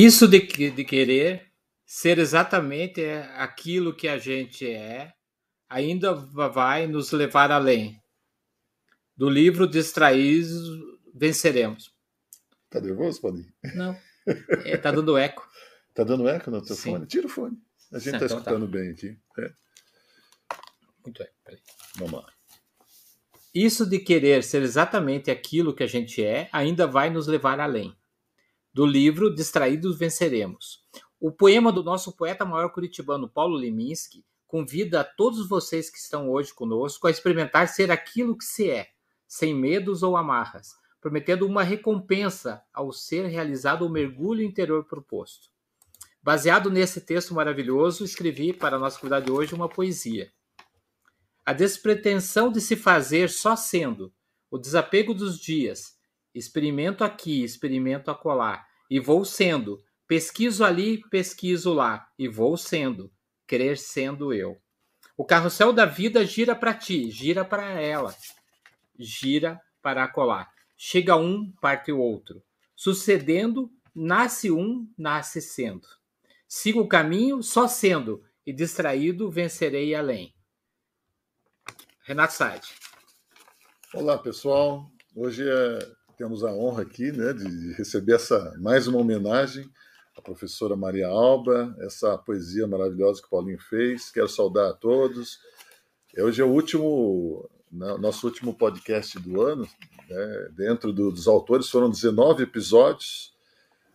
Isso de, de querer ser exatamente aquilo que a gente é, ainda vai nos levar além. Do livro Distraídos Venceremos. Tá nervoso, Paulinho? Não. É, tá dando eco. tá dando eco no teu Sim. fone? Tira o fone. A gente está então, tá. escutando tá. bem aqui. É. Muito bem. Peraí. Vamos lá. Isso de querer ser exatamente aquilo que a gente é ainda vai nos levar além. Do livro Distraídos Venceremos. O poema do nosso poeta maior curitibano Paulo Leminski convida a todos vocês que estão hoje conosco a experimentar ser aquilo que se é, sem medos ou amarras, prometendo uma recompensa ao ser realizado o mergulho interior proposto. Baseado nesse texto maravilhoso, escrevi para a nossa comunidade hoje uma poesia. A despretensão de se fazer só sendo, o desapego dos dias, experimento aqui, experimento acolá, e vou sendo, pesquiso ali, pesquiso lá, e vou sendo, crer sendo eu. O carrossel da vida gira para ti, gira para ela, gira para acolá. Chega um, parte o outro. Sucedendo, nasce um, nasce sendo. Sigo o caminho só sendo, e distraído vencerei além. Renato Sade. Olá, pessoal. Hoje é, temos a honra aqui né, de receber essa mais uma homenagem à professora Maria Alba, essa poesia maravilhosa que o Paulinho fez. Quero saudar a todos. Hoje é o último, né, nosso último podcast do ano, né? Dentro do, dos autores foram 19 episódios,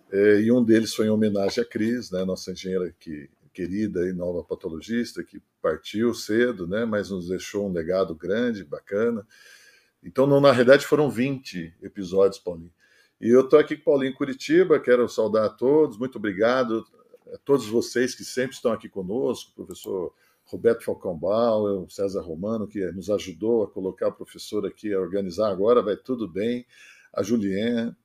é, e um deles foi em homenagem à Cris, né? nossa engenheira que, querida e nova patologista, que partiu cedo, né? mas nos deixou um legado grande, bacana. Então, não, na realidade, foram 20 episódios, Paulinho. E eu estou aqui com o Paulinho Curitiba, quero saudar a todos, muito obrigado a todos vocês que sempre estão aqui conosco, professor Roberto Falcão Bauer, o César Romano, que nos ajudou a colocar o professor aqui, a organizar agora, vai tudo bem, a Julienne,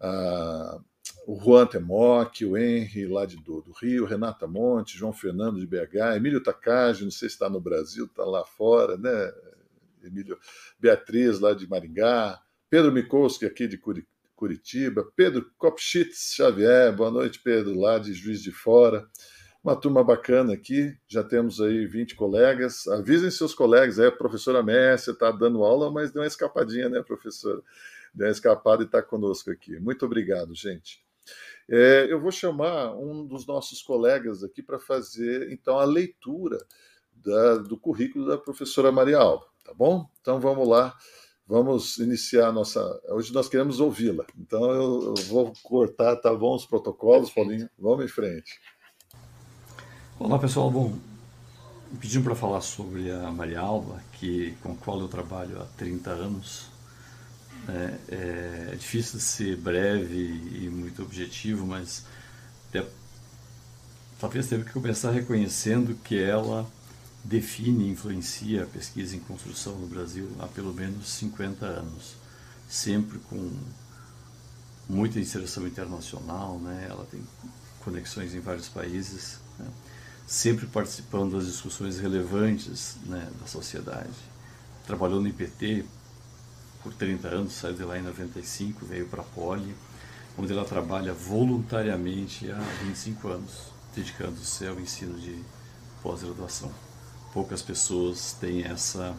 a, o Juan Temoc, o Henry, lá de, do, do, Rio, Renata Monte, João Fernando de BH, Emílio Takagi, não sei se está no Brasil, está lá fora, né? Emílio Beatriz, lá de Maringá, Pedro Mikowski, aqui de Curitiba, Pedro Kopschitz Xavier, boa noite, Pedro, lá de Juiz de Fora uma turma bacana aqui, já temos aí 20 colegas. Avisem seus colegas, aí a professora Messia está dando aula, mas deu uma escapadinha, né, professora? Deu uma escapada e está conosco aqui. Muito obrigado, gente. É, eu vou chamar um dos nossos colegas aqui para fazer, então, a leitura da, do currículo da professora Maria Alba, tá bom? Então, vamos lá. Vamos iniciar a nossa. Hoje nós queremos ouvi-la. Então eu, eu, vou cortar, tá bom, os protocolos, Paulinho. Vamos em frente. Olá pessoal, bom, pedindo para falar sobre a Maria Alba, que, com a qual eu trabalho há 30 anos. É, é difícil ser breve e muito objetivo, mas é, talvez tenha que começar reconhecendo que ela define e influencia a pesquisa em construção no Brasil há pelo menos 50 anos, sempre com muita inserção internacional, né? ela tem conexões em vários países. Né? sempre participando das discussões relevantes né, da sociedade. Trabalhou no IPT por 30 anos, saiu de lá em 95, veio para a Poli, onde ela trabalha voluntariamente há 25 anos, dedicando-se ao ensino de pós-graduação. Poucas pessoas têm essa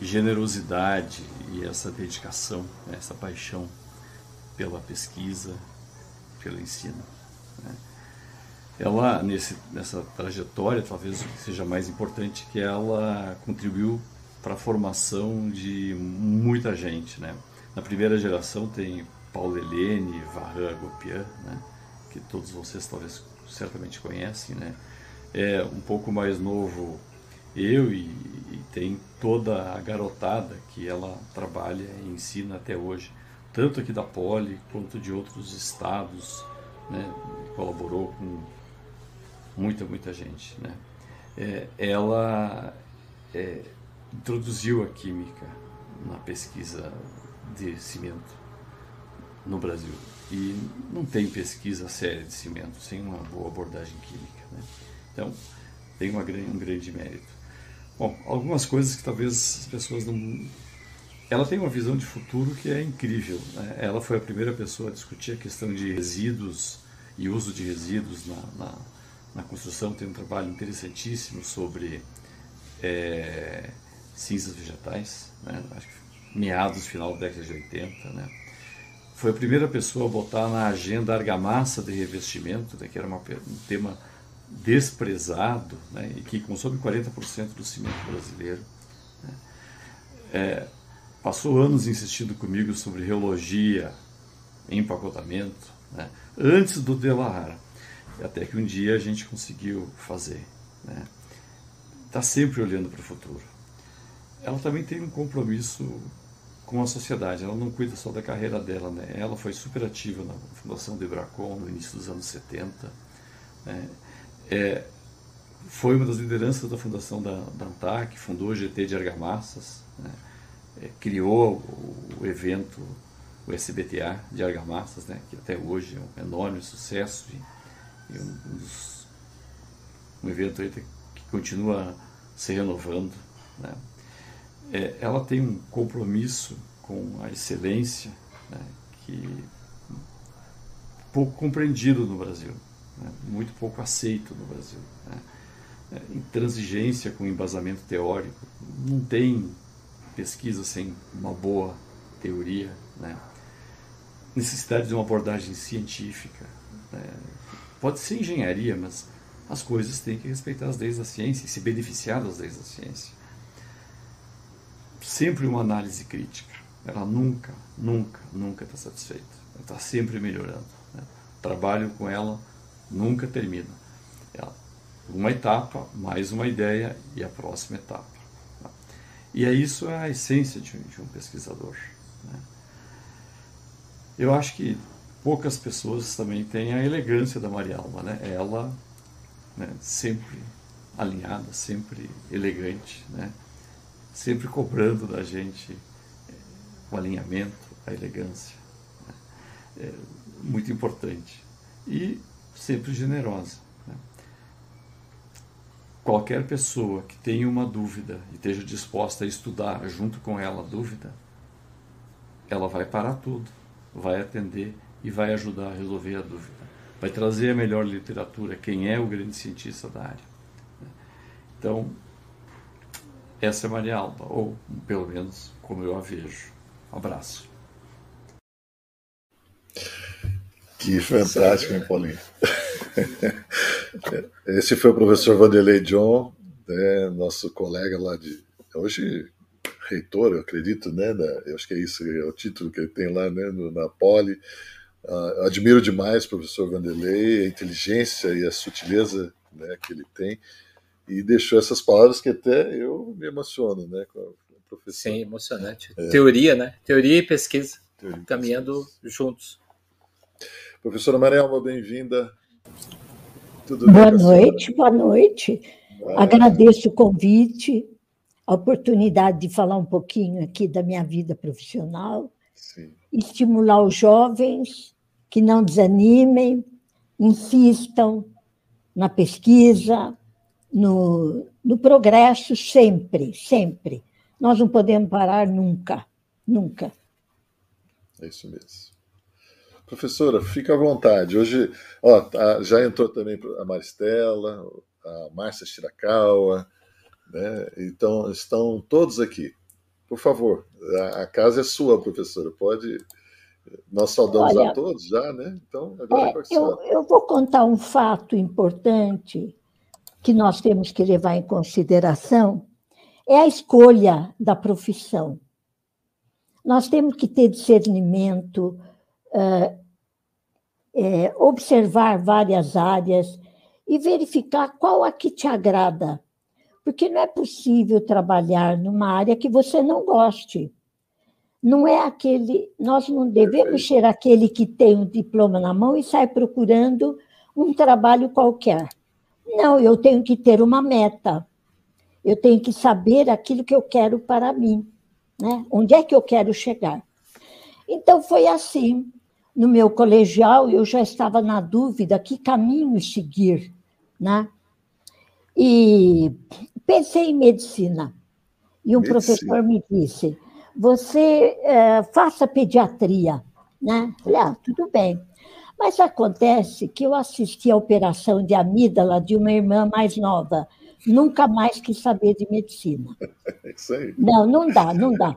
generosidade e essa dedicação, né, essa paixão pela pesquisa, pelo ensino. Né? ela nesse, nessa trajetória talvez seja mais importante que ela contribuiu para a formação de muita gente, né? Na primeira geração tem Paulo Helene, Varran Gopian, né? Que todos vocês talvez certamente conhecem, né? É um pouco mais novo eu e, e tem toda a garotada que ela trabalha e ensina até hoje, tanto aqui da Poli quanto de outros estados, né? Colaborou com muita, muita gente. Né? É, ela é, introduziu a química na pesquisa de cimento no Brasil. E não tem pesquisa séria de cimento sem uma boa abordagem química. Né? Então, tem uma, um grande mérito. Bom, algumas coisas que talvez as pessoas não. Ela tem uma visão de futuro que é incrível. Né? Ela foi a primeira pessoa a discutir a questão de resíduos e uso de resíduos na, na, na construção. Tem um trabalho interessantíssimo sobre é, cinzas vegetais, né? acho que meados, final da década de 80. Né? Foi a primeira pessoa a botar na agenda argamassa de revestimento, né? que era uma, um tema desprezado né? e que consome 40% do cimento brasileiro. Né? É, passou anos insistindo comigo sobre reologia, empacotamento, né? antes do Delahara. Até que um dia a gente conseguiu fazer. Está né? Sempre olhando para o futuro. Ela também tem um compromisso com a sociedade. Ela não cuida só da carreira dela. Né? Ela foi super ativa na fundação do Ibracom no início dos anos 70. Né? É, foi uma das lideranças da fundação da, da ANTAC, fundou o GT de Argamassas, né? é, criou o, o evento o SBTA de argamassas, né, que até hoje é um enorme sucesso e, e um, dos, um, evento que continua se renovando. Né. É, ela tem um compromisso com a excelência né, que pouco compreendido no Brasil, né, muito pouco aceito no Brasil. Né. É, intransigência com embasamento teórico, não tem pesquisa sem uma boa teoria, né? necessidade de uma abordagem científica. Né? Pode ser engenharia, mas as coisas têm que respeitar as leis da ciência e se beneficiar das leis da ciência. Sempre uma análise crítica. Ela nunca, nunca, nunca está satisfeita. Ela está sempre melhorando. Né? Trabalho com ela nunca termina. Ela, uma etapa, mais uma ideia e a próxima etapa. E é isso a essência de um, de um pesquisador. Né? Eu acho que poucas pessoas também têm a elegância da Maria Alma, né? Ela, né, sempre alinhada, sempre elegante, né? Sempre cobrando da gente eh, o alinhamento, a elegância. Né? É muito importante. E sempre generosa. Né? Qualquer pessoa que tenha uma dúvida e esteja disposta a estudar junto com ela a dúvida, ela vai parar tudo vai atender e vai ajudar a resolver a dúvida. Vai trazer a melhor literatura, quem é o grande cientista da área. Então, essa é Maria Alba, ou pelo menos como eu a vejo. Um abraço. Que fantástico, hein, Paulinho? Esse foi o professor Vanderlei John, né, nosso colega lá de. Hoje reitor, eu acredito, né? Da, eu acho que é isso, é o título que ele tem lá, né? No, na Poli. Uh, admiro demais o professor Vanderlei, a inteligência e a sutileza né, que ele tem, e deixou essas palavras que até eu me emociono, né? Com a professora. Sim, emocionante. É. Teoria, né? Teoria e pesquisa, Teoria caminhando pesquisa. juntos. Professora Marielma, bem-vinda. Boa noite, boa noite. Agradeço o convite a oportunidade de falar um pouquinho aqui da minha vida profissional, Sim. estimular os jovens que não desanimem, insistam na pesquisa, no, no progresso sempre, sempre. Nós não podemos parar nunca, nunca. É isso mesmo. Professora, fica à vontade. Hoje, ó, tá, já entrou também a Maristela, a Márcia Shirakawa, né? Então, estão todos aqui. Por favor, a, a casa é sua, professora. Pode. Nós saudamos Olha, a todos já, né? Então, agora é, eu, eu vou contar um fato importante que nós temos que levar em consideração: é a escolha da profissão. Nós temos que ter discernimento, uh, é, observar várias áreas e verificar qual a que te agrada porque não é possível trabalhar numa área que você não goste. Não é aquele, nós não devemos ser aquele que tem um diploma na mão e sai procurando um trabalho qualquer. Não, eu tenho que ter uma meta. Eu tenho que saber aquilo que eu quero para mim, né? Onde é que eu quero chegar? Então foi assim. No meu colegial, eu já estava na dúvida que caminho seguir, né? E pensei em medicina. E um medicina. professor me disse: você é, faça pediatria. Né? Falei, ah, tudo bem. Mas acontece que eu assisti a operação de amígdala de uma irmã mais nova. Nunca mais quis saber de medicina. Isso aí. Não, não dá, não dá.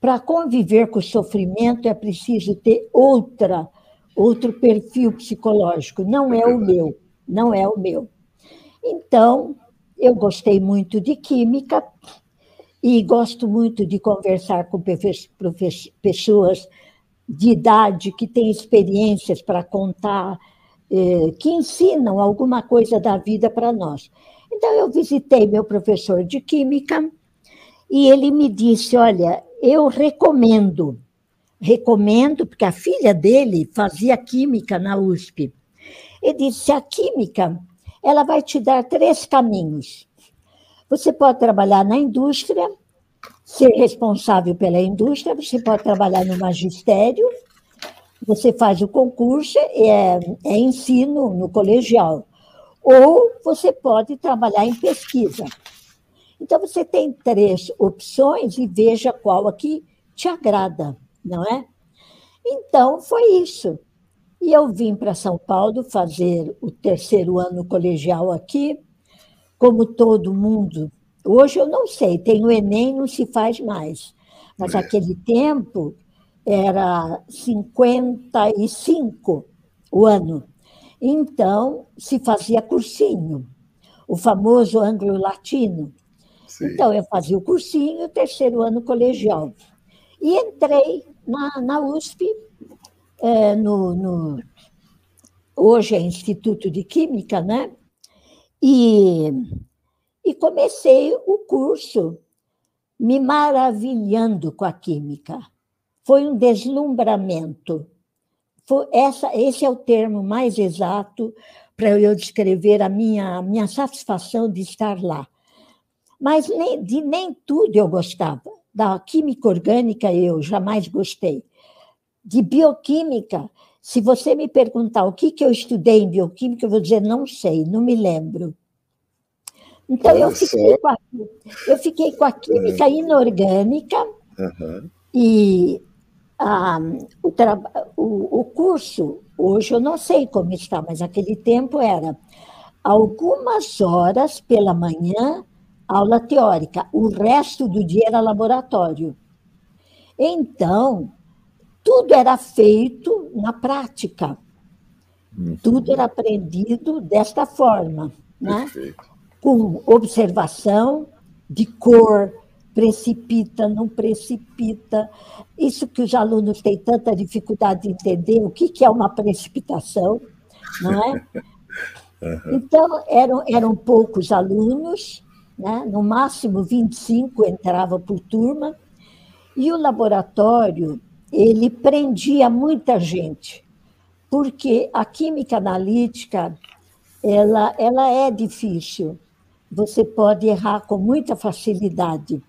Para conviver com o sofrimento é preciso ter outra, outro perfil psicológico. Não é o meu, não é o meu. Então, eu gostei muito de química e gosto muito de conversar com pessoas de idade que têm experiências para contar, eh, que ensinam alguma coisa da vida para nós. Então, eu visitei meu professor de química e ele me disse: Olha, eu recomendo, recomendo, porque a filha dele fazia química na USP. Ele disse: a química ela vai te dar três caminhos. Você pode trabalhar na indústria, ser responsável pela indústria, você pode trabalhar no magistério, você faz o concurso, é, é ensino no colegial, ou você pode trabalhar em pesquisa. Então, você tem três opções e veja qual aqui te agrada, não é? Então, foi isso. E eu vim para São Paulo fazer o terceiro ano colegial aqui, como todo mundo. Hoje eu não sei, tem o Enem, não se faz mais. Mas é. aquele tempo era 55 o ano. Então, se fazia cursinho, o famoso anglo-latino. Então, eu fazia o cursinho, terceiro ano colegial. E entrei na, na USP, é, no, no, hoje é Instituto de Química, né? E, e comecei o curso me maravilhando com a química. Foi um deslumbramento. Foi essa, esse é o termo mais exato para eu descrever a minha, a minha satisfação de estar lá. Mas nem, de nem tudo eu gostava. Da química orgânica eu jamais gostei. De bioquímica, se você me perguntar o que, que eu estudei em bioquímica, eu vou dizer não sei, não me lembro. Então, eu fiquei, a, eu fiquei, com a, química é. inorgânica uhum. e ah, o, o, o, curso, hoje eu não sei como está, mas naquele tempo era algumas horas pela manhã aula teórica, o resto do dia era laboratório. Então, tudo era feito na prática. Uhum. Tudo era aprendido desta forma, né? com observação de cor, precipita, não precipita. Isso que os alunos têm tanta dificuldade de entender, o que é uma precipitação, não é? Uhum. Então, eram, eram poucos alunos, né? no máximo 25 entrava por turma, e o laboratório ele prendia muita gente, porque a química analítica ela, ela é difícil, você pode errar com muita facilidade.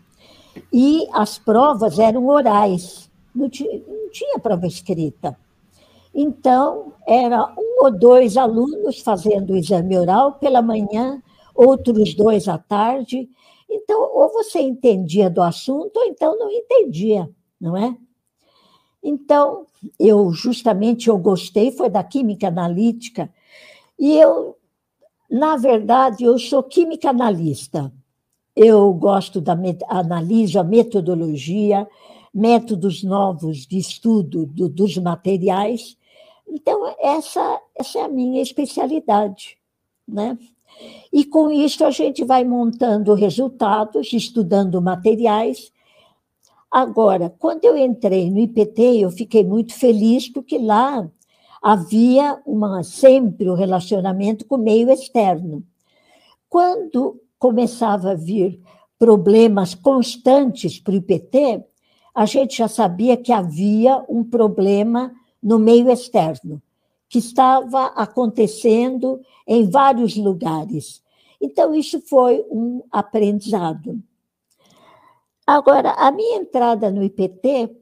E as provas eram orais, não tinha, não tinha prova escrita. Então, era um ou dois alunos fazendo o exame oral pela manhã outros dois à tarde. Então, ou você entendia do assunto, ou então não entendia, não é? Então, eu justamente eu gostei foi da química analítica e eu, na verdade, eu sou química analista. Eu gosto da analiso a metodologia, métodos novos de estudo do, dos materiais. Então, essa, essa é a minha especialidade, né? E com isso a gente vai montando resultados, estudando materiais. Agora, quando eu entrei no IPT, eu fiquei muito feliz porque lá havia uma, sempre o um relacionamento com o meio externo. Quando começava a vir problemas constantes para o IPT, a gente já sabia que havia um problema no meio externo que estava acontecendo em vários lugares. Então, isso foi um aprendizado. Agora, a minha entrada no IPT,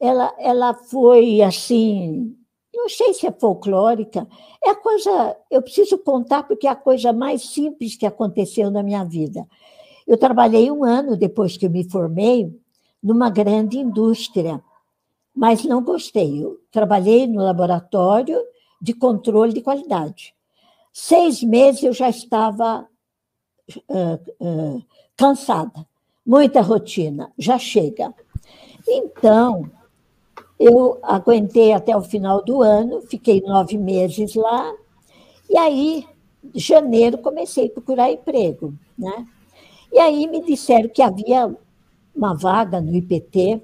ela, ela foi assim, não sei se é folclórica, é a coisa, eu preciso contar porque é a coisa mais simples que aconteceu na minha vida. Eu trabalhei um ano depois que eu me formei numa grande indústria mas não gostei. trabalhei no laboratório de controle de qualidade. Seis meses eu já estava uh, uh, cansada, muita rotina, já chega. Então, eu aguentei até o final do ano, fiquei nove meses lá, e aí, janeiro, comecei a procurar emprego. Né? E aí me disseram que havia uma vaga no IPT,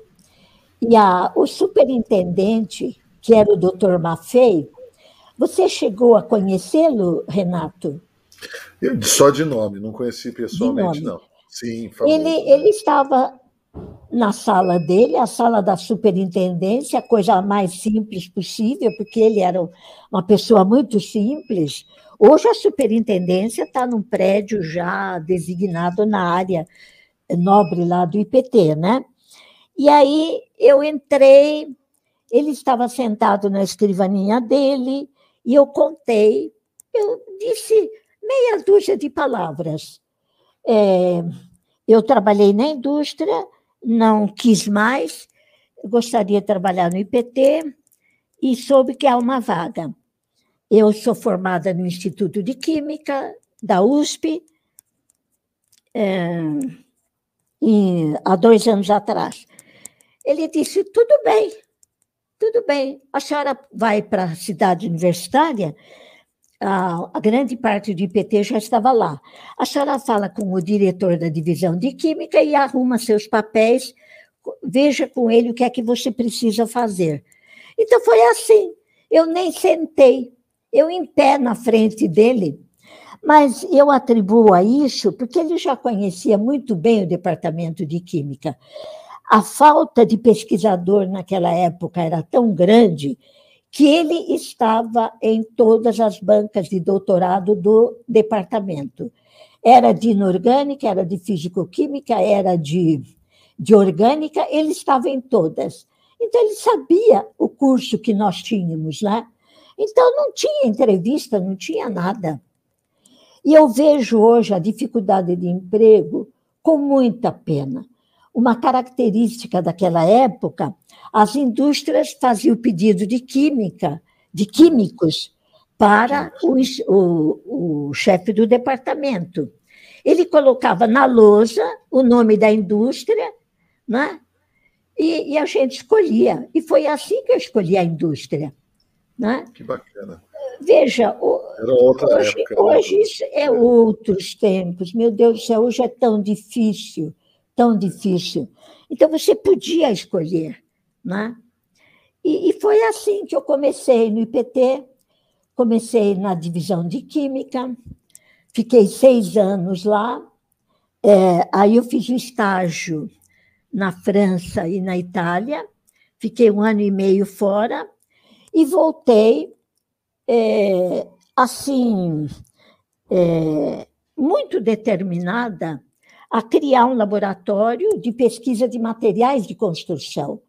e a, o superintendente, que era o doutor Maffei, você chegou a conhecê-lo, Renato? Eu, só de nome, não conheci pessoalmente, não. Sim, ele, ele estava na sala dele, a sala da superintendência, a coisa mais simples possível, porque ele era uma pessoa muito simples. Hoje a superintendência está num prédio já designado na área nobre lá do IPT, né? E aí eu entrei, ele estava sentado na escrivaninha dele, e eu contei, eu disse meia dúzia de palavras. É, eu trabalhei na indústria, não quis mais, gostaria de trabalhar no IPT e soube que há uma vaga. Eu sou formada no Instituto de Química da USP é, em, há dois anos atrás. Ele disse: tudo bem, tudo bem, a senhora vai para a cidade universitária a, a, grande parte do IPT já estava lá. A senhora fala com o diretor da divisão de Química e arruma seus papéis, veja com ele o que é que você precisa fazer. Então foi assim. Eu nem sentei, eu em pé na frente dele, mas eu atribuo a isso porque ele já conhecia muito bem o departamento de Química. A falta de pesquisador naquela época era tão grande que ele estava em todas as bancas de doutorado do departamento. Era de inorgânica, era de físico-química, era de, de orgânica, ele estava em todas. Então, ele sabia o curso que nós tínhamos. Né? Então, não tinha entrevista, não tinha nada. E eu vejo hoje a dificuldade de emprego com muita pena. Uma característica daquela época as indústrias faziam pedido de química, de químicos, para o, o, o chefe do departamento. Ele colocava na lousa o nome da indústria, né? E, e, a gente escolhia. E foi assim que eu escolhi a indústria. Né? Que bacana. Veja, outra hoje, época, né? hoje isso é outros tempos. Meu Deus do céu, hoje é tão difícil, tão difícil. Então você podia escolher. Né? E, e foi assim que eu comecei no IPT, comecei na divisão de Química, fiquei seis anos lá, é, aí eu fiz o estágio na França e na Itália, fiquei um ano e meio fora e voltei é, assim, é, muito determinada a criar um laboratório de pesquisa de materiais de construção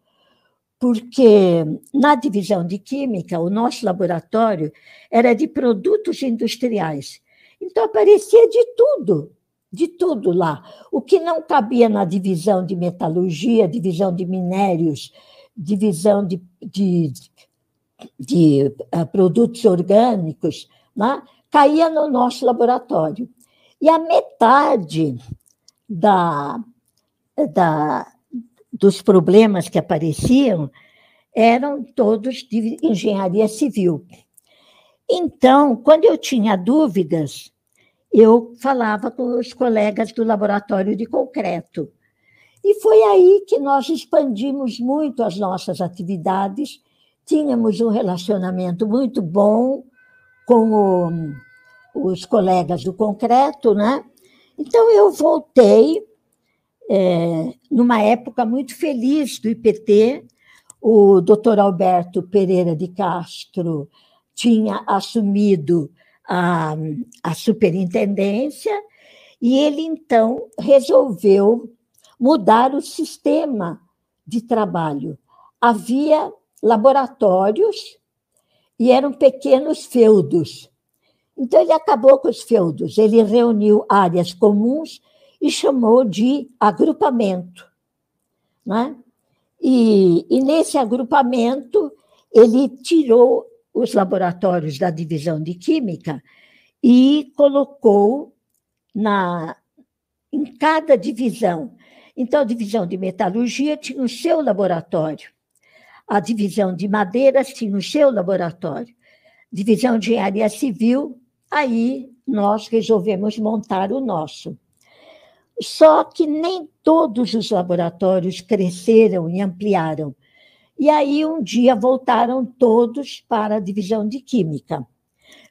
porque na divisão de química, o nosso laboratório era de produtos industriais. Então aparecia de tudo, de tudo lá. O que não cabia na divisão de metalurgia, divisão de minérios, divisão de, de, de uh, produtos orgânicos, né? caía no nosso laboratório. E a metade da, da, dos problemas que apareciam eram todos de engenharia civil. Então, quando eu tinha dúvidas, eu falava com os colegas do laboratório de concreto. E foi aí que nós expandimos muito as nossas atividades, tínhamos um relacionamento muito bom com o, os colegas do concreto, né? Então eu voltei é, numa época muito feliz do IPT, o doutor Alberto Pereira de Castro tinha assumido a, a superintendência e ele, então, resolveu mudar o sistema de trabalho. Havia laboratórios e eram pequenos feudos. Então, ele acabou com os feudos, ele reuniu áreas comuns e chamou de agrupamento. Né? E, e nesse agrupamento, ele tirou os laboratórios da divisão de química e colocou na em cada divisão. Então, a divisão de metalurgia tinha o seu laboratório, a divisão de madeiras tinha o seu laboratório, divisão de engenharia civil, aí nós resolvemos montar o nosso. Só que nem todos os laboratórios cresceram e ampliaram. E aí, um dia, voltaram todos para a divisão de química.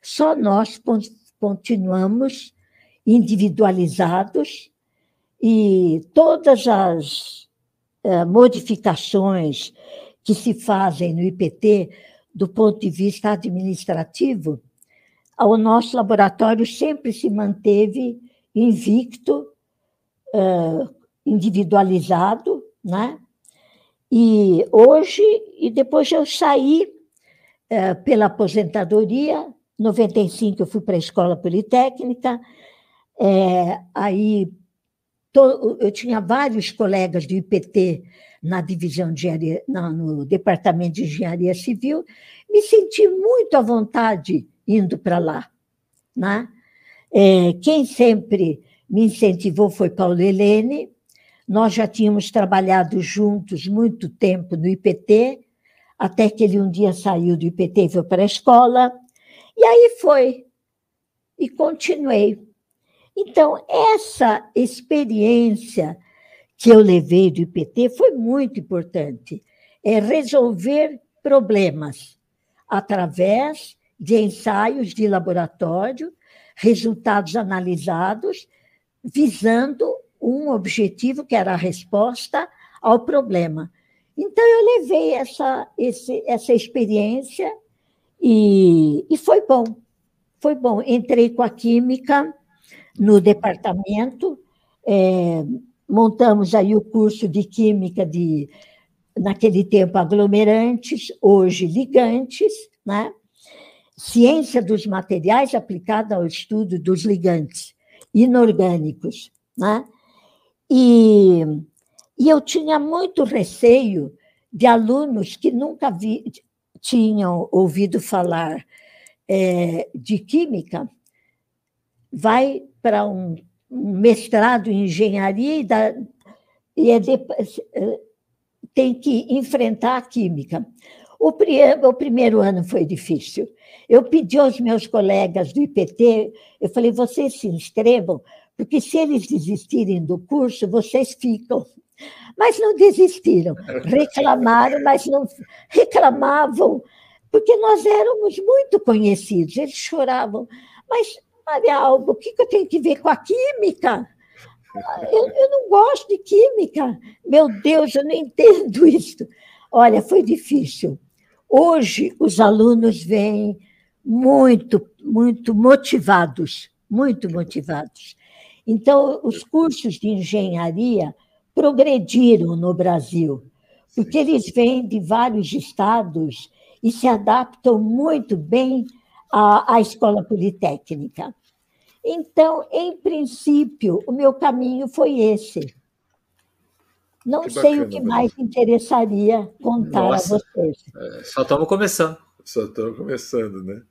Só nós continuamos individualizados e todas as uh, modificações que se fazem no IPT, do ponto de vista administrativo, o nosso laboratório sempre se manteve invicto, individualizado, né? E hoje, e depois eu saí pela aposentadoria, 95 eu fui para a Escola Politécnica, é, aí to, eu tinha vários colegas do IPT na divisão de engenharia, no departamento de engenharia civil, me senti muito à vontade indo para lá. Né? É, quem sempre me incentivou foi Paulo Helene. Nós já tínhamos trabalhado juntos muito tempo no IPT, até que ele um dia saiu do IPT e foi para a escola. E aí foi. E continuei. Então, essa experiência que eu levei do IPT foi muito importante. É resolver problemas através de ensaios de laboratório, resultados analisados, visando um objetivo que era a resposta ao problema. Então, eu levei essa, esse, essa experiência e, e foi bom. Foi bom. Entrei com a química no departamento, é, montamos aí o curso de química de, naquele tempo, aglomerantes, hoje ligantes, né? Ciência dos materiais aplicada ao estudo dos ligantes inorgânicos. Né? E, e eu tinha muito receio de alunos que nunca vi, tinham ouvido falar é, de química, vai para um, mestrado em engenharia e, da, e é de, é, tem que enfrentar a química. O, o primeiro ano foi difícil. Eu pedi aos meus colegas do IPT, eu falei, vocês se inscrevam, porque se eles desistirem do curso, vocês ficam. Mas não desistiram, reclamaram, mas não reclamavam, porque nós éramos muito conhecidos. Eles choravam, mas Maria Alba, o que, eu tenho que ver com a química? Eu, eu não gosto de química. Meu Deus, eu não entendo isso. Olha, foi difícil. Hoje, os alunos vêm muito, muito motivados, muito motivados. Então, os cursos de engenharia progrediram no Brasil, porque eles vêm de vários estados e se adaptam muito bem à, à escola politécnica. Então, em princípio, o meu caminho foi esse. Não que sei bacana, o que mais interessaria contar Nossa, a vocês. É, só estamos começando. Só estamos começando, né?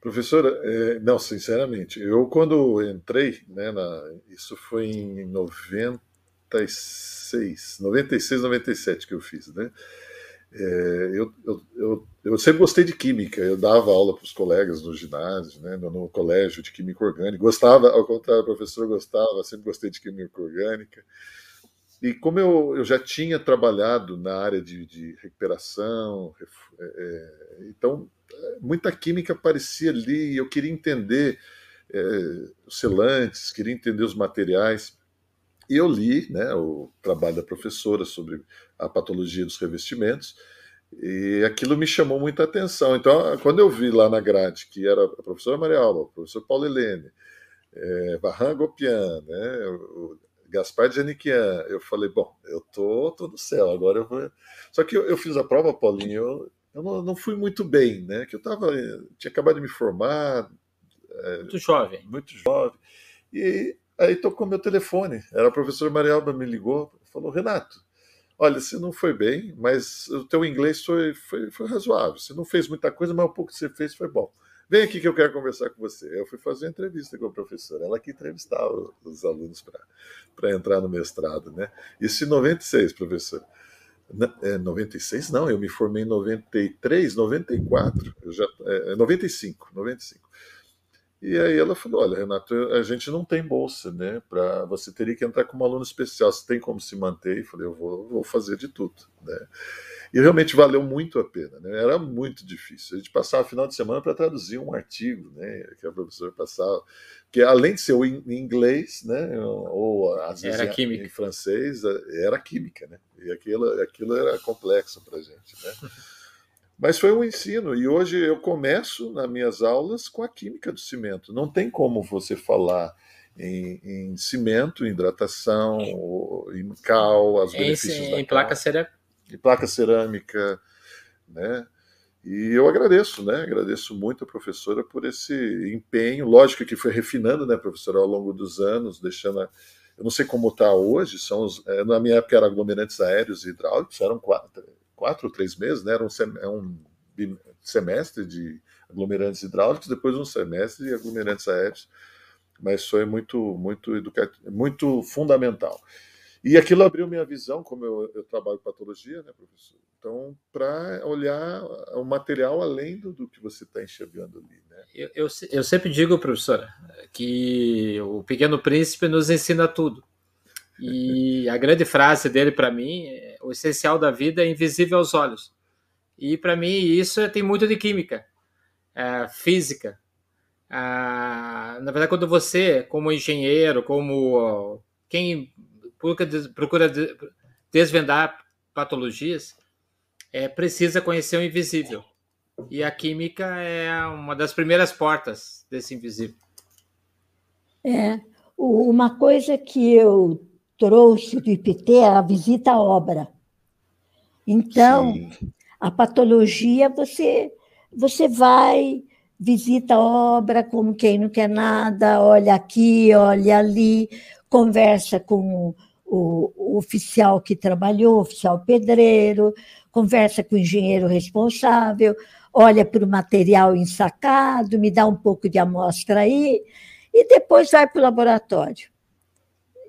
Professora, é, não, sinceramente, eu quando entrei, né, na, isso foi em 96, 96, 97 que eu fiz, né? É, eu, eu, eu, eu, sempre gostei de química, eu dava aula para os colegas no ginásio, né, no, no, colégio de química orgânica. Gostava, ao contrário, professor gostava, sempre gostei de química orgânica. E como eu, eu já tinha trabalhado na área de, de recuperação, é, é, então muita química aparecia ali, e eu queria entender é, os selantes, queria entender os materiais. E eu li né, o trabalho da professora sobre a patologia dos revestimentos, e aquilo me chamou muita atenção. Então, quando eu vi lá na grade que era a professora Maria Alba, o professor Paulo Helene, é, Barran Gopian, né, o, Gaspar de Janiquian. Eu falei, bom, eu tô, tô no céu, agora eu vou. Só que eu, eu fiz a prova, Paulinho, eu, eu não, não, fui muito bem, né? Que eu tava, tinha acabado de me formar. É, muito jovem. Muito jovem. E aí tocou meu telefone. Era a professora Maria Alba, me ligou, falou, Renato, olha, você não foi bem, mas o teu inglês foi, foi, foi razoável. Você não fez muita coisa, mas o pouco que você fez foi bom. Vem aqui que eu quero conversar com você. Eu fui fazer uma entrevista com a professora, ela que entrevistava os alunos para entrar no mestrado, né? Isso em 96, professor. É, 96 não, eu me formei em 93, 94, eu já, é, 95, 95. E aí ela falou: Olha, Renato, a gente não tem bolsa, né? Para você teria que entrar como aluno especial. Você tem como se manter? E falei: Eu vou, vou fazer de tudo, né? E realmente valeu muito a pena, né? Era muito difícil. A gente passava final de semana para traduzir um artigo, né? Que a professora passava, que além de ser em inglês, né? Ou às vezes era em, em francês, era química, né? E aquilo, aquilo era complexo para a gente, né? Mas foi um ensino, e hoje eu começo nas minhas aulas com a química do cimento. Não tem como você falar em, em cimento, em hidratação, em cal, as benefícios em, da em placa cerâmica. Em placa cerâmica, né? E eu agradeço, né? Agradeço muito a professora por esse empenho. Lógico que foi refinando, né, professora, ao longo dos anos, deixando. A... Eu não sei como está hoje, são os... É, na minha época eram aglomerantes aéreos e hidráulicos, eram quatro, quatro ou três meses, né? Era um, é um semestre de aglomerantes hidráulicos, depois um semestre de aglomerantes aéreos, mas foi muito, muito educativo, muito fundamental. E aquilo abriu minha visão, como eu, eu trabalho patologia, né, professor? Então, para olhar o material além do, do que você está enxergando ali. Né? Eu, eu, eu, sempre digo, professora, que o Pequeno Príncipe nos ensina tudo. E a grande frase dele para mim é: o essencial da vida é invisível aos olhos. E para mim isso é, tem muito de química, é, física. na verdade, quando você, como engenheiro, como quem procura desvendar patologias, é, precisa conhecer o invisível. E a química é uma das primeiras portas desse invisível. É, uma coisa que eu trouxe do IPT a visita à obra. Então, Sim. a patologia, você, você vai, visita a obra como quem não quer nada, olha aqui, olha ali, conversa com o, o oficial que trabalhou, o oficial pedreiro, conversa com o engenheiro responsável, olha para o material ensacado, me dá um pouco de amostra aí, e depois vai para o laboratório.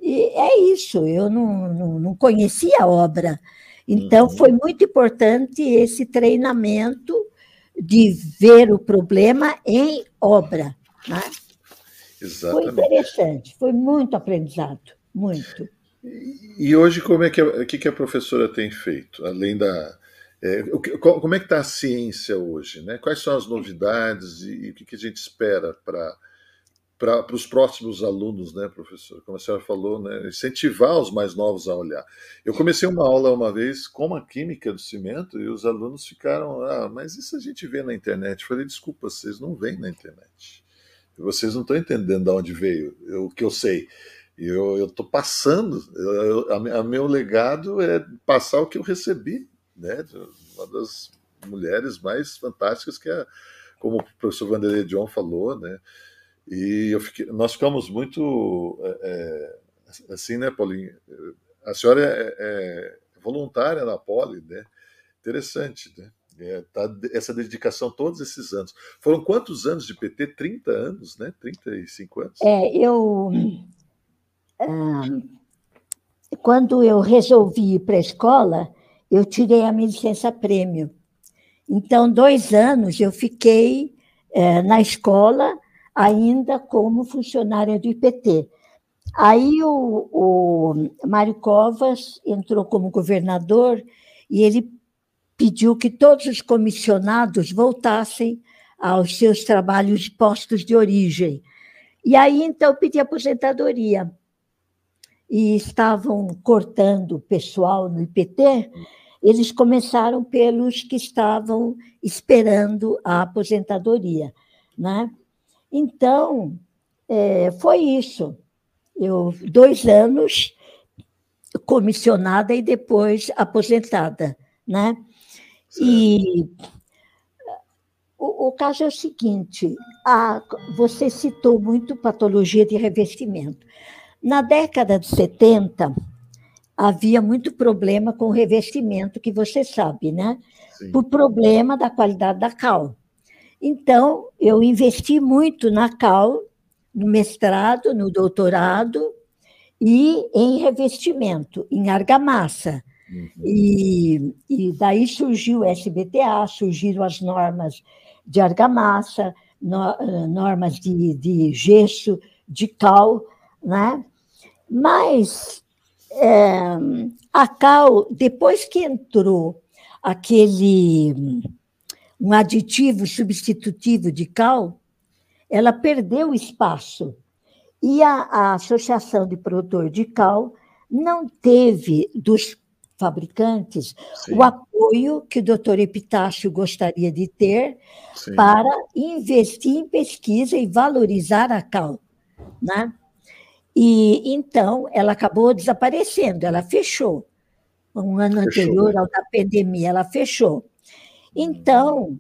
E é isso, eu não, não, não conhecia a obra. Então, uhum. foi muito importante esse treinamento de ver o problema em obra. Né? Exatamente. Foi interessante, foi muito aprendizado, muito. E hoje, como é que a, que, que a professora tem feito? Além da. É, como é que está a ciência hoje? Né? Quais são as novidades e, e o que, que a gente espera para para os próximos alunos, né, professor? Como a senhora falou, né, incentivar os mais novos a olhar. Eu comecei uma aula uma vez com a química do cimento e os alunos ficaram, ah, mas isso a gente vê na internet. Eu falei, desculpa, vocês não veem na internet. Vocês não estão entendendo de onde veio o que eu sei. Eu estou passando, eu, a, a, meu legado é passar o que eu recebi, né, uma das mulheres mais fantásticas que é, como o professor Vanderlei John falou, né, e fiquei, nós ficamos muito é, é, assim, né, Paulinho? A senhora é, é voluntária na Poli, né? Interessante, né? É, tá, essa dedicação todos esses anos. Foram quantos anos de PT? 30 anos, né? 35 anos? É, eu. Ah, quando eu resolvi ir para a escola, eu tirei a minha licença prêmio. Então, dois anos eu fiquei é, na escola ainda como funcionária do IPT. Aí o, o Mário Covas entrou como governador e ele pediu que todos os comissionados voltassem aos seus trabalhos postos de origem. E aí, então, pedi aposentadoria. E estavam cortando o pessoal no IPT, eles começaram pelos que estavam esperando a aposentadoria. Né? Então, é, foi isso. Eu, dois anos comissionada e depois aposentada, né? E o, o, caso é o seguinte: a, você citou muito patologia de revestimento. Na década de 70, havia muito problema com o revestimento, que você sabe, né? Sim. Por problema da qualidade da cal. Então, eu investi muito na cal, no mestrado, no doutorado e em revestimento, em argamassa. Uhum. E, e daí surgiu o SBTA, surgiram as normas de argamassa, no, normas de, de gesso, de cal, né? Mas é, a cal, depois que entrou aquele um aditivo substitutivo de cal, ela perdeu espaço. E a, a Associação de Produtor de Cal não teve dos fabricantes Sim. o apoio que o doutor Epitácio gostaria de ter Sim. para investir em pesquisa e valorizar a cal. Né? E então ela acabou desaparecendo, ela fechou. Um ano fechou. anterior ao da pandemia, ela fechou. Então,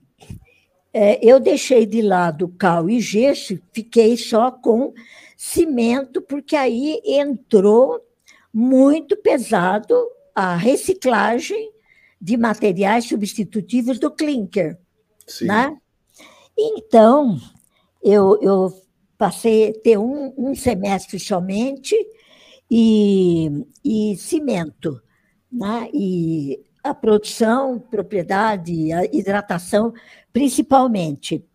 é, eu deixei de lado cal e gesso, fiquei só com cimento, porque aí entrou muito pesado a reciclagem de materiais substitutivos do clinker. Sim. Né? Então, eu, eu passei a ter um, um semestre somente e, e cimento. Né? E a produção, propriedade, a hidratação, principalmente.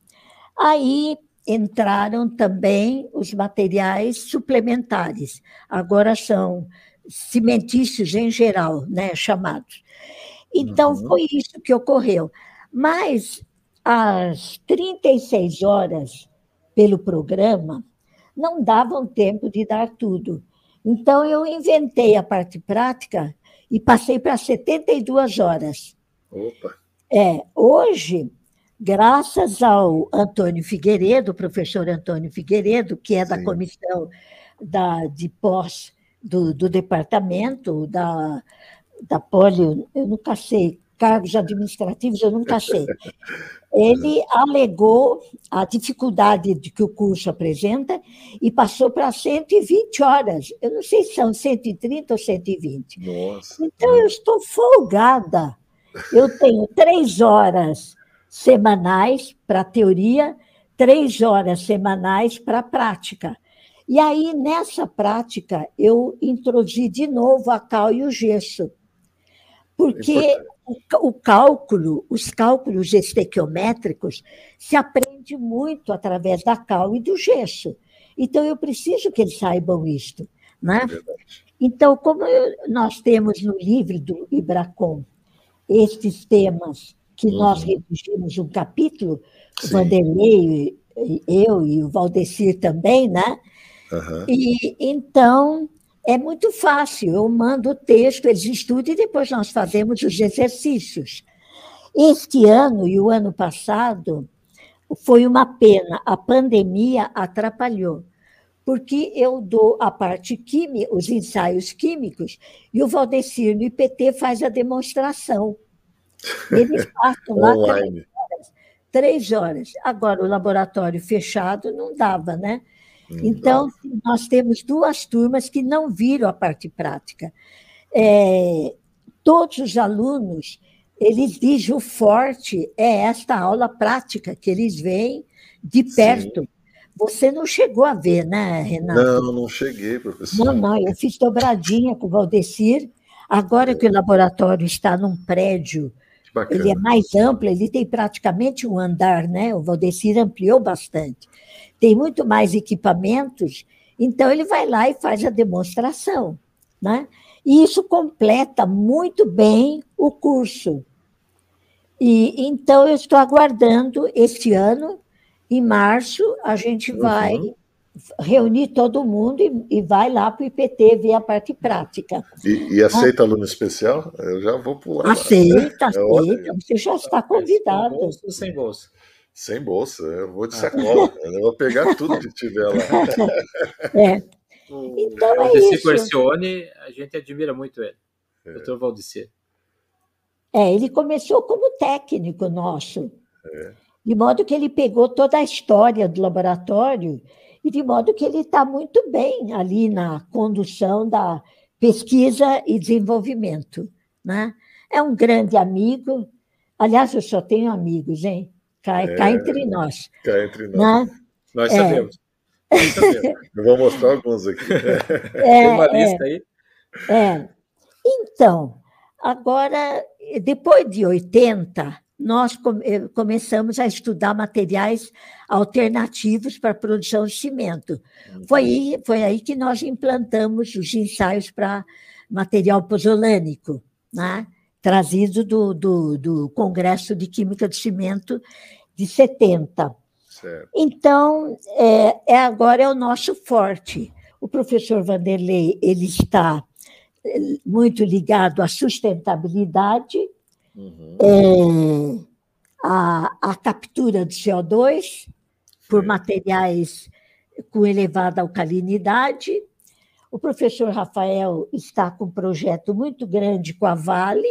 Aí entraram também os materiais suplementares. Agora são cimentícios em geral, né, chamados. Então, uhum. foi isso que ocorreu. Mas, às 36 horas pelo programa, não davam tempo de dar tudo. Então, eu inventei a parte prática e passei para 72 horas. Opa! É, hoje, graças ao Antônio Figueiredo, professor Antônio Figueiredo, que é da Sim. comissão da, de pós do, do departamento, da, da polio, eu nunca sei, cargos administrativos, eu nunca sei. Ele alegou a dificuldade de que o curso apresenta e passou para 120 horas. Eu não sei se são 130 ou 120. Nossa. Então, eu estou folgada. Eu tenho três horas semanais para teoria, três horas semanais para prática. E aí, nessa prática, eu introduzi de novo a cal e o gesso, porque o, cálculo, os cálculos estequiométricos, se aprende muito através da cal e do gesso. Então, eu preciso que eles saibam isto. Né? Então, como eu, nós temos no livro do Ibracom estes temas que uhum. nós redigimos um capítulo, Sim. o Vanderlei, eu e o Valdecir também, né? Uhum. E então é muito fácil. Eu mando o texto, eles estudam e depois nós fazemos os exercícios. Este ano e o ano passado foi uma pena, a pandemia atrapalhou, porque eu dou a parte química, os ensaios químicos, e o Valdecir no IPT faz a demonstração. Eles passam lá três horas, três horas. Agora, o laboratório fechado não dava, né? Então, nós temos duas turmas que não viram a parte prática. É, todos os alunos, eles dizem o forte é esta aula prática, que eles veem de perto. Sim. Você não chegou a ver, né, Renato? Não, não cheguei, professor. Não, não, eu fiz dobradinha com o Valdecir. Agora que o laboratório está num prédio, ele é mais amplo, ele tem praticamente um andar, né? O Valdecir ampliou bastante tem muito mais equipamentos, então ele vai lá e faz a demonstração. Né? E isso completa muito bem o curso. E então eu estou aguardando este ano, em março, a gente uhum. vai reunir todo mundo e, e vai lá para o IPT ver a parte prática. E, e aceita ah, aluno especial? Eu já vou pular. Aceita, lá. aceita. É você já está convidado. Sem bolsa, sem bolsa. Sem bolsa, eu vou de ah. sacola, eu vou pegar tudo que tiver lá. É. Então, o é isso. Coercione, a gente admira muito ele, é. doutor Valdecir. É, ele começou como técnico nosso, é. de modo que ele pegou toda a história do laboratório e de modo que ele está muito bem ali na condução da pesquisa e desenvolvimento. Né? É um grande amigo. Aliás, eu só tenho amigos, hein? Cá, é, cá entre nós. Cá entre nós. Né? Nós sabemos. É. Nós sabemos. Eu vou mostrar alguns aqui. É, Tem uma lista aí? É. Então, agora, depois de 80, nós eh, começamos a estudar materiais alternativos para a produção de cimento. Foi aí, foi aí que nós implantamos os ensaios para material pozolânico, né? Trazido do, do, do, Congresso de Química do Cimento de 70. Certo. Então, é, é, agora é o nosso forte. O professor Vanderlei ele está eh, muito ligado à sustentabilidade, uhum. é, a, a captura de CO2 por materiais com elevada alcalinidade. O professor Rafael está com um projeto muito grande com a Vale,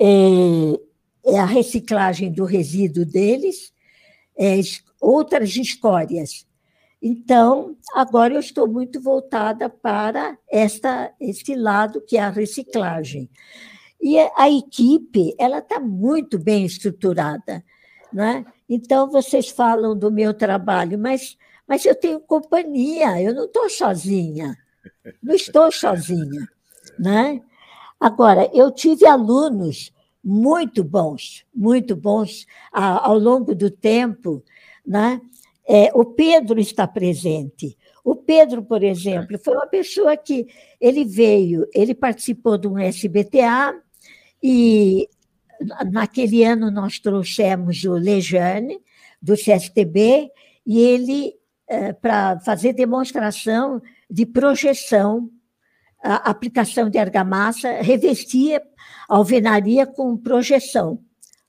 é, é a reciclagem do resíduo deles, é, outras escórias. Então, agora eu estou muito voltada para esta, este lado que é a reciclagem. E a equipe ela está muito bem estruturada. Né? Então, vocês falam do meu trabalho, mas, mas eu tenho companhia, eu não estou sozinha. Não estou sozinha. Né? Agora, eu tive alunos muito bons, muito bons ao longo do tempo. Né? É, o Pedro está presente. O Pedro, por exemplo, foi uma pessoa que ele veio, ele participou de um SBTA, e naquele ano nós trouxemos o Lejane, do CSTB, e ele, eh, para fazer demonstração de projeção, a aplicação de argamassa, revestia a alvenaria com projeção.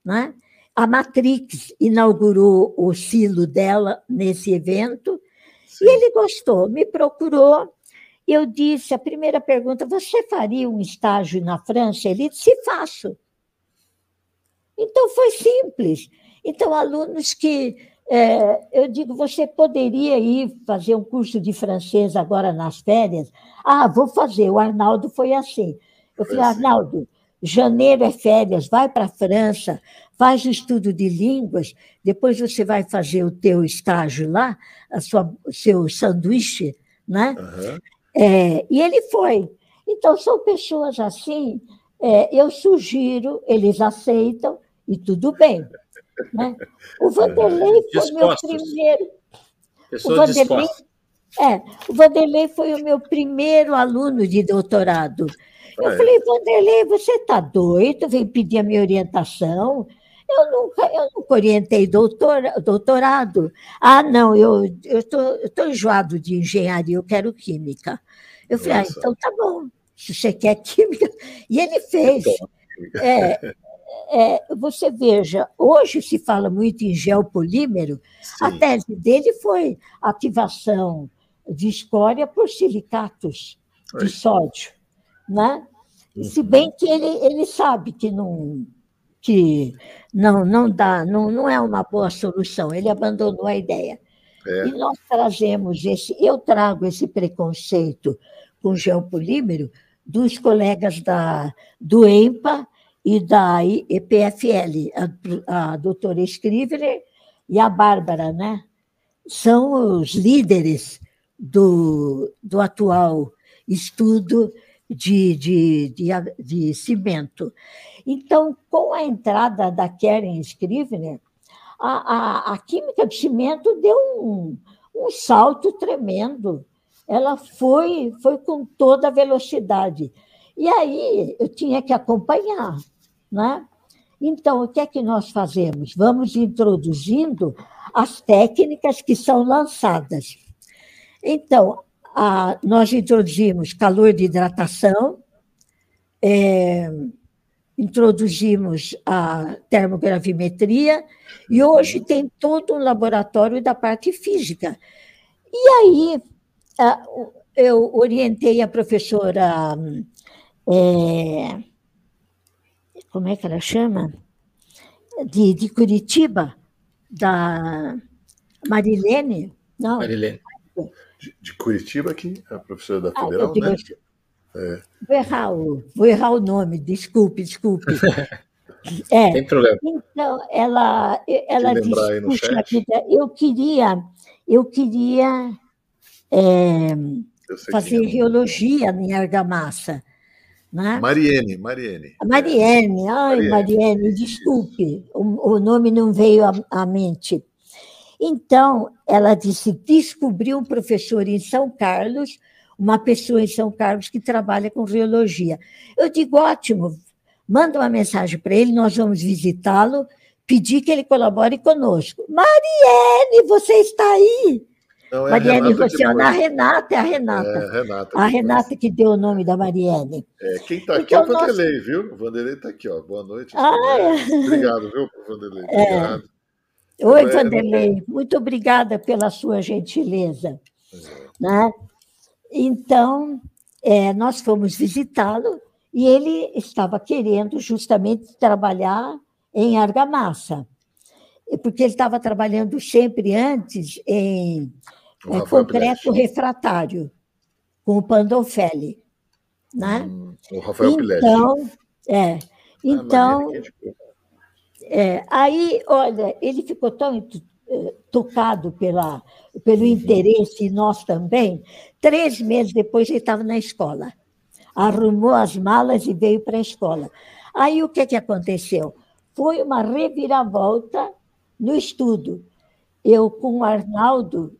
Né? A Matrix inaugurou o silo dela nesse evento, Sim. e ele gostou, me procurou eu disse, a primeira pergunta, você faria um estágio na França? Ele disse, faço. Então, foi simples. Então, alunos que. É, eu digo, você poderia ir fazer um curso de francês agora nas férias? Ah, vou fazer. O Arnaldo foi assim. Eu falei, assim. Arnaldo, janeiro é férias, vai para a França, faz o estudo de línguas, depois você vai fazer o teu estágio lá, a sua, o seu sanduíche, né? Uhum. É, e ele foi. Então, são pessoas assim, é, eu sugiro, eles aceitam, e tudo bem. Né? O Vanderlei foi meu primeiro. Pessoas o Vanderlei, é, o Vanderlei foi o meu primeiro aluno de doutorado. Eu é. falei, Vanderlei, você está doido? Vem pedir a minha orientação. Eu nunca, eu nunca orientei doutor, doutorado. Ah, não, eu estou enjoado de engenharia, eu quero química. Eu falei, ah, então tá bom, se você quer química. E ele fez. É, é, você veja, hoje se fala muito em geopolímero, Sim. a tese dele foi ativação de escória por silicatos Oi. de sódio. Né? Se uhum. bem que ele, ele sabe que não, que não, não dá, não, não é uma boa solução, ele abandonou a ideia. É. E nós trazemos esse, eu trago esse preconceito com geopolímero dos colegas da, do EMPA e da EPFL, a, a doutora Scrivener e a Bárbara, né? São os líderes do, do atual estudo de, de, de, de cimento. Então, com a entrada da Karen Scrivener, a, a, a química de cimento deu um, um salto tremendo ela foi, foi com toda a velocidade. E aí eu tinha que acompanhar. Né? Então, o que é que nós fazemos? Vamos introduzindo as técnicas que são lançadas. Então, a, nós introduzimos calor de hidratação, é, introduzimos a termogravimetria, e hoje tem todo um laboratório da parte física. E aí, eu orientei a professora. É, como é que ela chama? De, de Curitiba, da Marilene. Não. Marilene. De, de Curitiba aqui, a professora da ah, Federal, ah, né? É. Vou, errar o, vou errar o nome, desculpe, desculpe. É. Tem problema. Então, ela, ela disse, puxa vida, eu queria, eu queria é, eu fazer é. geologia em argamassa. Né? Mariene, Mariene. Mariene, ai, Mariene, Mariene desculpe, o, o, nome não veio à, à mente. Então, ela disse: descobriu um professor em São Carlos, uma pessoa em São Carlos que trabalha com geologia. Eu digo: ótimo, manda uma mensagem para ele, nós vamos visitá-lo, pedir que ele colabore conosco. Mariene, você está aí? Não, é Mariane Rossiano, a Renata é a Renata. É, a Renata. A Renata que deu o nome da Mariane. É, quem está aqui é o Vanderlei, nosso... viu? O Vanderlei está aqui, ó. Boa noite. Ah, é. Obrigado, viu, Vanderlei? É. Obrigado. Oi, é, Vanderlei. Muito obrigada pela sua gentileza. É. Né? Então, é, nós fomos visitá-lo e ele estava querendo justamente trabalhar em argamassa, porque ele estava trabalhando sempre antes em é, concreto refratário, com o Pandolfelli. Né? Hum, o Rafael Então, é, ah, então é, aí, olha, ele ficou tão eh, tocado pela, pelo uhum. interesse, e nós também. Três meses depois, ele estava na escola. Arrumou as malas e veio para a escola. Aí, o que, que aconteceu? Foi uma reviravolta no estudo. Eu, com o Arnaldo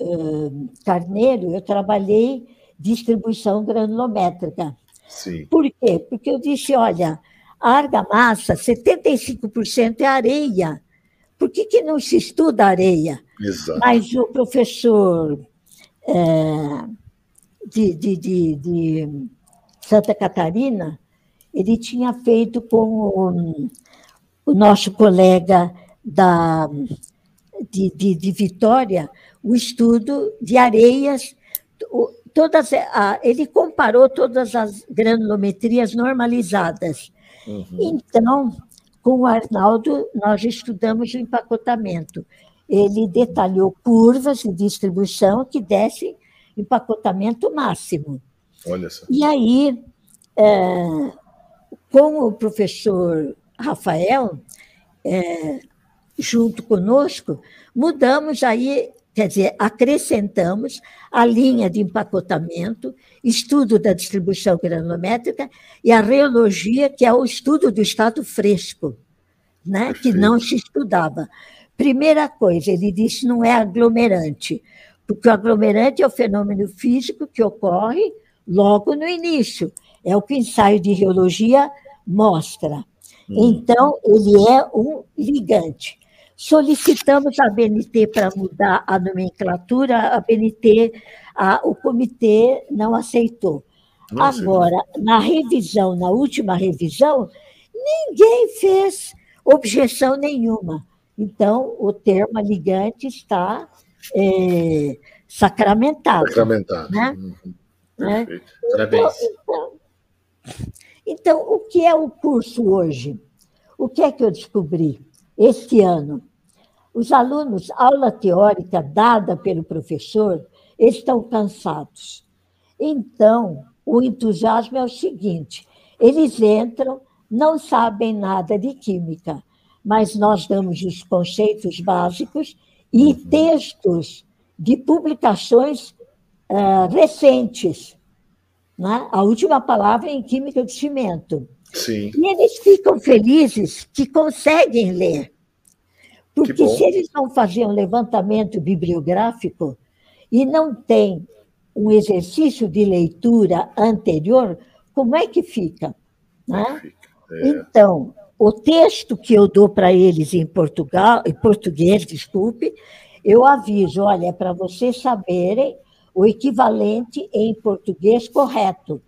uh, Carneiro, eu trabalhei distribuição granulométrica. Sim. Por quê? Porque eu disse, olha, a argamassa, 75% é areia. Por que, que não se estuda areia? Exato. Mas o professor é, de, de, de, de, Santa Catarina, ele tinha feito com o, o nosso colega da, de, de, de, Vitória o estudo de areias. Todas, ele comparou todas as granulometrias normalizadas. Uhum. Então, com o Arnaldo, nós estudamos o empacotamento. Ele detalhou curvas de distribuição que dessem empacotamento máximo. Olha só. E aí, é, com o professor Rafael, é, junto conosco, mudamos aí Quer dizer, acrescentamos a linha de empacotamento, estudo da distribuição granulométrica e a reologia, que é o estudo do estado fresco, né? que não se estudava. Primeira coisa, ele disse não é aglomerante, porque o aglomerante é o fenômeno físico que ocorre logo no início. É o que o ensaio de reologia mostra. Hum. Então, ele é um ligante. Solicitamos a BNT para mudar a nomenclatura, a BNT, a, o comitê não aceitou. Nossa, Agora, na revisão, na última revisão, ninguém fez objeção nenhuma. Então, o termo ligante está é, sacramentado. Sacramentado. Né? Uhum. Né? Então, então, então, o que é o curso hoje? O que é que eu descobri? Este ano. Os alunos, aula teórica dada pelo professor, estão cansados. Então, o entusiasmo é o seguinte: eles entram, não sabem nada de química, mas nós damos os conceitos básicos e uhum. textos de publicações uh, recentes. Né? A última palavra é em química de cimento. Sim. E eles ficam felizes que conseguem ler. Porque se eles não fazem um levantamento bibliográfico e não têm um exercício de leitura anterior, como é que fica? Né? É. Então, o texto que eu dou para eles em Portugal, em português, desculpe, eu aviso, olha, para vocês saberem o equivalente em português correto.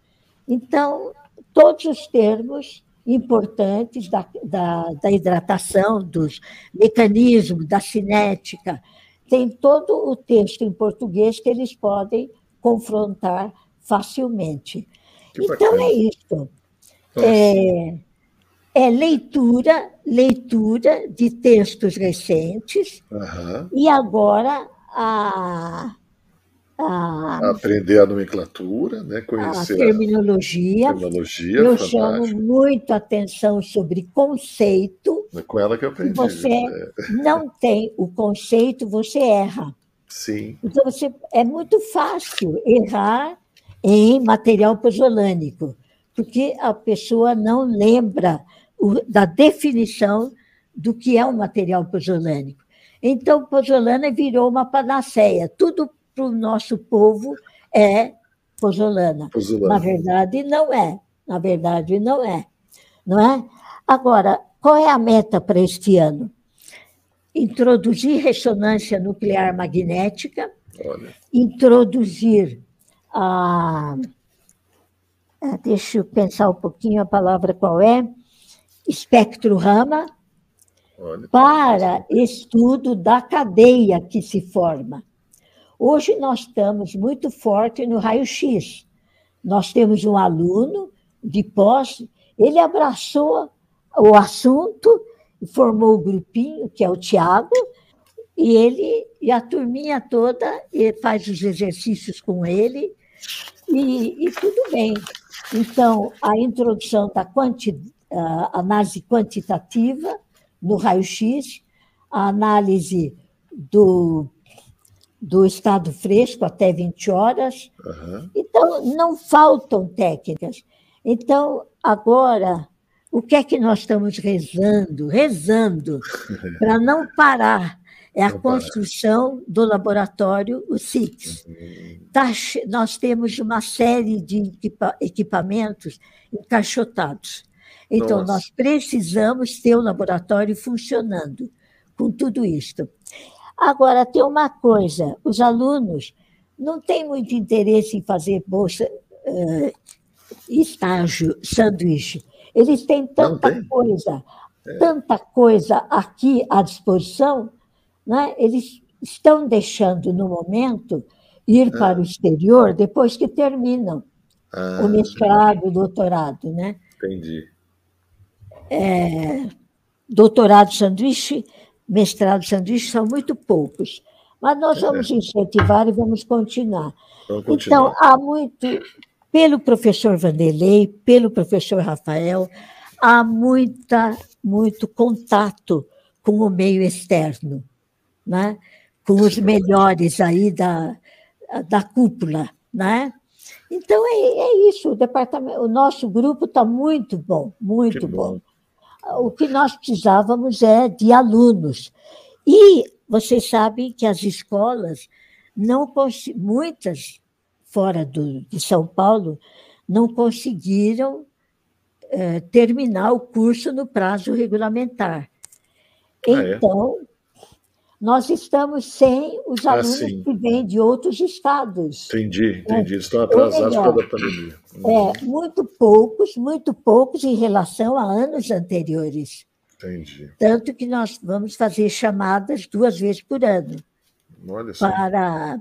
Então, todos os termos importantes da, da, da hidratação, dos mecanismos, da cinética. Tem todo o texto em português que eles podem confrontar facilmente. Que então, bacana. é isso. É, é, leitura, leitura de textos recentes, uhum. e agora a, a, aprender a nomenclatura, né? conhecer a terminologia. A terminologia eu fantástico. chamo muito atenção sobre conceito. É com ela que eu aprendi. Você é. não tem o conceito, você erra. Sim. Então, você, é muito fácil errar em material pozolânico, porque a pessoa não lembra o, da definição do que é um material pozolânico. Então, pozolana virou uma panaceia. Tudo para o nosso povo é pozolana. Pozolana. Na verdade, não é. Na verdade, não é. Não é? Agora, qual é a meta para este ano? Introduzir ressonância nuclear magnética, Olha. introduzir a. ah, Deixa eu pensar um pouquinho a palavra qual é. Espectro-rama, Olha. para estudo da cadeia que se forma. Hoje nós estamos muito forte no raio-x. Nós temos um aluno de pós, ele abraçou o assunto formou o grupinho, que é o Tiago, e ele e a turminha toda faz os exercícios com ele, e, e tudo bem. Então, a introdução da quanti, a análise quantitativa no raio-x, a análise do, do estado fresco até 20 horas. Aham. Então, não faltam técnicas. Então, agora, o que é que nós estamos rezando? Rezando para não parar. É a Não parar. construção do laboratório, o SIX. Tá che- nós temos uma série de equipa- equipamentos encaixotados. Então, Nossa. nós precisamos ter o laboratório funcionando com tudo isto. Agora, tem uma coisa: os alunos não têm muito interesse em fazer bolsa, eh, estágio, sanduíche. Eles têm tanta tem? coisa, tanta coisa aqui à disposição, né? eles estão deixando, no momento, ir para o exterior depois que terminam Ah, o mestrado, o doutorado. Né? entendi. doutorado sanduíche, mestrado sanduíche são muito poucos. Mas nós vamos incentivar e vamos continuar. Vamos continuar. Então, há muito, pelo professor Vanderlei, pelo professor Rafael, há muita, muito contato com o meio externo, né? com os melhores aí da, da cúpula. Né? Então, é, é isso, o, departamento, o nosso grupo está muito bom, muito bom. bom. O que nós precisávamos é de alunos. E vocês sabem que as escolas, não muitas fora do, de São Paulo, não conseguiram eh, terminar o curso no prazo regulamentar. Ah, é? Nós estamos sem os Ah, alunos sim. que vêm de outros estados. Entendi, entendi. Eles estão atrasados melhor. da pandemia. Uhum, É, muito poucos, muito poucos em relação a anos anteriores. Entendi. Tanto que nós vamos fazer chamadas duas vezes por ano Olha só. para.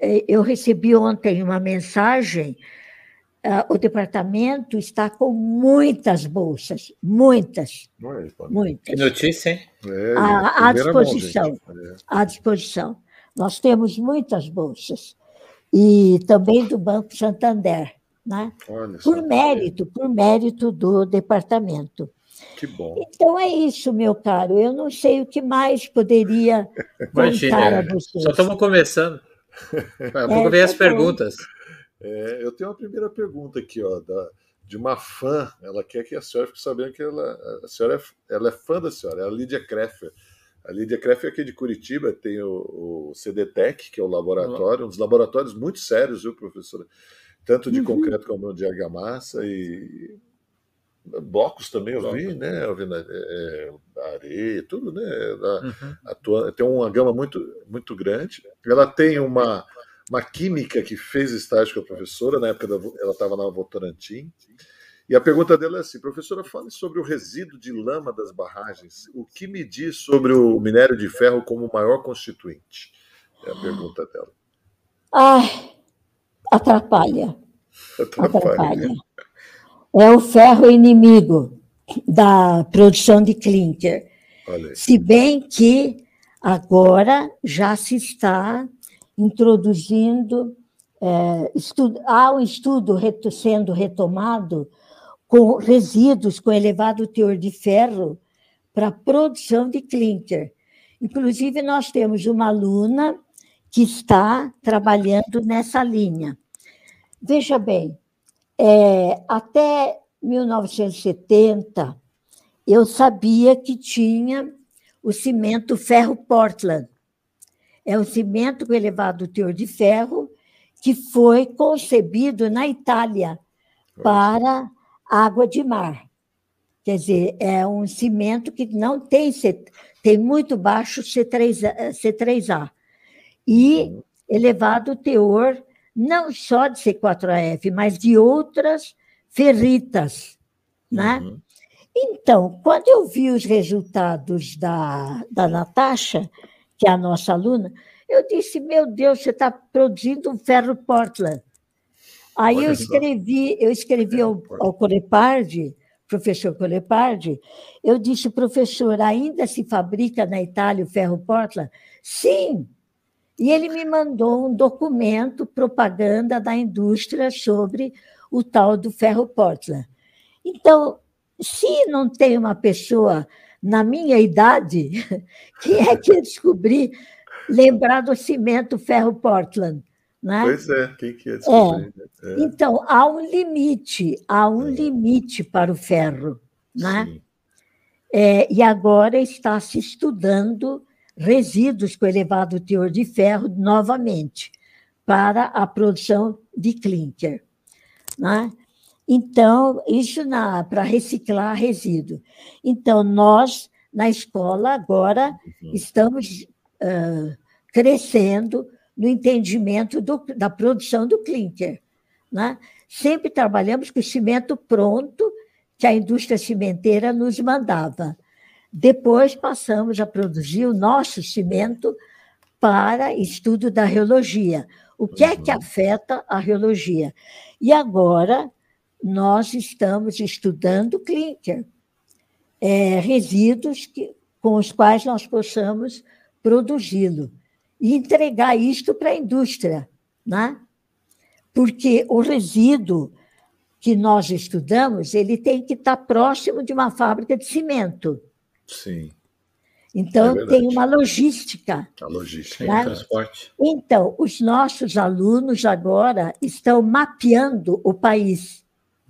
eh, Eu recebi ontem uma mensagem. Ah, O departamento está com muitas bolsas, muitas, Paulo. Que muitas, notícia, hein? É, à, à mão, disposição. gente. É. à disposição. Nós temos muitas bolsas. E também do Banco Santander, né? Olha por mérito, por mérito do departamento. Que bom. Então é isso, meu caro. Eu não sei o que mais poderia contar a Imagina, vocês. só estamos começando. Pouco É, vem as tá bom. É, eu tenho uma primeira pergunta aqui, ó, da, de uma fã. Ela quer que a senhora fique sabendo que ela, a senhora é, ela é fã da senhora, é a Lídia Kreffer. A Lídia Kreffer é aqui de Curitiba, tem o, o CDTEC, que é o laboratório, um dos laboratórios muito sérios, viu, professora? Tanto de Uhum. concreto como de argamassa e blocos também eu vi, né? Eu vi na- é, é, areia, tudo, né? Ela Uhum. atua- tem uma gama muito, muito grande. Ela tem uma, uma química que fez estágio com a professora, na época da, ela estava na Votorantim. E a pergunta dela é assim: professora, fale sobre o resíduo de lama das barragens. O que me diz sobre o minério de ferro como o maior constituinte? É a pergunta dela. Ai, atrapalha, Atrapalha. atrapalha. É o ferro inimigo da produção de clinker. Se bem que agora já se está introduzindo. É, estudo, há um estudo reto, sendo retomado com resíduos com elevado teor de ferro para produção de clinker. Inclusive, nós temos uma aluna que está trabalhando nessa linha. Veja bem, é, até 1970, eu sabia que tinha o cimento ferro Portland. É um cimento com elevado teor de ferro que foi concebido na Itália para água de mar. Quer dizer, é um cimento que não tem, tem muito baixo C3, C3A e elevado teor não só de C4AF, mas de outras ferritas, né? Uhum. Então, quando eu vi os resultados da, da Natasha, que é a nossa aluna, eu disse, meu Deus, você está produzindo um ferro Portland. Aí Olha eu escrevi, eu escrevi ao, ao Colepardi, professor Colepardi, eu disse, professor, ainda se fabrica na Itália o ferro Portland? Sim, e ele me mandou um documento, propaganda da indústria sobre o tal do ferro Portland. Então, se não tem uma pessoa na minha idade, quem é que descobrir lembrar do cimento ferro Portland? Né? Pois é, quem que é descobrir? É. É. Então, há um limite, há um é. limite para o ferro. Né? É, e agora está se estudando resíduos com elevado teor de ferro novamente para a produção de clinker. Né? Então, isso para reciclar resíduo. Então, nós, na escola, agora uhum. estamos uh, crescendo no entendimento do, da produção do clinker. Né? Sempre trabalhamos com cimento pronto que a indústria cimenteira nos mandava. Depois passamos a produzir o nosso cimento para estudo da reologia. O que é que uhum. afeta a reologia? E agora nós estamos estudando clinker, é, resíduos que, com os quais nós possamos produzi-lo e entregar isto para a indústria, né? Porque o resíduo que nós estudamos, ele tem que estar próximo de uma fábrica de cimento. Sim. Então, é tem uma logística. A logística, né? o transporte. Então, os nossos alunos agora estão mapeando o país.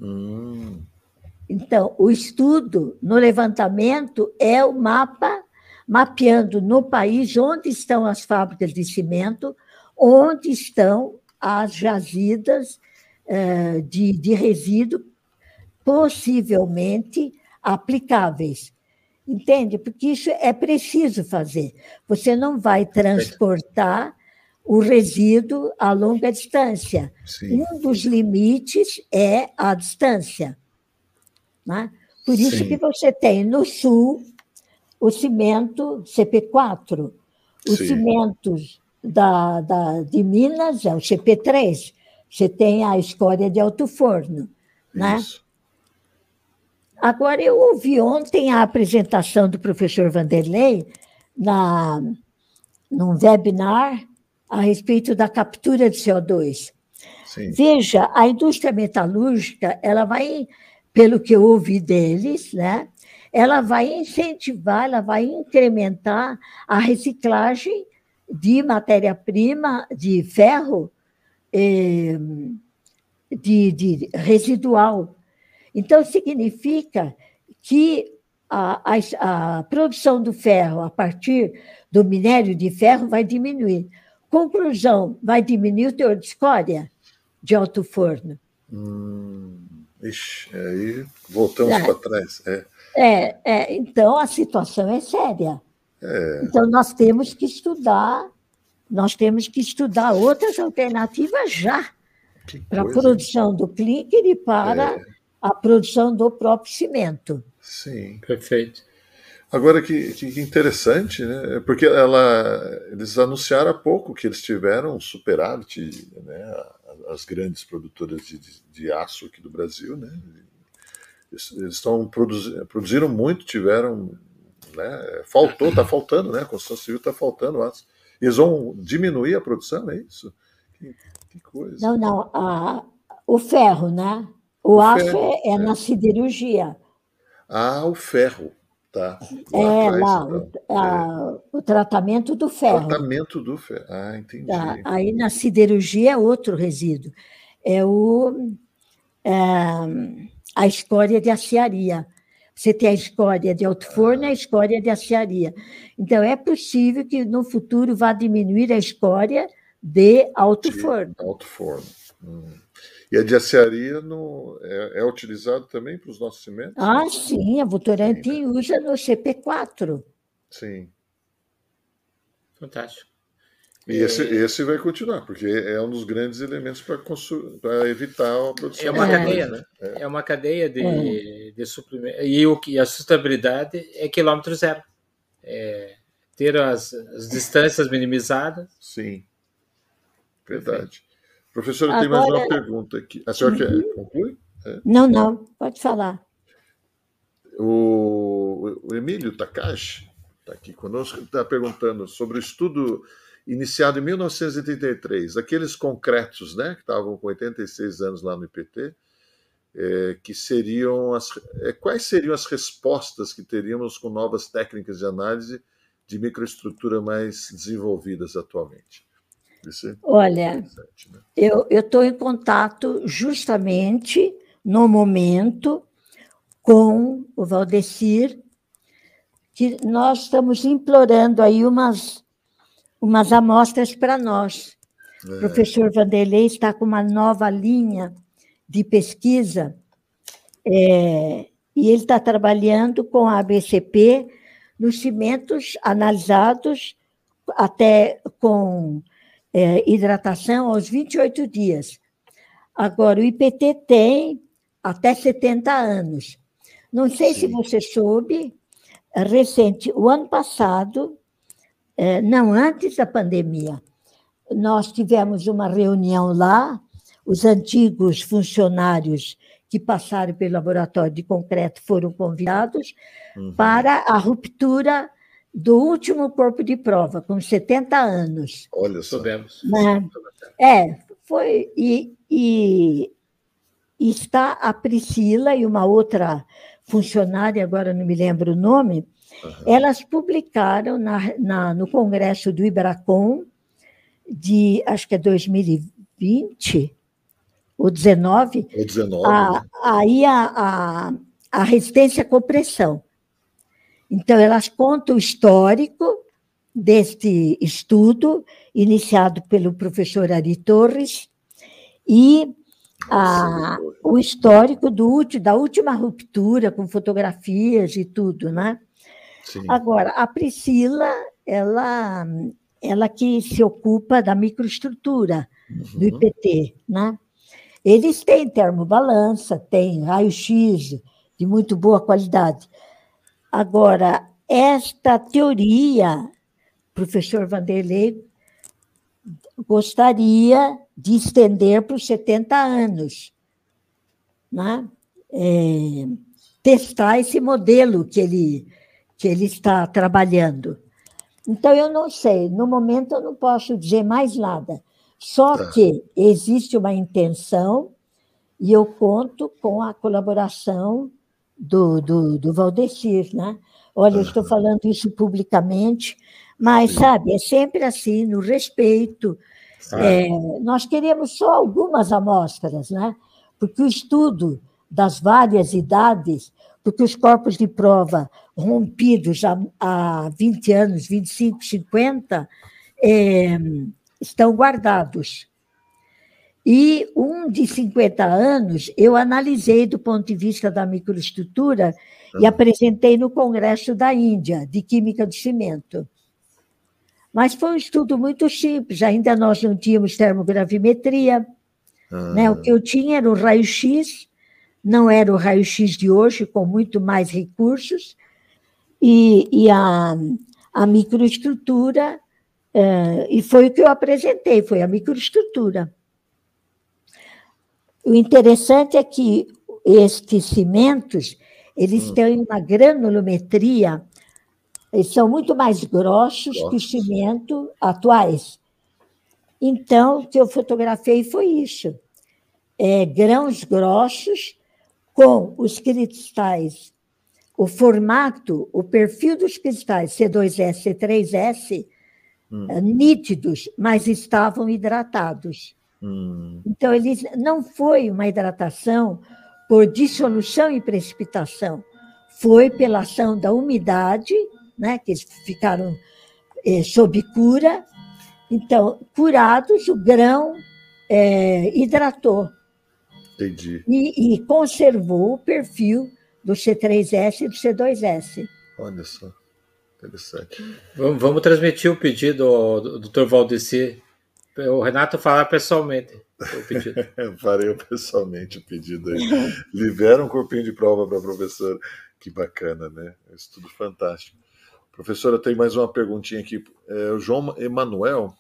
Hum. Então, o estudo no levantamento é o mapa mapeando no país onde estão as fábricas de cimento, onde estão as jazidas eh, de, de resíduo possivelmente aplicáveis. Entende? Porque isso é preciso fazer. Você não vai transportar o resíduo a longa distância. Sim. Um dos limites é a distância. Né? Por isso Sim. que você tem no sul o cimento CP4, os Sim. cimentos da, da, de Minas é o CP3, você tem a escória de alto forno. Né? Isso. Agora, eu ouvi ontem a apresentação do professor Vanderlei na, num webinar a respeito da captura de CO2. Sim. Veja, a indústria metalúrgica, ela vai, pelo que eu ouvi deles, né, ela vai incentivar, ela vai incrementar a reciclagem de matéria-prima, de ferro, eh, de, de residual, então, significa que a, a, a, produção do ferro a partir do minério de ferro vai diminuir. Conclusão: vai diminuir o teor de escória de alto forno. Hum, ixi, aí voltamos é. para trás. É. É, é, então a situação é séria. É. Então nós temos que estudar, nós temos que estudar outras alternativas já para a produção do clínico e para é a produção do próprio cimento. Sim. Perfeito. Agora que, que interessante, né? Porque ela, eles anunciaram há pouco que eles tiveram superávit, né? As grandes produtoras de, de, de aço aqui do Brasil, né? Eles, estão produzindo, produziram muito, tiveram, né? Faltou, está faltando, né? A construção civil está faltando aço. Eles vão diminuir a produção, é isso? Que, que coisa. Não, não. A, o ferro, né? O, o aço ferro, é, é, na siderurgia. Ah, o ferro. Tá. Lá é, atrás, lá, então. o, a, é. o, tratamento do ferro. Tratamento do ferro. Ah, entendi. Tá. Aí na siderurgia é outro resíduo. É o, é, a escória de aciaria. Você tem a escória de alto forno e a escória de aciaria. Então, é possível que no futuro vá diminuir a escória de alto de forno. Alto forno. Hum. E a de aciaria no, é, é utilizado também para os nossos cimentos? Ah, sim, a Votorantim né? usa no CP4. Sim. Fantástico. E esse, esse vai continuar, porque é um dos grandes elementos para evitar a produção. É uma cadeia, né? É, é uma cadeia de, é. de suplemento. E o que a sustentabilidade é quilômetro zero. É ter as, as distâncias minimizadas. Sim. Verdade. Professora, Agora... tem mais uma pergunta aqui. A senhora uhum. quer concluir? É. Não, não, pode falar. O, o Emílio Takashi está aqui conosco, está perguntando sobre o estudo iniciado em 1983, aqueles concretos, né, que estavam com 86 anos lá no IPT, é, que seriam as, é, quais seriam as respostas que teríamos com novas técnicas de análise de microestrutura mais desenvolvidas atualmente? É Olha, né? eu estou em contato justamente no momento com o Valdecir, que nós estamos implorando aí umas, umas amostras para nós. É. O professor Vanderlei está com uma nova linha de pesquisa é, e ele está trabalhando com a ABCP nos cimentos analisados até com é, hidratação aos 28 dias. Agora, o IPT tem até 70 anos. Não sei Sim. se você soube, recente, o ano passado, é, não antes da pandemia, nós tivemos uma reunião lá, os antigos funcionários que passaram pelo laboratório de concreto foram convidados uhum. para a ruptura do último corpo de prova, com 70 anos. Olha, soubemos. Né? É, foi. E, e, está a Priscila e uma outra funcionária, agora não me lembro o nome, uhum. elas publicaram na, na, no Congresso do Ibracon, de acho que é 2020, ou 19, ou 19 a, né? aí a, a, a resistência à compressão. Então, elas contam o histórico deste estudo, iniciado pelo professor Ari Torres, e a, o histórico do, da última ruptura, com fotografias e tudo, né? Sim. Agora, a Priscila, ela, ela que se ocupa da microestrutura uhum. do IPT, né? Eles têm termobalança, têm raio-x de muito boa qualidade, Agora, esta teoria, professor Vanderlei gostaria de estender para os 70 anos, né? É, testar esse modelo que ele, que ele está trabalhando. Então, eu não sei, no momento eu não posso dizer mais nada, só tá. que existe uma intenção e eu conto com a colaboração do, do, do Valdecir, né? Olha, eu estou falando isso publicamente, mas, sabe, é sempre assim, no respeito. É, nós queremos só algumas amostras, né? Porque o estudo das várias idades, porque os corpos de prova rompidos há, há 20 anos, 25, 50, é, estão guardados. E um de 50 anos, eu analisei do ponto de vista da microestrutura e apresentei no Congresso da Índia, de Química do Cimento. Mas foi um estudo muito simples, ainda nós não tínhamos termogravimetria. Ah. Né? O que eu tinha era o raio-x, não era o raio-x de hoje, com muito mais recursos, e, e a, a microestrutura, eh, e foi o que eu apresentei, foi a microestrutura. O interessante é que estes cimentos, eles hum. têm uma granulometria Eles são muito mais grossos que o cimento atuais. Então, o que eu fotografei foi isso: é, grãos grossos com os cristais, o formato, o perfil dos cristais C2S, C3S, hum. É, nítidos, mas estavam hidratados. Hum. Então, eles não foi uma hidratação por dissolução e precipitação, foi pela ação da umidade, né, que eles ficaram eh, sob cura. Então, curados, o grão eh, hidratou. Entendi. E, e, conservou o perfil do C3S e do C2S. Olha só, interessante. Vamos, vamos transmitir o pedido do Dr. Valdeci. O Renato falar pessoalmente o pedido. Farei pessoalmente o pedido aí. Libera um corpinho de prova para a professora. Que bacana, né? Estudo fantástico. Professora, tem mais uma perguntinha aqui. É, o João Emanuel,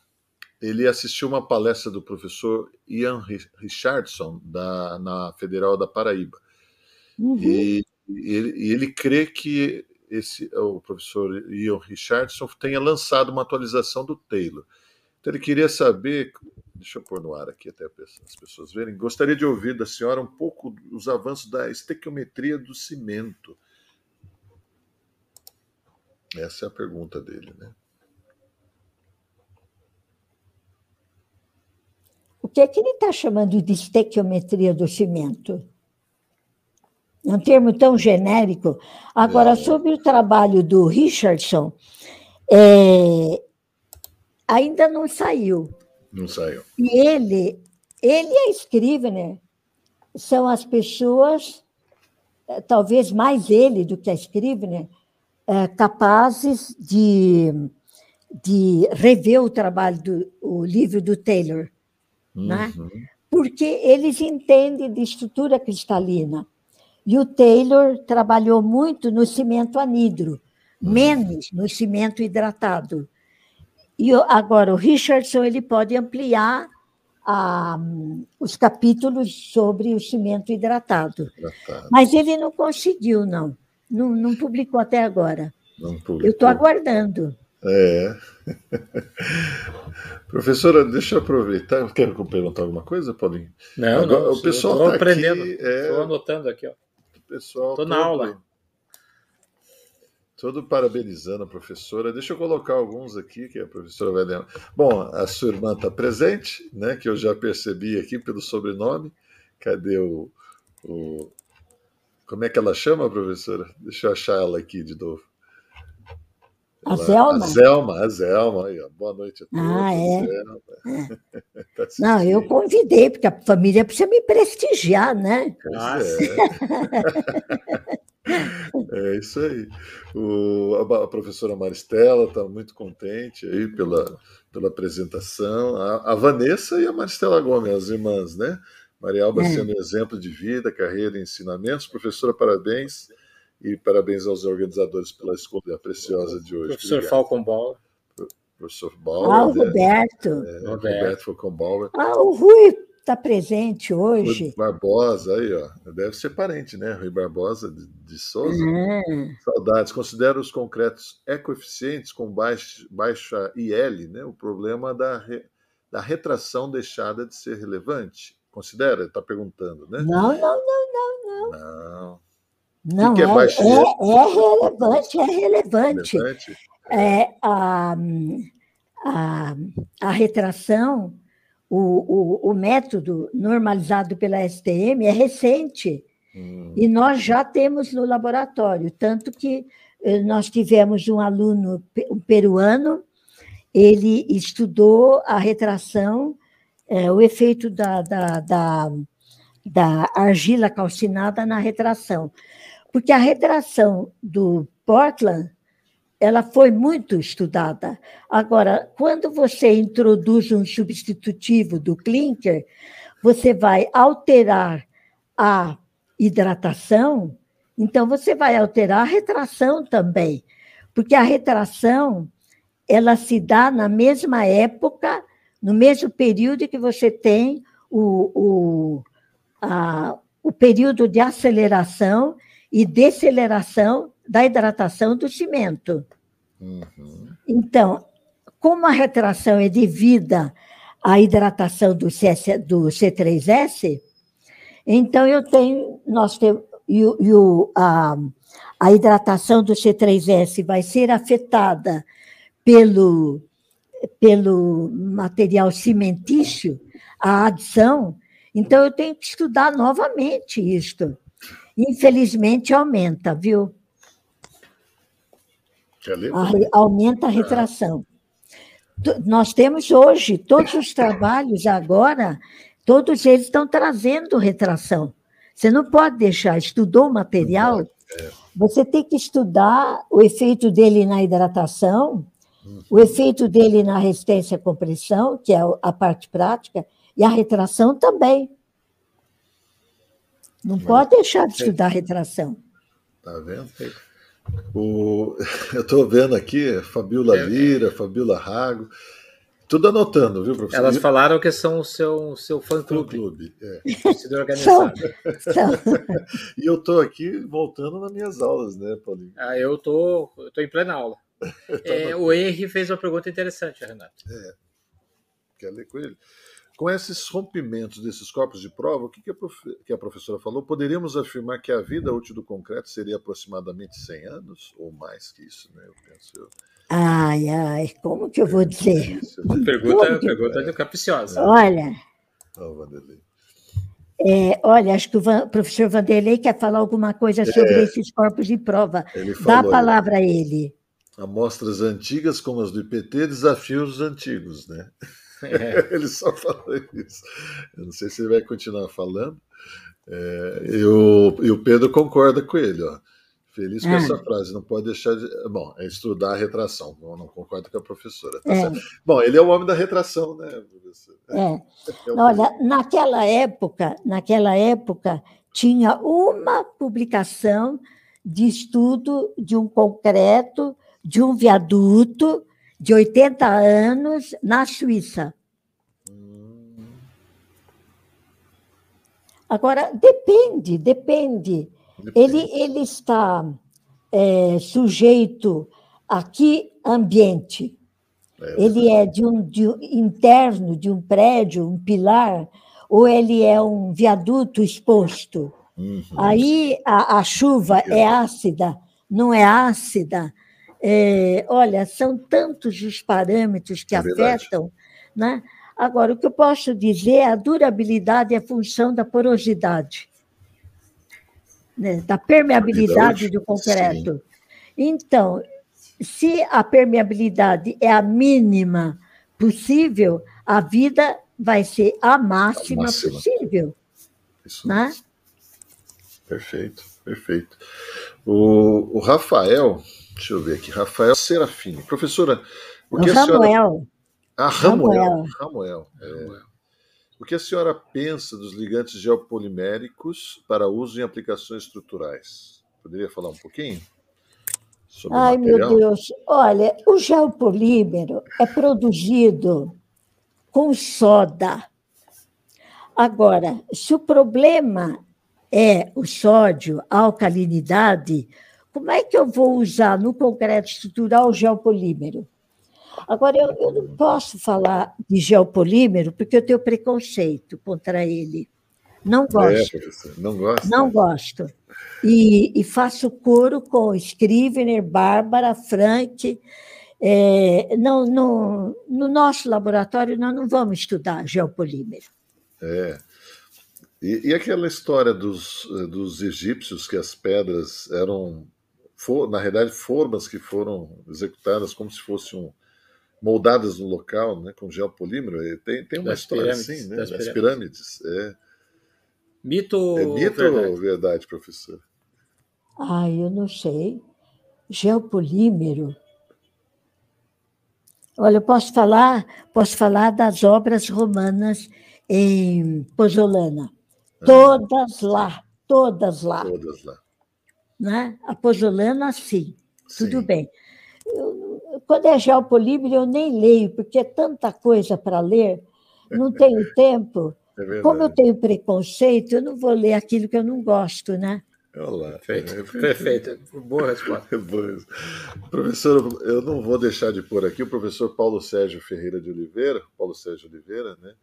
ele assistiu uma palestra do professor Ian Richardson da, na Federal da Paraíba. Uhum. E, e, ele, e, ele, crê que esse, o professor Ian Richardson tenha lançado uma atualização do Taylor. Então ele queria saber, deixa eu pôr no ar aqui até as pessoas verem, gostaria de ouvir da senhora um pouco os avanços da estequiometria do cimento. Essa é a pergunta dele, né? O que é que ele está chamando de estequiometria do cimento? É um termo tão genérico. Agora, é. sobre o trabalho do Richardson, é, ainda não saiu. Não saiu. E ele, ele e a Scrivener são as pessoas, eh, talvez mais ele do que a Scrivener, é, capazes de, de rever o trabalho do o livro do Taylor, né? uhum. né? porque eles entendem de estrutura cristalina. E o Taylor trabalhou muito no cimento anidro, uhum. menos no cimento hidratado. E agora o Richardson ele pode ampliar a, os capítulos sobre o cimento hidratado. hidratado. Mas ele não conseguiu, não. Não, não publicou até agora. Publicou. Eu estou aguardando. É. Professora, deixa eu aproveitar. Quer perguntar alguma coisa, Paulinho? Não, Agora, não. O pessoal está aprendendo. Estou é... anotando aqui. Ó. O pessoal. Estou na aula. Todo parabenizando a professora. Deixa eu colocar alguns aqui que a professora vai lembrar. Bom, a sua irmã está presente, né? Que eu já percebi aqui pelo sobrenome. Cadê o, o, como é que ela chama, professora? Deixa eu achar ela aqui de novo. A Zelma? A Zelma, a Zelma. Aí. Boa noite a todos. Ah, é. é. tá Não, eu convidei, porque a família precisa me prestigiar, né? Ah, é. é isso aí. O, a, a professora Maristela está muito contente aí pela, pela apresentação. A, a Vanessa e a Maristela Gomes, as irmãs, né? Maria Alba é. sendo um exemplo de vida, carreira e ensinamentos. Professora, parabéns. E parabéns aos organizadores pela escolha preciosa de hoje. Professor Obrigado. Falcon Bauer. Professor Bauer. Ah, o? Roberto. É, Roberto. Roberto Falcon Bauer. Ah, o Rui está presente hoje. Rui Barbosa, aí, ó. Deve ser parente, né? Rui Barbosa de, de Souza. Uhum. Saudades. Considera os concretos ecoeficientes com baixa, baixa IL, né? O problema da, re, da retração deixada de ser relevante. Considera? Está perguntando, né? Não, não, não, não, não. Não. Não, que é, é, é, relevante, é relevante. relevante. É, a, a, a retração, o, o, o método normalizado pela STM é recente. Hum. E nós já temos no laboratório, tanto que eh, nós tivemos um aluno um peruano, ele estudou a retração é, o efeito da, da, da, da argila calcinada na retração. Porque a retração do Portland ela foi muito estudada. Agora, quando você introduz um substitutivo do clinker, você vai alterar a hidratação, então você vai alterar a retração também, porque a retração ela se dá na mesma época no mesmo período que você tem o, o, a, o período de aceleração e deceleração da hidratação do cimento. Uhum. Então, como a retração é devida à hidratação do, C, do C3S, então eu tenho, nós temos, e, e o, a, a hidratação do C3S vai ser afetada pelo, pelo material cimentício, a adição, então eu tenho que estudar novamente isto. Infelizmente aumenta, viu? A, aumenta a retração. Nós temos hoje, todos os trabalhos agora, todos eles estão trazendo retração. Você não pode deixar, estudou o material, é. você tem que estudar o efeito dele na hidratação, o efeito dele na resistência à compressão, que é a parte prática, e a retração também. Não Mas, pode deixar de estudar a retração. Está vendo? O, eu estou vendo aqui Fabiola é. Lira, Fabiola Rago, tudo anotando, viu, professor? Elas falaram que são o seu, seu fã-clube. Fã-clube, é. organizado. e eu estou aqui voltando nas minhas aulas, né, Paulinho? Ah, eu tô, estou tô em plena aula. é, o Henry fez uma pergunta interessante, Renato. É. Quer ler com ele? Com esses rompimentos desses corpos de prova, o que, que, a, prof... que a professora falou? Poderíamos afirmar que a vida útil do concreto seria aproximadamente 100 anos ou mais que isso, né? Eu penso. Eu... Ai, ai, como que eu vou dizer? Pergunta, que... pergunta é. capiciosa. Olha. Oh, é, olha, acho que o Van, professor Vanderlei quer falar alguma coisa sobre é, esses corpos de prova. Dá a palavra a ele. Amostras antigas, como as do IPT, desafiam os antigos, né? É. ele só falou isso. Eu não sei se ele vai continuar falando. É, e, o, e, o, Pedro concorda com ele. Ó. Feliz com é. essa frase, não pode deixar de. Bom, é estudar a retração. Não, não concordo com a professora. Tá é. Bom, ele é o homem da retração, né, professor? É. é Olha, naquela época, naquela época, tinha uma publicação de estudo de um concreto, de um viaduto, de 80 anos na Suíça. Agora, depende, depende. depende. Ele, ele está é, sujeito a que ambiente? É, ele é de um, de um interno de um prédio, um pilar, ou ele é um viaduto exposto? Uhum. Aí a, a chuva é ácida, não é ácida, é, olha, são tantos os parâmetros que é afetam, né? Agora, o que eu posso dizer é a durabilidade é função da porosidade, né? da permeabilidade do concreto. Sim. Então, se a permeabilidade é a mínima possível, a vida vai ser a máxima, a máxima. possível. Isso né? Perfeito, perfeito. O, o Rafael Deixa eu ver aqui. Rafael Serafini. Professora, o que a senhora. Ah, Ramuel. Ramuel. É. O que a senhora pensa dos ligantes geopoliméricos para uso em aplicações estruturais? Poderia falar um pouquinho? Sobre Ai, meu Deus. Olha, o geopolímero é produzido com soda. Agora, se o problema é o sódio, a alcalinidade, como é que eu vou usar no concreto estrutural o geopolímero? Agora, eu, eu não posso falar de geopolímero porque eu tenho preconceito contra ele. Não é, gosto. É, não gosto. Não gosto. E, e, faço coro com Scrivener, Bárbara, Frank. É, não, não, no nosso laboratório, nós não vamos estudar geopolímero. É. E, e aquela história dos, dos egípcios que as pedras eram for, na realidade, formas que foram executadas como se fossem moldadas no local, né, com geopolímero. Tem, tem uma das história assim, né? Das, das pirâmides. pirâmides. É. Mito, é mito verdade. ou verdade, professor? Ah, eu não sei. Geopolímero. Olha, eu posso falar, posso falar das obras romanas em Pozolana. Ah. Todas lá, todas lá. Todas lá né? A pozolana, sim, tudo sim. bem. Eu, quando é geopolímero, eu nem leio, porque é tanta coisa para ler, não tenho tempo. É Como eu tenho preconceito, eu não vou ler aquilo que eu não gosto, né? Olá. Perfeito. Perfeito. Boa resposta. professor, eu não vou deixar de pôr aqui o professor Paulo Sérgio Ferreira de Oliveira, Paulo Sérgio Oliveira, né?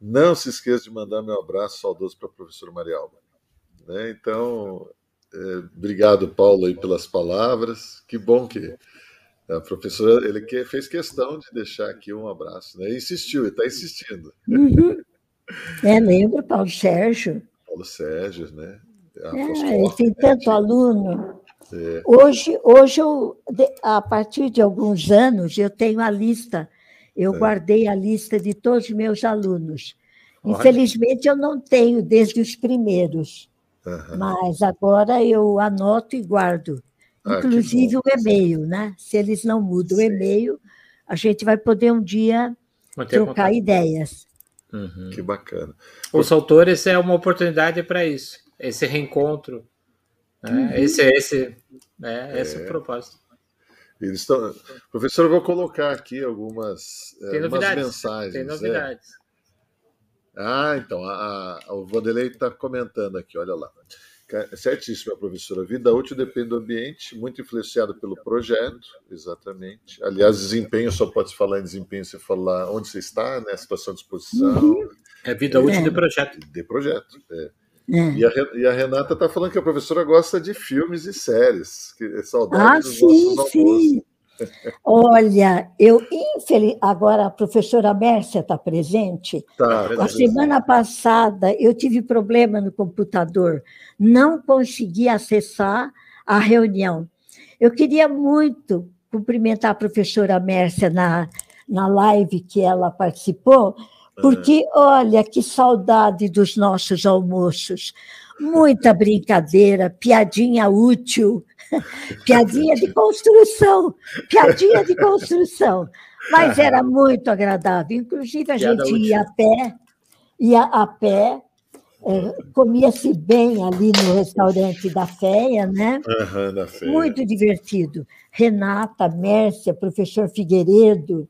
Não se esqueça de mandar meu abraço saudoso para a professora Maria Alba. Né? Então, obrigado, Paulo, aí, pelas palavras. Que bom que a professora ele que, fez questão de deixar aqui um abraço, né? E insistiu, e está insistindo. Uhum. É, lembro, Paulo Sérgio. Paulo Sérgio, né? É, tem tanto aluno. É. Hoje, hoje eu, a partir de alguns anos, eu tenho a lista, eu é. guardei a lista de todos os meus alunos. Infelizmente, eu não tenho desde os primeiros, uhum. mas agora eu anoto e guardo. Ah, Inclusive o e-mail, né? Se eles não mudam Sim. o e-mail, a gente vai poder um dia Manter trocar ideias. Uhum. Que bacana. Os autores é uma oportunidade para isso, esse reencontro. Né? Uhum. Esse, esse, é, esse é o propósito. Eles estão... Professor, eu vou colocar aqui algumas, é, Tem novidades. mensagens. Tem é. novidades. É. Ah, então, a, a, o Vanderlei está comentando aqui, olha lá. Certíssima, professora. Vida útil depende do ambiente, muito influenciado pelo projeto, exatamente. Aliás, desempenho só pode falar em desempenho se falar onde você está, né? Situação de exposição. Uhum. É vida útil é. de projeto. De projeto, é. É. E, a, e, a, Renata está falando que a professora gosta de filmes e séries. Que é saudade ah, dos sim, nossos sim. Olha, eu infeliz... agora a professora Mércia está presente. Tá, a semana passada eu tive problema no computador, não consegui acessar a reunião. Eu queria muito cumprimentar a professora Mércia na, na live que ela participou, porque, olha, que saudade dos nossos almoços. Muita brincadeira, piadinha útil, piadinha de construção, piadinha de construção. Mas era muito agradável. Inclusive, a Piada gente útil. ia a pé, ia a pé, é, comia-se bem ali no restaurante da Feia, né? Uhum, da Feia. Muito divertido. Renata, Mércia, professor Figueiredo.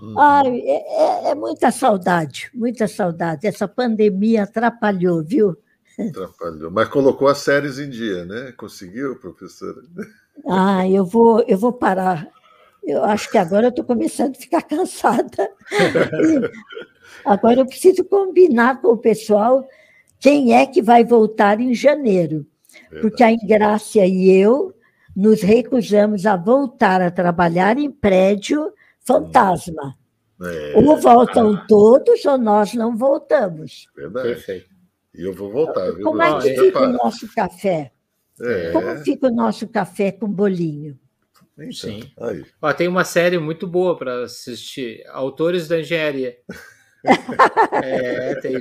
Uhum. Ai, é, é, é muita saudade, muita saudade. Essa pandemia atrapalhou, viu? Atrapalhou. Mas colocou as séries em dia, né? Conseguiu, professora? Ah, eu vou, eu vou parar. Eu acho que agora eu estou começando a ficar cansada. agora eu preciso combinar com o pessoal quem é que vai voltar em janeiro. Verdade. Porque a Ingrácia e eu nos recusamos a voltar a trabalhar em prédio fantasma. É. Ou voltam ah. todos ou nós não voltamos. Verdade. Perfeito. E eu vou voltar. Viu? Como é que fica o nosso café? É. Como fica o nosso café com bolinho? Então, Sim. Aí. Ó, tem uma série muito boa para assistir. Autores da Engenharia. é, tem.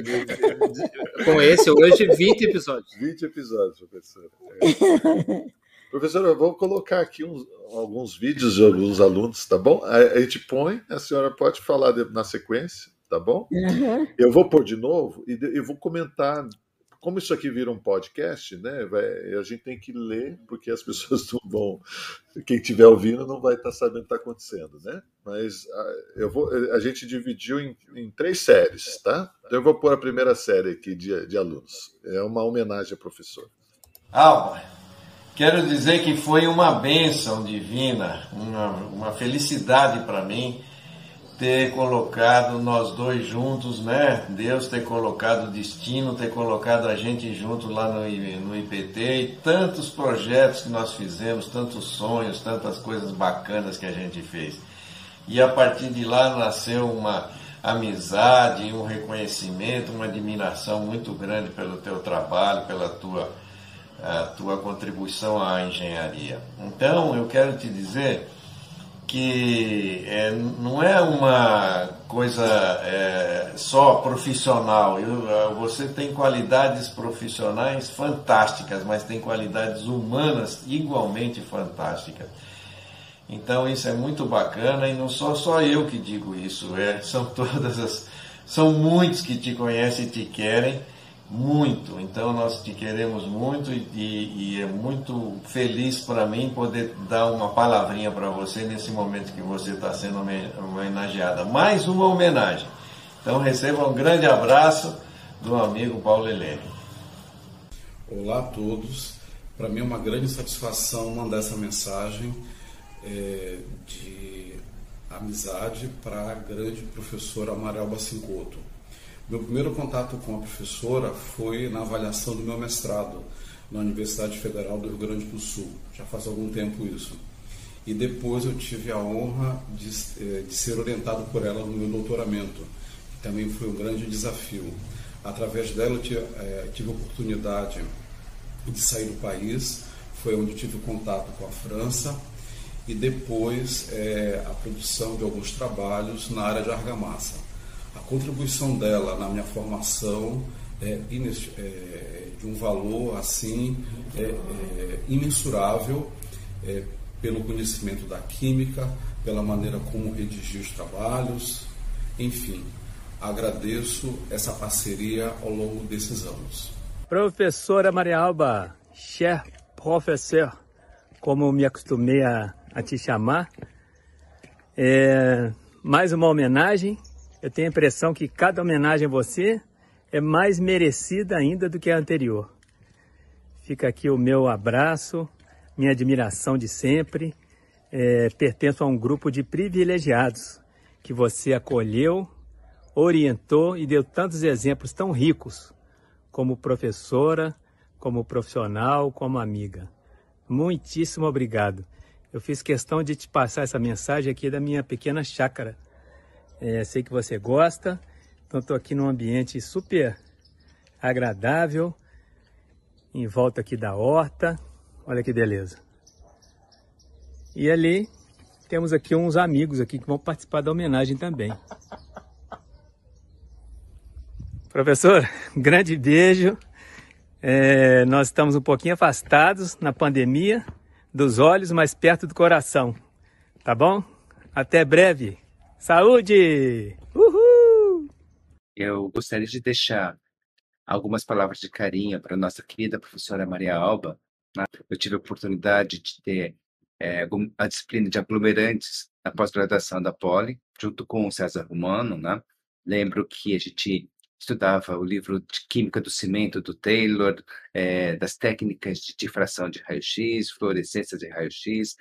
Com esse hoje, 20 episódios. 20 episódios, professor. É. professor, eu vou colocar aqui uns, alguns vídeos de alguns alunos, tá bom? A, gente põe, a senhora pode falar na sequência tá bom? Uhum. Eu vou pôr de novo e eu vou comentar. Como isso aqui vira um podcast, né? Vai, a gente tem que ler, porque as pessoas não vão. Quem estiver ouvindo não vai estar sabendo o que está acontecendo, né? Mas a, eu vou, a gente dividiu em, em, três séries, tá? Então eu vou pôr a primeira série aqui de, de alunos. É uma homenagem ao professor. Alba, quero dizer que foi uma bênção divina, uma, uma felicidade para mim ter colocado nós dois juntos, né? Deus ter colocado o destino, ter colocado a gente junto lá no, no IPT e tantos projetos que nós fizemos, tantos sonhos, tantas coisas bacanas que a gente fez. E a partir de lá nasceu uma amizade, um reconhecimento, uma admiração muito grande pelo teu trabalho, pela tua, tua contribuição à engenharia. Então, eu quero te dizer que é, não é uma coisa é, só profissional. Eu, você tem qualidades profissionais fantásticas, mas tem qualidades humanas igualmente fantásticas. Então isso é muito bacana e não sou só eu que digo isso, é, são todas as, são muitos que te conhecem e te querem muito. Então nós te queremos muito e, e é muito feliz para mim poder dar uma palavrinha para você nesse momento que você está sendo homenageada. Mais uma homenagem. Então receba um grande abraço do amigo Paulo Helene. Olá a todos. Para mim é uma grande satisfação mandar essa mensagem é, de amizade para a grande professora Amarel Bacincoto. Meu primeiro contato com a professora foi na avaliação do meu mestrado na Universidade Federal do Rio Grande do Sul. Já faz algum tempo isso. E depois eu tive a honra de, é, de ser orientado por ela no meu doutoramento, que também foi um grande desafio. Através dela eu tive, é, tive a oportunidade de sair do país, foi onde tive contato com a França e depois é, a produção de alguns trabalhos na área de argamassa. Contribuição dela na minha formação é, é de um valor assim é, é imensurável é, pelo conhecimento da química, pela maneira como redigiu os trabalhos, enfim, agradeço essa parceria ao longo desses anos. Professora Maria Alba, cher professeur, como me acostumei a, a te chamar, é mais uma homenagem. Eu tenho a impressão que cada homenagem a você é mais merecida ainda do que a anterior. Fica aqui o meu abraço, minha admiração de sempre. É, pertenço a um grupo de privilegiados que você acolheu, orientou e deu tantos exemplos tão ricos como professora, como profissional, como amiga. Muitíssimo obrigado. Eu fiz questão de te passar essa mensagem aqui da minha pequena chácara. É, sei que você gosta, então estou aqui num ambiente super agradável, em volta aqui da horta. Olha que beleza. E ali temos aqui uns amigos aqui que vão participar da homenagem também. Professor, grande beijo. É, nós estamos um pouquinho afastados na pandemia dos olhos, mas perto do coração. Tá bom? Até breve. Saúde! Uhul! Eu gostaria de deixar algumas palavras de carinho para nossa querida professora Maria Alba. Né? Eu tive a oportunidade de ter é, a disciplina de aglomerantes na pós-graduação da Poli, junto com o César Romano. Né? Lembro que a gente estudava o livro de Química do Cimento do Taylor, é, das técnicas de difração de raio-x, fluorescência de raio-x.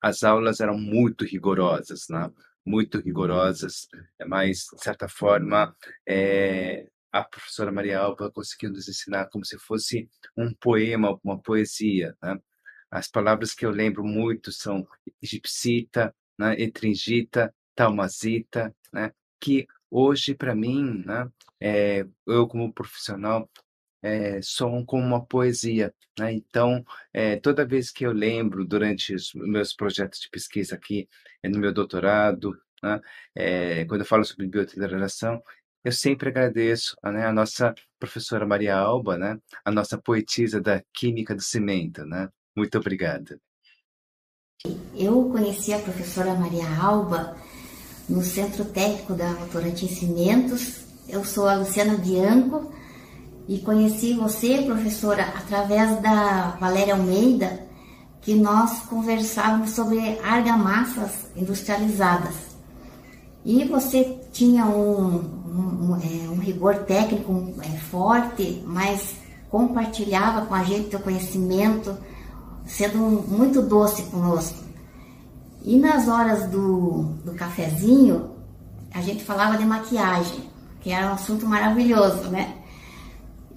As aulas eram muito rigorosas, né? Muito rigorosas, mas, de certa forma, é, a professora Maria Alba conseguiu nos ensinar como se fosse um poema, uma poesia. Né? As palavras que eu lembro muito são egipcita, né? etringita, talmazita, né? que hoje, para mim, né? é, eu como profissional é, soam como uma poesia. Né? Então, é, toda vez que eu lembro, durante os meus projetos de pesquisa aqui é, no meu doutorado, né? é, quando eu falo sobre biodegradação, eu sempre agradeço né, a nossa professora Maria Alba, né, a nossa poetisa da Química do Cimento. Né? Muito obrigada. Eu conheci a professora Maria Alba no Centro Técnico da Votorantim Cimentos eu sou a Luciana Bianco e conheci você, professora, através da Valéria Almeida, que nós conversávamos sobre argamassas industrializadas. E você tinha um, um, um, é, um rigor técnico é, forte, mas compartilhava com a gente o conhecimento, sendo muito doce conosco. E nas horas do, do cafezinho, a gente falava de maquiagem que era um assunto maravilhoso, né?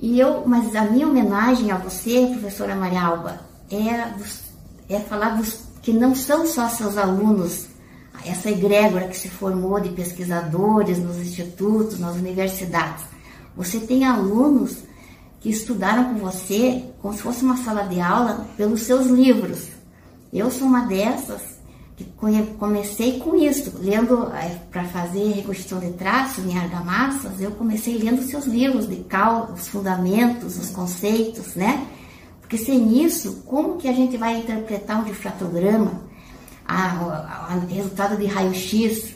E eu, mas a minha homenagem a você, professora Maria Alba, é, é falar que não são só seus alunos, essa egrégora que se formou de pesquisadores nos institutos, nas universidades. Você tem alunos que estudaram com você como se fosse uma sala de aula pelos seus livros. Eu sou uma dessas comecei com isso, lendo é, para fazer reconstrução de traços em argamassas, eu comecei lendo seus livros de cal, os fundamentos, os conceitos, né? Porque sem isso, como que a gente vai interpretar um difratograma, a, resultado de raio-x?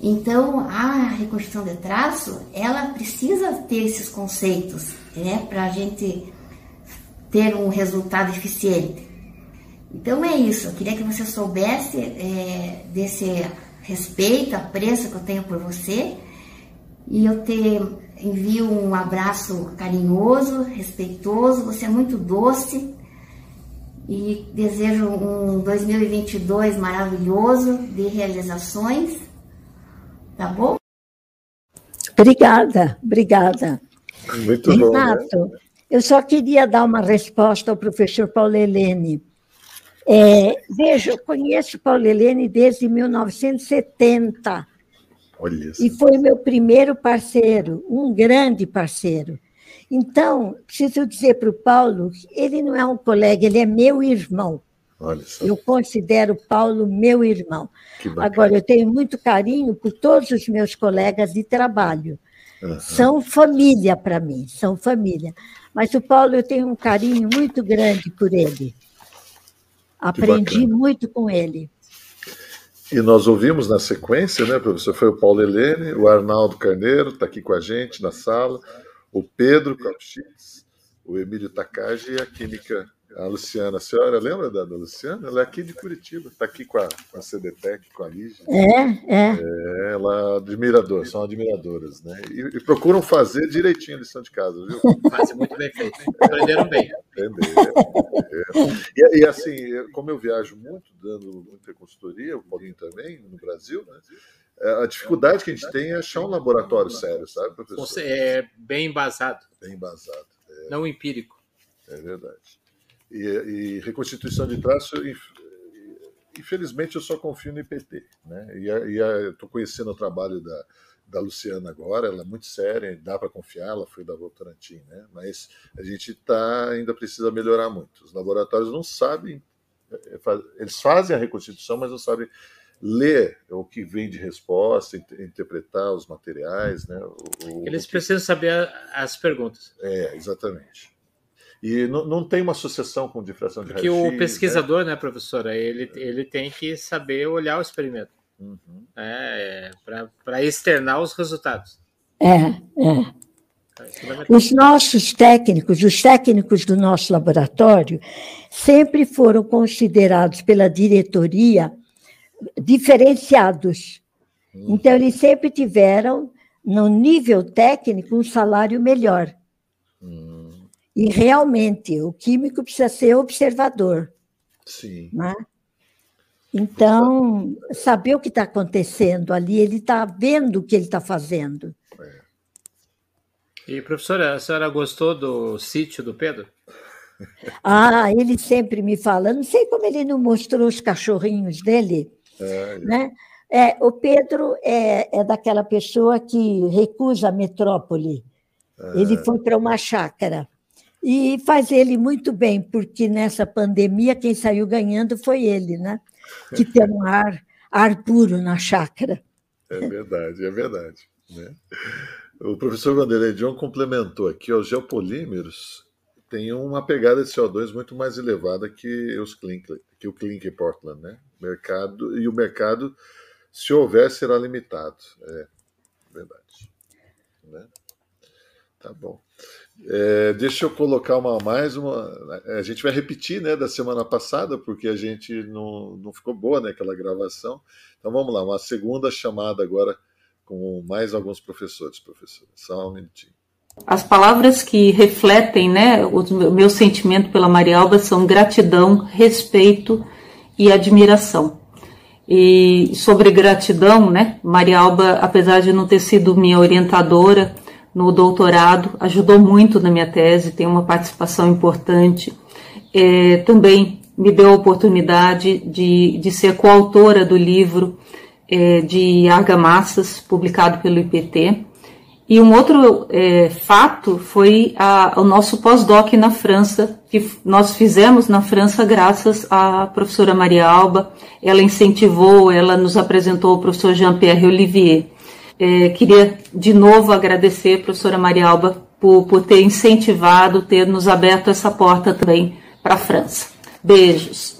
Então, a reconstrução de traço, ela precisa ter esses conceitos, né? Para a gente ter um resultado eficiente. Então é isso, eu queria que você soubesse é, desse respeito, apreço que eu tenho por você e eu te envio um abraço carinhoso, respeitoso, você é muito doce e desejo um 2022 maravilhoso de realizações. Tá bom? Obrigada, obrigada. Muito Renato, bom. Né? eu só queria dar uma resposta ao professor Paulo Helene. É, veja, eu conheço Paulo Helene desde 1970. Olha isso. E foi meu primeiro parceiro, um grande parceiro. Então, preciso dizer para o Paulo, ele não é um colega, ele é meu irmão. Olha só. Eu considero o Paulo meu irmão. Agora, eu tenho muito carinho por todos os meus colegas de trabalho. Uhum. São família para mim, são família. Mas o Paulo, eu tenho um carinho muito grande por ele. Aprendi muito com ele. E nós ouvimos na sequência, né, professor? Foi o Paulo Helene, o Arnaldo Carneiro, está aqui com a gente na sala, o Pedro Kopschitz, o Emílio Takagi e a química a Luciana, a senhora lembra da, da Luciana? Ela é aqui de Curitiba, está aqui com a, com a CDTEC, com a Lígia. É, é. é ela é admiradora, são admiradoras, né? E, e, procuram fazer direitinho a lição de casa, viu? Fazem muito bem feito. Aprenderam bem. Aprenderam. E, e, assim, como eu viajo muito, dando muita consultoria, o Paulinho também, no Brasil, né? É, a dificuldade que a gente tem é achar um laboratório sério, sabe, professor? É bem embasado. Bem embasado. É... Não empírico. É verdade. E, e reconstituição de traço, infelizmente, eu só confio no IPT. Né? E, estou conhecendo o trabalho da, da Luciana agora, ela é muito séria, dá para confiar, ela foi da Votorantim, né? mas a gente tá, ainda precisa melhorar muito. Os laboratórios não sabem, é, eles fazem a reconstituição, mas não sabem ler o que vem de resposta, interpretar os materiais. Né? O, eles precisam saber as perguntas. É, exatamente. E não, não tem uma associação com difração de Porque o pesquisador, né? né, professora, ele, ele tem que saber olhar o experimento uhum. é, para externar os resultados. É, é. é os nossos técnicos, os técnicos do nosso laboratório, sempre foram considerados pela diretoria diferenciados. Uhum. Então, eles sempre tiveram, no nível técnico, um salário melhor. Uhum. E realmente, o químico precisa ser observador. Sim. Né? Então, saber o que está acontecendo ali, ele está vendo o que ele está fazendo. É. E, professora, a senhora gostou do sítio do Pedro? Ah, ele sempre me fala. Não sei como ele não mostrou os cachorrinhos dele. É, né? É, o Pedro é, é daquela pessoa que recusa a metrópole. É. Ele foi para uma chácara. E faz ele muito bem, porque nessa pandemia quem saiu ganhando foi ele, né? Que tem um ar, ar puro na chácara. É verdade, é verdade. Né? O professor Vanderlei John complementou aqui, os geopolímeros têm uma pegada de CO2 muito mais elevada que, os Clinker, que o Clinker Portland, né? Mercado, e o mercado, se houver, será limitado. É verdade. Né? Tá bom. É, deixa eu colocar uma mais uma. A gente vai repetir, né, da semana passada, porque a gente não, não ficou boa, né, aquela gravação. Então vamos lá, uma segunda chamada agora com mais alguns professores, professor. Só um minutinho. As palavras que refletem, né, o meu sentimento pela Maria Alba são gratidão, respeito e admiração. E sobre gratidão, né, Maria Alba, apesar de não ter sido minha orientadora, no doutorado, ajudou muito na minha tese, tem uma participação importante. É, também me deu a oportunidade de, de ser coautora do livro é, de argamassas, publicado pelo IPT. E um outro é, fato foi a, o nosso pós-doc na França, que nós fizemos na França graças à professora Maria Alba. Ela incentivou, ela nos apresentou o professor Jean-Pierre Olivier. É, queria de novo agradecer professora Maria Alba por, por ter incentivado, ter nos aberto essa porta também para a França. Beijos.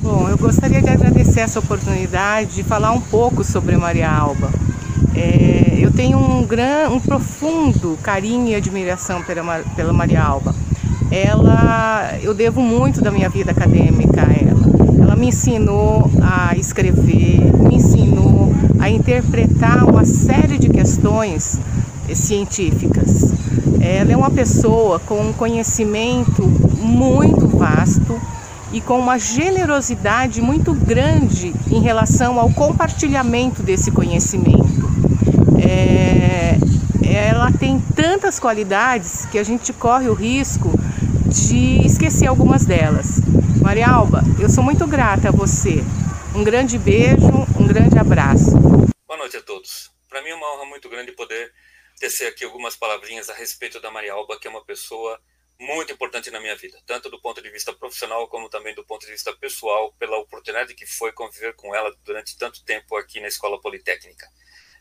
Bom, eu gostaria de agradecer essa oportunidade de falar um pouco sobre Maria Alba. É, eu tenho um, gran, um profundo carinho e admiração pela, pela Maria Alba. Ela, eu devo muito da minha vida acadêmica a ela. Ela me ensinou a escrever, me ensinou a interpretar uma série de questões científicas. Ela é uma pessoa com um conhecimento muito vasto e com uma generosidade muito grande em relação ao compartilhamento desse conhecimento. É, ela tem tantas qualidades que a gente corre o risco de esquecer algumas delas. Maria Alba, eu sou muito grata a você. Um grande beijo, um grande abraço. Boa noite a todos. Para mim é uma honra muito grande poder tecer aqui algumas palavrinhas a respeito da Maria Alba, que é uma pessoa muito importante na minha vida, tanto do ponto de vista profissional como também do ponto de vista pessoal, pela oportunidade que foi conviver com ela durante tanto tempo aqui na Escola Politécnica.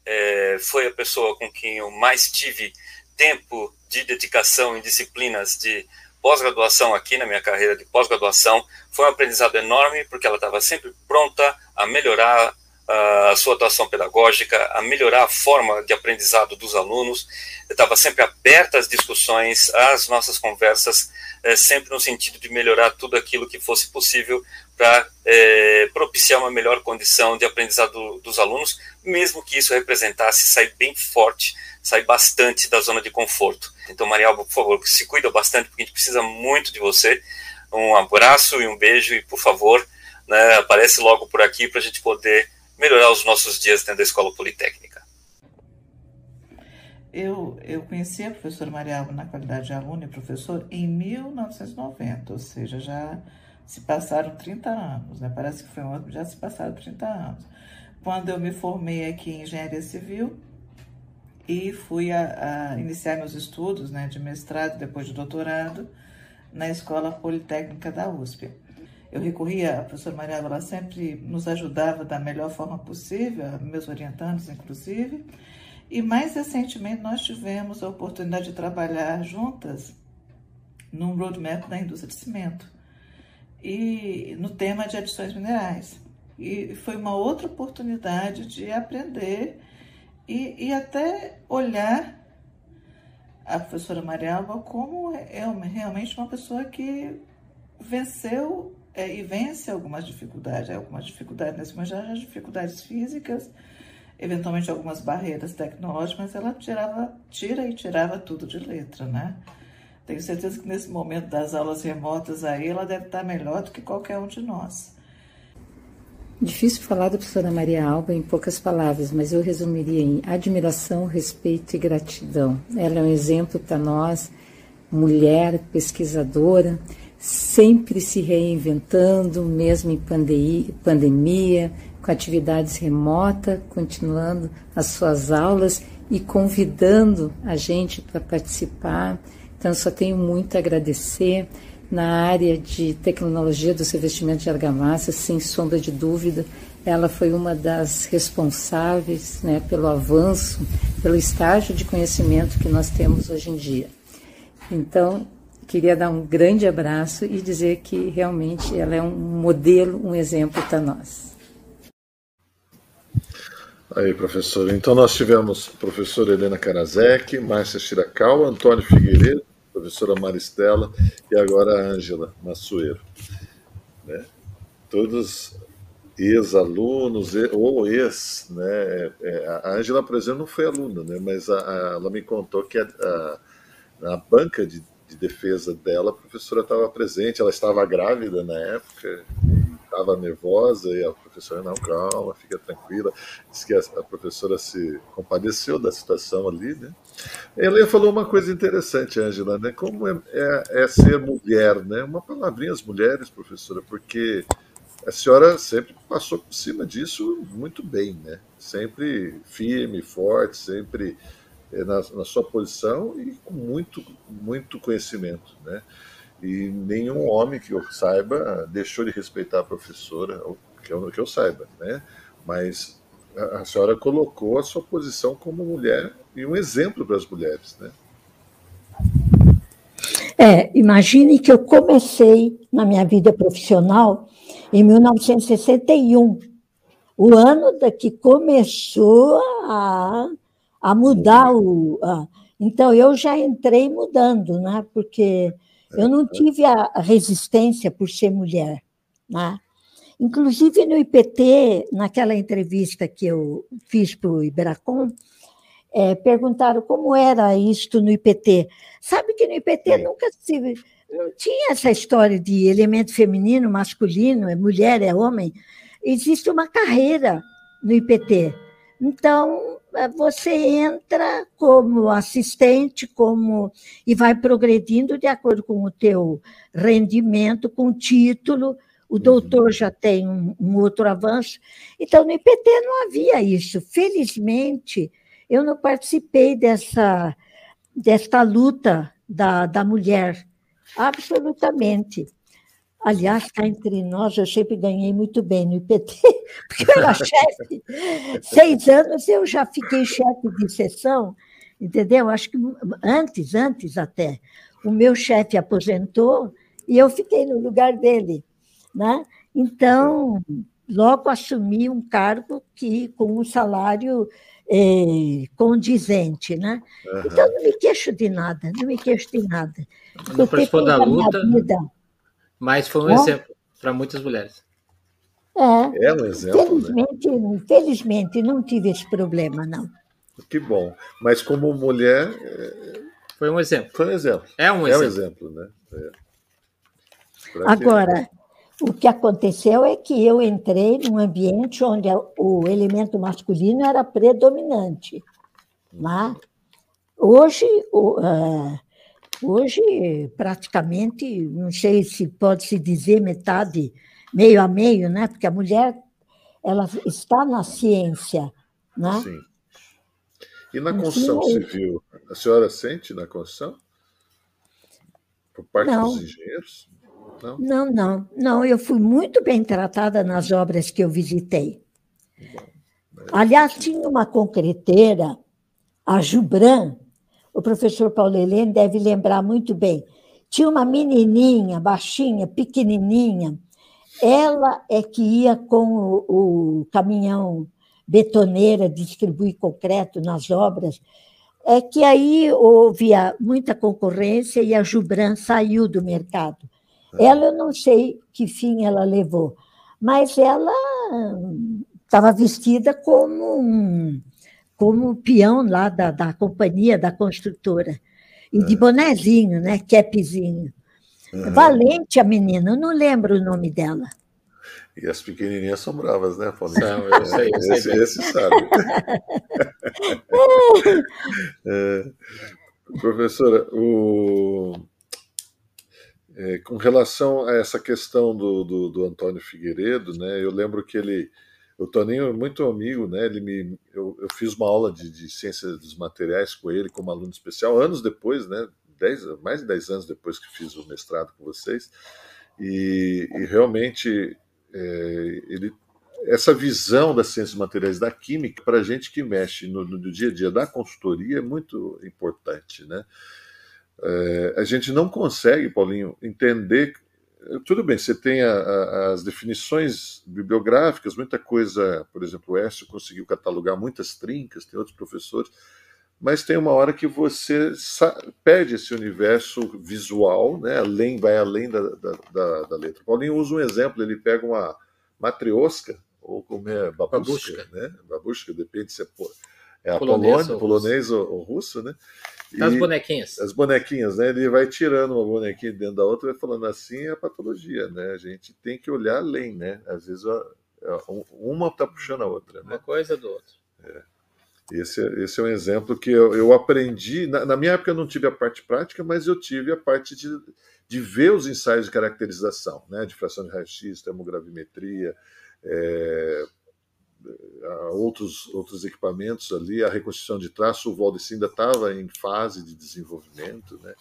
É, foi a pessoa com quem eu mais tive tempo de dedicação em disciplinas de pós-graduação aqui na minha carreira de pós-graduação. Foi um aprendizado enorme, porque ela estava sempre pronta a melhorar a sua atuação pedagógica, a melhorar a forma de aprendizado dos alunos. Estava sempre aberta às discussões, às nossas conversas, é, sempre no sentido de melhorar tudo aquilo que fosse possível para é, propiciar uma melhor condição de aprendizado dos alunos, mesmo que isso representasse sair bem forte, sair bastante da zona de conforto. Então, Maria Alba, por favor, se cuida bastante, porque a gente precisa muito de você. Um abraço e um beijo, e por favor, né, aparece logo por aqui para a gente poder melhorar os nossos dias dentro da Escola Politécnica. Eu, eu conheci a professora Maria Alba na qualidade de aluna e professor em 1990, ou seja, já se passaram 30 anos, né? Parece que foi ontem, já se passaram 30 anos. Quando eu me formei aqui em Engenharia Civil e fui a, a iniciar meus estudos né, de mestrado, depois de doutorado, na Escola Politécnica da USP. Eu recorria, a professora Maria, ela sempre nos ajudava da melhor forma possível, meus orientandos, inclusive. E mais recentemente nós tivemos a oportunidade de trabalhar juntas num roadmap da indústria de cimento e no tema de adições minerais. E foi uma outra oportunidade de aprender e, e até olhar a professora Maria Alba como é realmente uma pessoa que venceu é, e vence algumas dificuldades, algumas dificuldades nesse momento, já dificuldades físicas, eventualmente algumas barreiras tecnológicas, mas ela tirava, tira e tirava tudo de letra, né? Tenho certeza que nesse momento das aulas remotas aí, ela deve estar melhor do que qualquer um de nós. Difícil falar da professora Maria Alba em poucas palavras, mas eu resumiria em admiração, respeito e gratidão. Ela é um exemplo para nós, mulher, pesquisadora, sempre se reinventando, mesmo em pandemia, com atividades remotas, continuando as suas aulas e convidando a gente para participar. Então, só tenho muito a agradecer. Na área de tecnologia do revestimento de argamassa, sem sombra de dúvida, ela foi uma das responsáveis né, pelo avanço, pelo estágio de conhecimento que nós temos hoje em dia. Então, queria dar um grande abraço e dizer que realmente ela é um modelo, um exemplo para nós. Aí, professor. Então, nós tivemos professora Helena Karazek, Márcia Chiracal, Antônio Figueiredo, professora Maristela e agora a Ângela Massueiro. Né? Todos ex-alunos ou ex, né? É, a Ângela, por exemplo, não foi aluna, né? Mas a, a, ela me contou que a, a, a banca de de defesa dela, a professora estava presente, ela estava grávida na época, estava nervosa, e a professora, não, calma, fica tranquila. Diz que a, professora se compadeceu da situação ali, né? Ela falou uma coisa interessante, Ângela, né? Como é, é, é, ser mulher, né? Uma palavrinha as mulheres, professora, porque a senhora sempre passou por cima disso muito bem, né? Sempre firme, forte, sempre na, na, sua posição e com muito, muito conhecimento. Né? E nenhum homem que eu saiba deixou de respeitar a professora, que eu, que eu saiba, né? mas a, a senhora colocou a sua posição como mulher e um exemplo para as mulheres. Né? É, imagine que eu comecei na minha vida profissional em 1961, o ano da que começou a a mudar o. A... Então, eu já entrei mudando, né? porque eu não tive a resistência por ser mulher. Né? Inclusive, no IPT, naquela entrevista que eu fiz para o Iberacom, é, perguntaram como era isto no IPT. Sabe que no IPT nunca se não tinha essa história de elemento feminino, masculino, é mulher, é homem. Existe uma carreira no IPT. Então, é, você entra como assistente, como e vai progredindo de acordo com o teu rendimento, com o título. O uhum. doutor já tem um, um outro avanço. Então, no IPT não havia isso. Felizmente, eu não participei dessa, desta luta da, da mulher, absolutamente. Aliás, cá entre nós, eu sempre ganhei muito bem no IPT, porque eu era chefe. Seis anos eu já fiquei chefe de sessão, entendeu? Acho que antes, antes até. O meu chefe aposentou e eu fiquei no lugar dele. Né? Então, logo assumi um cargo que com um salário é, condizente. Né? Uhum. Então, não me queixo de nada, não me queixo de nada. Não participou da luta. Vida, mas foi um exemplo para muitas mulheres. É, é um exemplo. Infelizmente, né? infelizmente, não tive esse problema, não. Que bom. Mas como mulher. É, foi um exemplo. Foi um exemplo. É um exemplo. É um exemplo, né? É. Agora, o que aconteceu é que eu entrei num ambiente onde o elemento masculino era predominante. Né? Hoje, o, uh, Hoje, praticamente, não sei se pode se dizer metade, meio a meio, né? Porque a mulher ela está na ciência, né? Sim. E na construção civil, a senhora sente na construção? Por parte não. dos engenheiros? Não? não, não, não. Eu fui muito bem tratada nas obras que eu visitei. Bom, Aliás, tinha uma concreteira, a Jubran, o professor Paulo Helene deve lembrar muito bem. Tinha uma menininha, baixinha, pequenininha, ela é que ia com o, o caminhão betoneira distribuir concreto nas obras, é que aí houve muita concorrência e a Jubran saiu do mercado. Ela, eu não sei que fim ela levou, mas ela estava vestida como um, como peão lá da, da companhia, da construtora. E de é. bonezinho, né? Capzinho. Uhum. Valente a menina, eu não lembro o nome dela. E as pequenininhas são bravas, né, Paulinho? São, eu sei, eu sei esse, esse sabe. é, professora, o, é, com relação a essa questão do, do, do Antônio Figueiredo, né, eu lembro que ele Toninho é muito amigo, né? Ele me, eu, eu fiz uma aula de, de ciência dos materiais com ele como aluno especial anos depois, né? Dez, mais de 10 anos depois que fiz o mestrado com vocês. E, e realmente é, ele, essa visão das ciências materiais da química, para gente que mexe no, no, dia a dia da consultoria, é muito importante. Né? É, a gente não consegue, Paulinho, entender tudo bem, você tem a, a, as definições bibliográficas, muita coisa, por exemplo, o Écio conseguiu catalogar muitas trincas, tem outros professores, mas tem uma hora que você perde esse universo visual, né? além, vai além da, da, da, da letra. Paulinho usa um exemplo, ele pega uma matriosca, ou como é, babushka, babushka. né? Babushka, depende se é, é a polonês, Polônia, polonês ou, ou russo, né? As bonequinhas. As bonequinhas, né? Ele vai tirando uma bonequinha dentro da outra e vai falando assim é a patologia, né? A gente tem que olhar além, né? Às vezes uma está puxando a outra. Né? Uma coisa do outro. É. Esse, esse é um exemplo que eu, eu aprendi. Na, na, minha época eu não tive a parte prática, mas eu tive a parte de, de ver os ensaios de caracterização, né? De fração de raio-x, termogravimetria, é, outros, outros equipamentos ali, a reconstrução de traço, o Valdeci ainda estava em fase de desenvolvimento, né?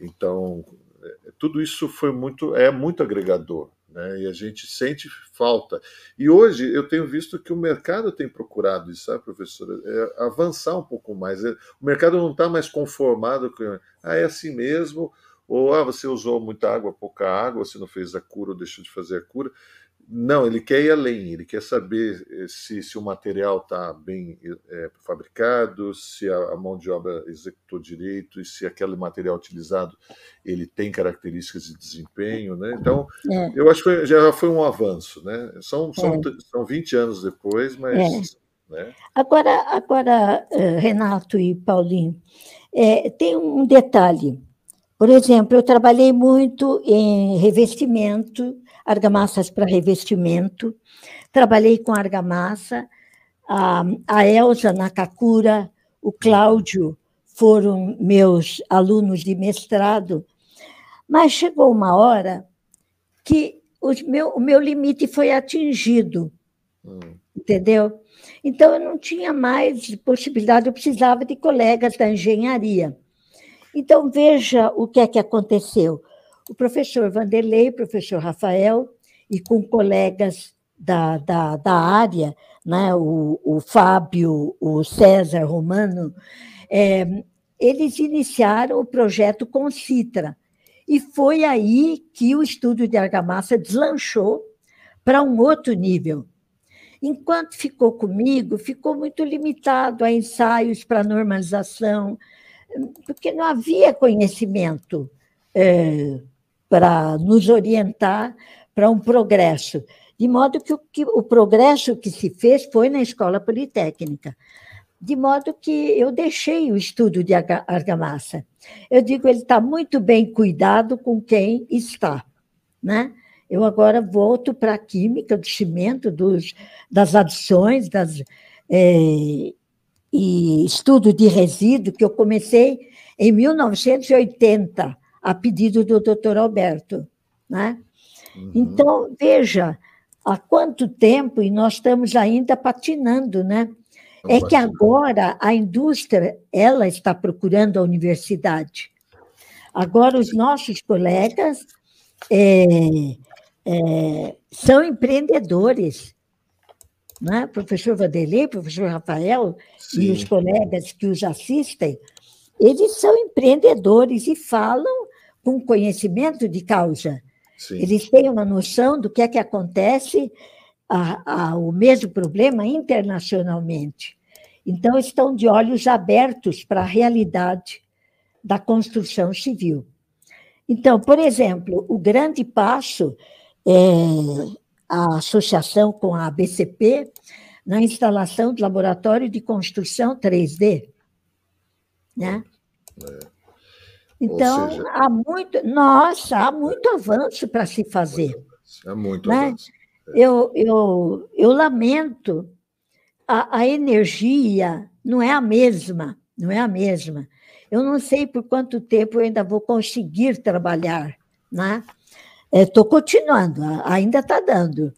Então, é, tudo isso foi muito, é muito agregador, né? E a gente sente falta. E hoje eu tenho visto que o mercado tem procurado isso, sabe, professora? É avançar um pouco mais. É, o mercado não está mais conformado com, ah, é assim mesmo, ou ah, você usou muita água, pouca água, você não fez a cura ou deixou de fazer a cura. Não, ele quer ir além, ele quer saber eh, se, se o material está bem é, fabricado, se a, a, mão de obra executou direito e se aquele material utilizado ele tem características de desempenho. Né? Então, é. eu acho que já foi um avanço. Né? São, são, é. são 20 anos depois, mas. Né? Agora, agora, Renato e Paulinho, tem um detalhe. Por exemplo, eu trabalhei muito em revestimento, argamassas para revestimento, trabalhei com argamassa, a, a Elza Nakakura, o Cláudio foram meus alunos de mestrado, mas chegou uma hora que meu, o meu limite foi atingido, hum. entendeu? Então, eu não tinha mais possibilidade, eu precisava de colegas da engenharia. Então, veja o que é que aconteceu. O professor Vanderlei, o professor Rafael, e com colegas da, da, da área, né, o, o Fábio, o César Romano, é, eles iniciaram o projeto Concitra. E foi aí que o estudo de argamassa deslanchou para um outro nível. Enquanto ficou comigo, ficou muito limitado a ensaios para normalização, porque não havia conhecimento é, para nos orientar para um progresso. De modo que o, que o progresso que se fez foi na escola politécnica. De modo que eu deixei o estudo de argamassa. Eu digo, ele está muito bem cuidado com quem está. Né? Eu agora volto para a química do cimento, dos, das adições, das, é, e estudo de resíduo, que eu comecei em 1980, a pedido do doutor Alberto. Né? Uhum. Então, veja, há quanto tempo, e nós estamos ainda patinando, né? É que agora a indústria ela está procurando a universidade. Agora os nossos colegas é, é, são empreendedores né? professor Vanderlei, professor Rafael Sim. e os colegas que os assistem, eles são empreendedores e falam com conhecimento de causa. Sim. Eles têm uma noção do que é que acontece, a, a, o mesmo problema internacionalmente. Então, estão de olhos abertos para a realidade da construção civil. Então, por exemplo, o grande passo é, a associação com a ABCP na instalação do laboratório de construção 3D. Né? É. Então, seja, há muito, nossa, há muito avanço para se fazer. Há muito né? avanço. É. Eu, eu, eu lamento, a, a energia não é a mesma, não é a mesma. Eu não sei por quanto tempo eu ainda vou conseguir trabalhar, né? Estou é, continuando, ainda está dando,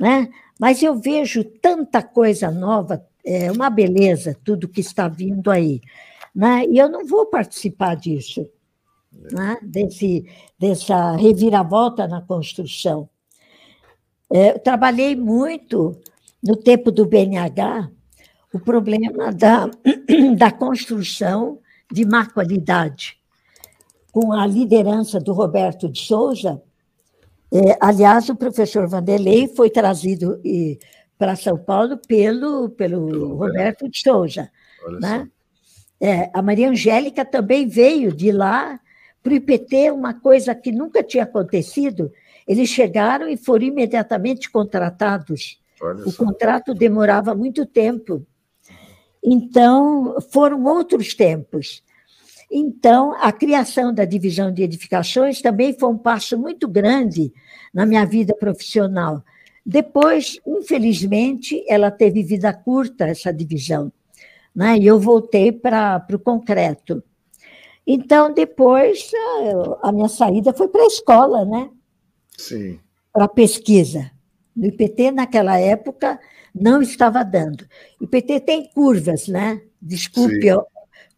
né? Mas eu vejo tanta coisa nova, é uma beleza tudo que está vindo aí. Né? E eu não vou participar disso, né? Desse, dessa reviravolta na construção. É, eu trabalhei muito no tempo do BNH o problema da, da construção de má qualidade. Com a liderança do Roberto de Souza, é, aliás, o professor Vanderlei foi trazido para São Paulo pelo, pelo Roberto de Souza. Né? É, a Maria Angélica também veio de lá para o IPT, uma coisa que nunca tinha acontecido. Eles chegaram e foram imediatamente contratados. o contrato demorava muito tempo. Então, foram outros tempos. Então, a criação da divisão de edificações também foi um passo muito grande na minha vida profissional. Depois, infelizmente, ela teve vida curta, essa divisão, né? e eu voltei para o concreto. Então, depois, a minha saída foi para a escola, né? Sim. Para pesquisa. No IPT, naquela época, não estava dando. O IPT tem curvas, né? Desculpe, eu,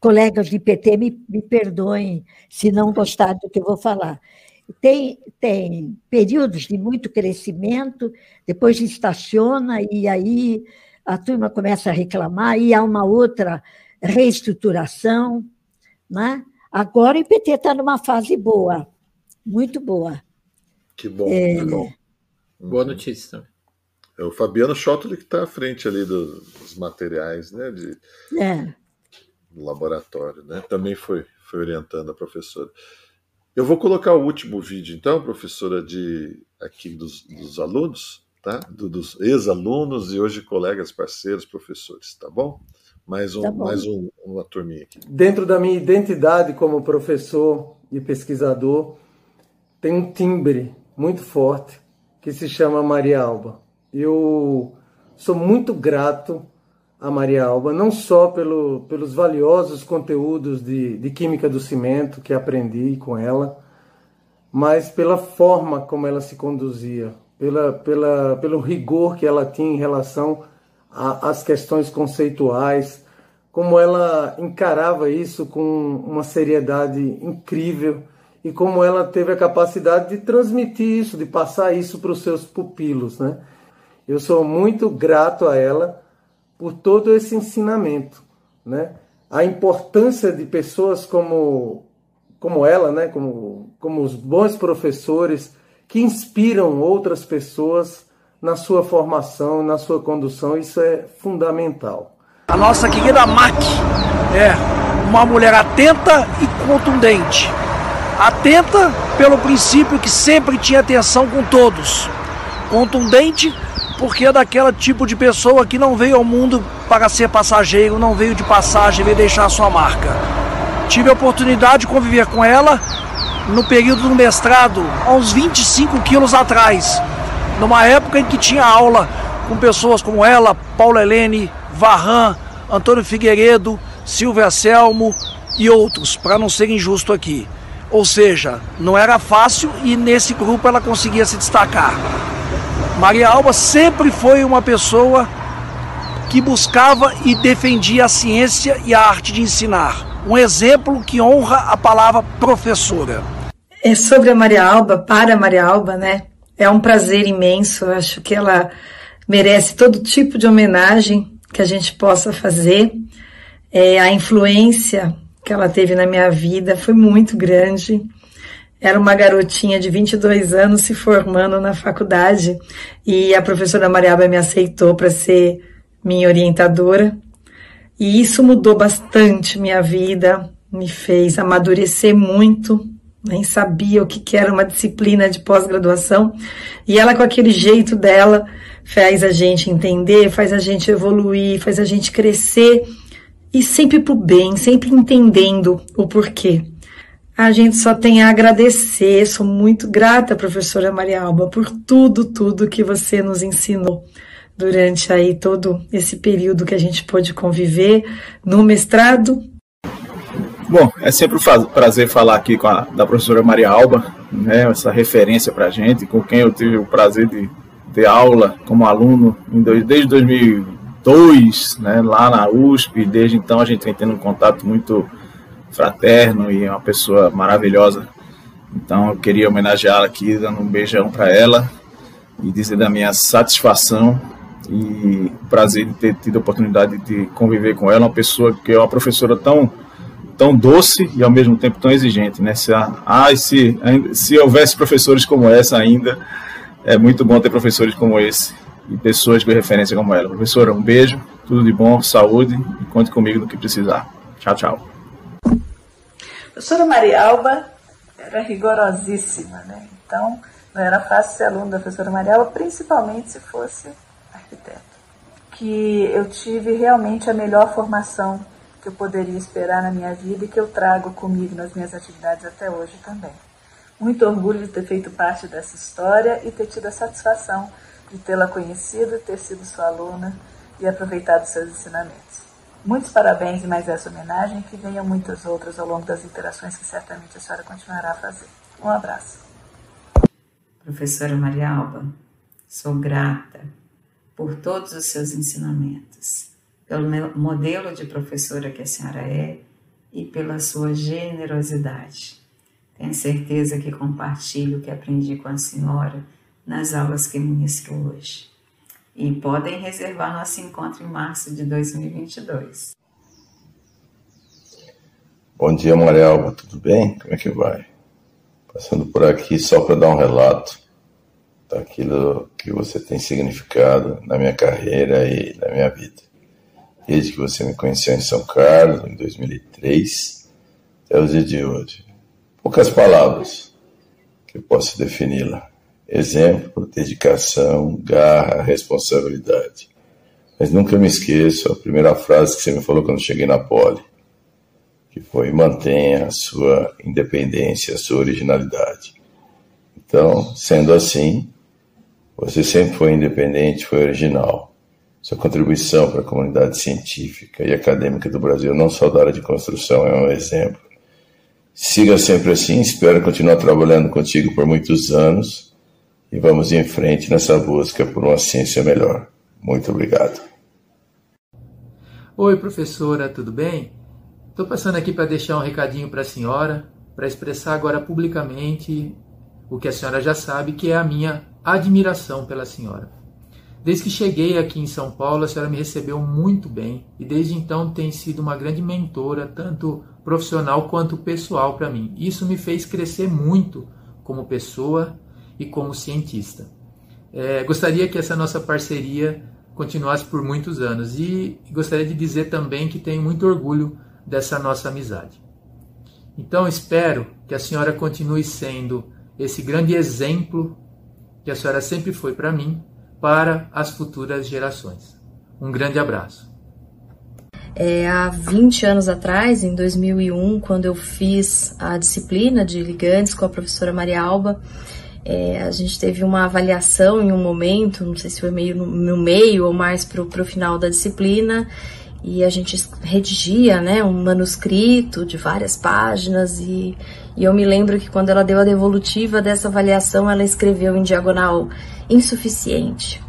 colegas de PT me, me perdoem se não gostar do que eu vou falar. Tem, tem períodos de muito crescimento, depois estaciona e aí a turma começa a reclamar e há uma outra reestruturação. Né? Agora o IPT está numa fase boa, muito boa. Que bom, é... que bom. Boa notícia também. É o Fabiano Schottler que está à frente ali dos, materiais, né? De... É no laboratório, né? Também foi, foi orientando a professora. Eu vou colocar o último vídeo, então, professora, de aqui dos, dos alunos, tá? Do, dos ex-alunos e hoje colegas, parceiros, professores, tá bom? mais, um, tá mais um, uma turminha aqui. Dentro da minha identidade como professor e pesquisador, tem um timbre muito forte que se chama Maria Alba. Eu sou muito grato a Maria Alba, não só pelo, pelos valiosos conteúdos de, de química do cimento que aprendi com ela, mas pela forma como ela se conduzia, pela, pela, pelo rigor que ela tinha em relação às questões conceituais, como ela encarava isso com uma seriedade incrível e como ela teve a capacidade de transmitir isso, de passar isso para os seus pupilos, né? Eu sou muito grato a ela por todo esse ensinamento, né? A importância de pessoas como como ela, né? Como como os bons professores que inspiram outras pessoas na sua formação, na sua condução, isso é fundamental. A nossa querida Mac é uma mulher atenta e contundente atenta pelo princípio que sempre tinha atenção com todos, contundente porque é daquela tipo de pessoa que não veio ao mundo para ser passageiro, não veio de passagem, veio deixar sua marca. Tive a oportunidade de conviver com ela no período do mestrado, há uns 25 quilos atrás, numa época em que tinha aula com pessoas como ela, Paula Helene, Varran, Antônio Figueiredo, Silvia Selmo e outros, para não ser injusto aqui. Ou seja, não era fácil e nesse grupo ela conseguia se destacar. Maria Alba sempre foi uma pessoa que buscava e defendia a ciência e a arte de ensinar. Um exemplo que honra a palavra professora. É sobre a Maria Alba, para a Maria Alba, né? É um prazer imenso. Eu acho que ela merece todo tipo de homenagem que a gente possa fazer. É, a influência que ela teve na minha vida foi muito grande. Era uma garotinha de 22 anos se formando na faculdade e a professora Mariaba me aceitou para ser minha orientadora. E isso mudou bastante minha vida, me fez amadurecer muito. Nem sabia o que era uma disciplina de pós-graduação. E ela, com aquele jeito dela, faz a gente entender, faz a gente evoluir, faz a gente crescer e sempre pro bem, sempre entendendo o porquê. A gente só tem a agradecer, sou muito grata, professora Maria Alba, por tudo, tudo que você nos ensinou durante aí todo esse período que a gente pôde conviver no mestrado. Bom, é sempre um prazer falar aqui com a da professora Maria Alba, né, essa referência para a gente, com quem eu tive o prazer de ter aula como aluno desde 2000 2002, né, lá na USP, desde então a gente vem tendo um contato muito fraterno e uma pessoa maravilhosa. Então eu queria homenageá-la aqui, dando um beijão para ela e dizer da minha satisfação e prazer de ter tido a oportunidade de conviver com ela, uma pessoa que é uma professora tão tão doce e ao mesmo tempo tão exigente, né? Se, ah, se, se houvesse professores como essa ainda, é muito bom ter professores como esse e pessoas de referência como ela. Professora, um beijo, tudo de bom, saúde e conte comigo no que precisar. Tchau, tchau. Professora Maria Alba era rigorosíssima, né? Então, não era fácil ser aluno da professora Maria Alba, principalmente se fosse arquiteto. Que eu tive realmente a melhor formação que eu poderia esperar na minha vida e que eu trago comigo nas minhas atividades até hoje também. Muito orgulho de ter feito parte dessa história e ter tido a satisfação de tê-la conhecido, ter sido sua aluna e aproveitado seus ensinamentos. Muitos parabéns e mais essa homenagem, que venham muitas outras ao longo das interações que certamente a senhora continuará a fazer. Um abraço. Professora Maria Alba, sou grata por todos os seus ensinamentos, pelo modelo de professora que a senhora é e pela sua generosidade. Tenho certeza que compartilho o que aprendi com a senhora nas aulas que ministro hoje. E podem reservar nosso encontro em março de 2022. Bom dia, Maria Alba, tudo bem? Como é que vai? Passando por aqui só para dar um relato daquilo que você tem significado na minha carreira e na minha vida. Desde que você me conheceu em São Carlos, em 2003, até o dia de hoje. Poucas palavras que eu posso defini-la exemplo, dedicação, garra, responsabilidade. Mas nunca me esqueço a primeira frase que você me falou quando cheguei na Poli, que foi mantenha a sua independência, a sua originalidade. Então, sendo assim, você sempre foi independente, foi original. Sua contribuição para a comunidade científica e acadêmica do Brasil, não só da área de construção, é um exemplo. Siga sempre assim, espero continuar trabalhando contigo por muitos anos e vamos em frente nessa busca por uma ciência melhor. Muito obrigado. Oi, professora, tudo bem? Estou passando aqui para deixar um recadinho para a senhora, para expressar agora publicamente o que a senhora já sabe, que é a minha admiração pela senhora. Desde que cheguei aqui em São Paulo, a senhora me recebeu muito bem e desde então tem sido uma grande mentora, tanto profissional quanto pessoal para mim. Isso me fez crescer muito como pessoa e como cientista. É, gostaria que essa nossa parceria continuasse por muitos anos e gostaria de dizer também que tenho muito orgulho dessa nossa amizade. Então espero que a senhora continue sendo esse grande exemplo que a senhora sempre foi para mim, para as futuras gerações. Um grande abraço. É, há 20 anos atrás, em 2001, quando eu fiz a disciplina de ligantes com a professora Maria Alba, é, a gente teve uma avaliação em um momento, não sei se foi meio no, no meio ou mais para o final da disciplina, e a gente redigia né, um manuscrito de várias páginas e, e eu me lembro que quando ela deu a devolutiva dessa avaliação, ela escreveu em diagonal insuficiente.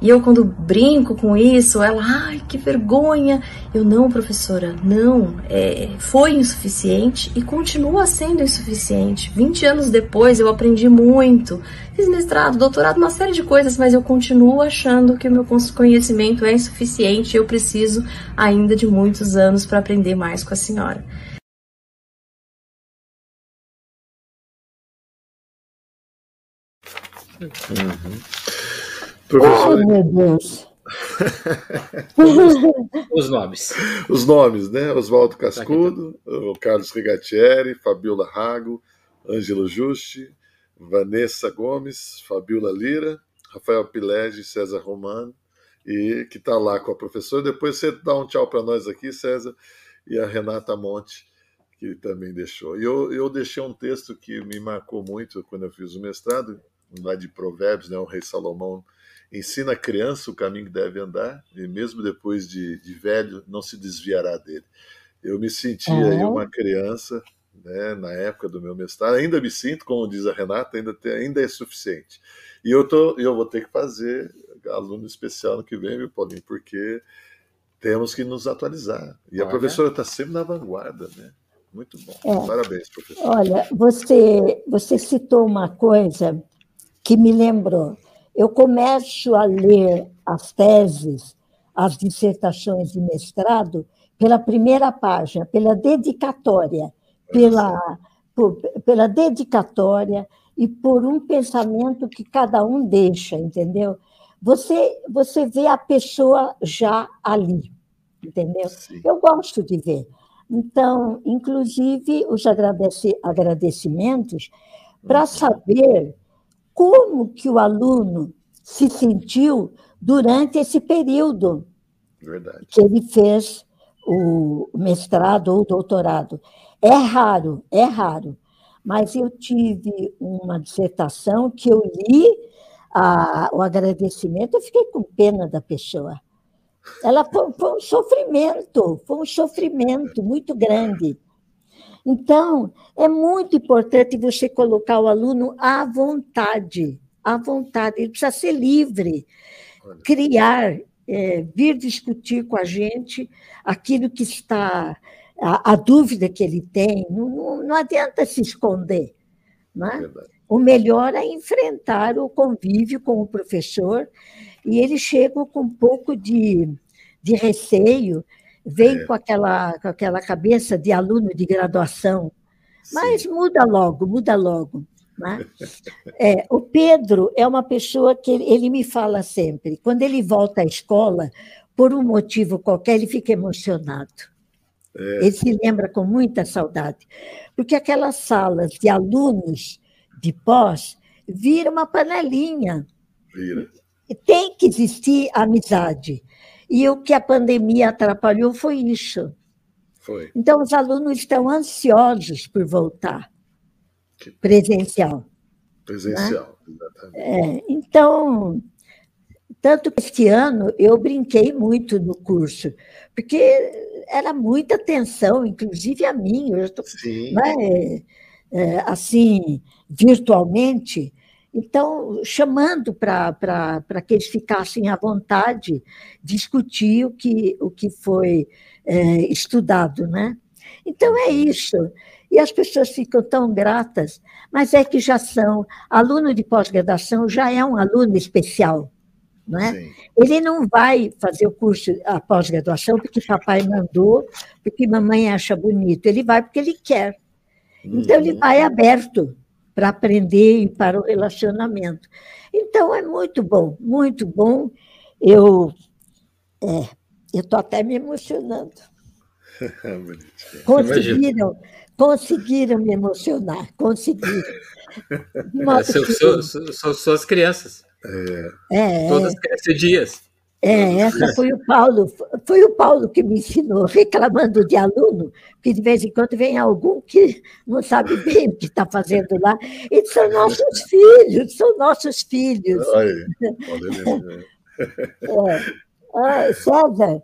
E eu, quando brinco com isso, ela, ai, que vergonha. Eu, não, professora, não, é, foi insuficiente e continua sendo insuficiente. 20 anos depois, eu aprendi muito. Fiz mestrado, doutorado, uma série de coisas, mas eu continuo achando que o meu conhecimento é insuficiente e eu preciso ainda de muitos anos para aprender mais com a senhora. Uhum. Professor... Oh, meu Deus. Os nomes. Os nomes, né? Oswaldo Cascudo, o Carlos Rigatieri, Fabiola Rago, Ângelo Juste, Vanessa Gomes, Fabiola Lira, Rafael Pilege, César Romano, e que está lá com a professora. Depois você dá um tchau para nós aqui, César, e a Renata Monte, que também deixou. E eu, eu deixei um texto que me marcou muito quando eu fiz o mestrado, lá de Provérbios, né? o rei Salomão ensina a criança o caminho que deve andar, e mesmo depois de, de velho, não se desviará dele. Eu me sentia uhum. uma criança né, na época do meu mestrado, ainda me sinto, como diz a Renata, ainda, tem, ainda é suficiente. E eu, tô, eu vou ter que fazer aluno especial no que vem, viu, Paulinho? Porque temos que nos atualizar. E a professora está sempre na vanguarda, né? Muito bom. É. Parabéns, professor. Olha, você, você citou uma coisa que me lembrou. Eu começo a ler as teses, as dissertações de mestrado, pela primeira página, pela dedicatória, pela, por, pela dedicatória e por um pensamento que cada um deixa, entendeu? Você, você vê a pessoa já ali, entendeu? Sim. Eu gosto de ver. Então, inclusive, os agradeci, agradecimentos para uhum. saber como que o aluno se sentiu durante esse período Verdade. que ele fez o mestrado ou doutorado. É raro, é raro. Mas eu tive uma dissertação que eu li a, o agradecimento, eu fiquei com pena da pessoa. Ela foi, foi um sofrimento, foi um sofrimento muito grande. Então, é muito importante você colocar o aluno à vontade, à vontade, ele precisa ser livre, criar, é, vir discutir com a gente aquilo que está, a, a dúvida que ele tem, não, não, adianta se esconder. Não é? O melhor é enfrentar o convívio com o professor, e ele chega com um pouco de, de receio, vem é. com, aquela, com aquela cabeça de aluno de graduação, mas Sim. muda logo, muda logo. Né? É, o Pedro é uma pessoa que ele, me fala sempre, quando ele volta à escola, por um motivo qualquer, ele fica emocionado. É. Ele se lembra com muita saudade, porque aquelas salas de alunos de pós vira uma panelinha. Vira. Tem que existir amizade. E o que a pandemia atrapalhou foi isso. Foi. Então, os alunos estão ansiosos por voltar presencial. Presencial, né? exatamente. É, então, tanto que este ano eu brinquei muito no curso, porque era muita tensão, inclusive a mim. Eu estou, né, é, assim, virtualmente. Então, chamando para que eles ficassem à vontade, discutir o que, o que foi é, estudado, né? Então, é isso. E as pessoas ficam tão gratas, mas é que já são. Aluno de pós-graduação já é um aluno especial. Não é? Ele não vai fazer o curso, a pós-graduação, porque papai mandou, porque mamãe acha bonito. Ele vai porque ele quer. Então, ele vai aberto para aprender e para o relacionamento. Então, é muito bom, muito bom. Eu é, estou até me emocionando. Conseguiram, conseguiram me emocionar, conseguiram. São suas crianças. É, Todas crescem dias. É, essa foi o Paulo, foi o Paulo que me ensinou, reclamando de aluno, que de vez em quando vem algum que não sabe bem o que está fazendo lá. E são nossos filhos, são nossos filhos. É. César,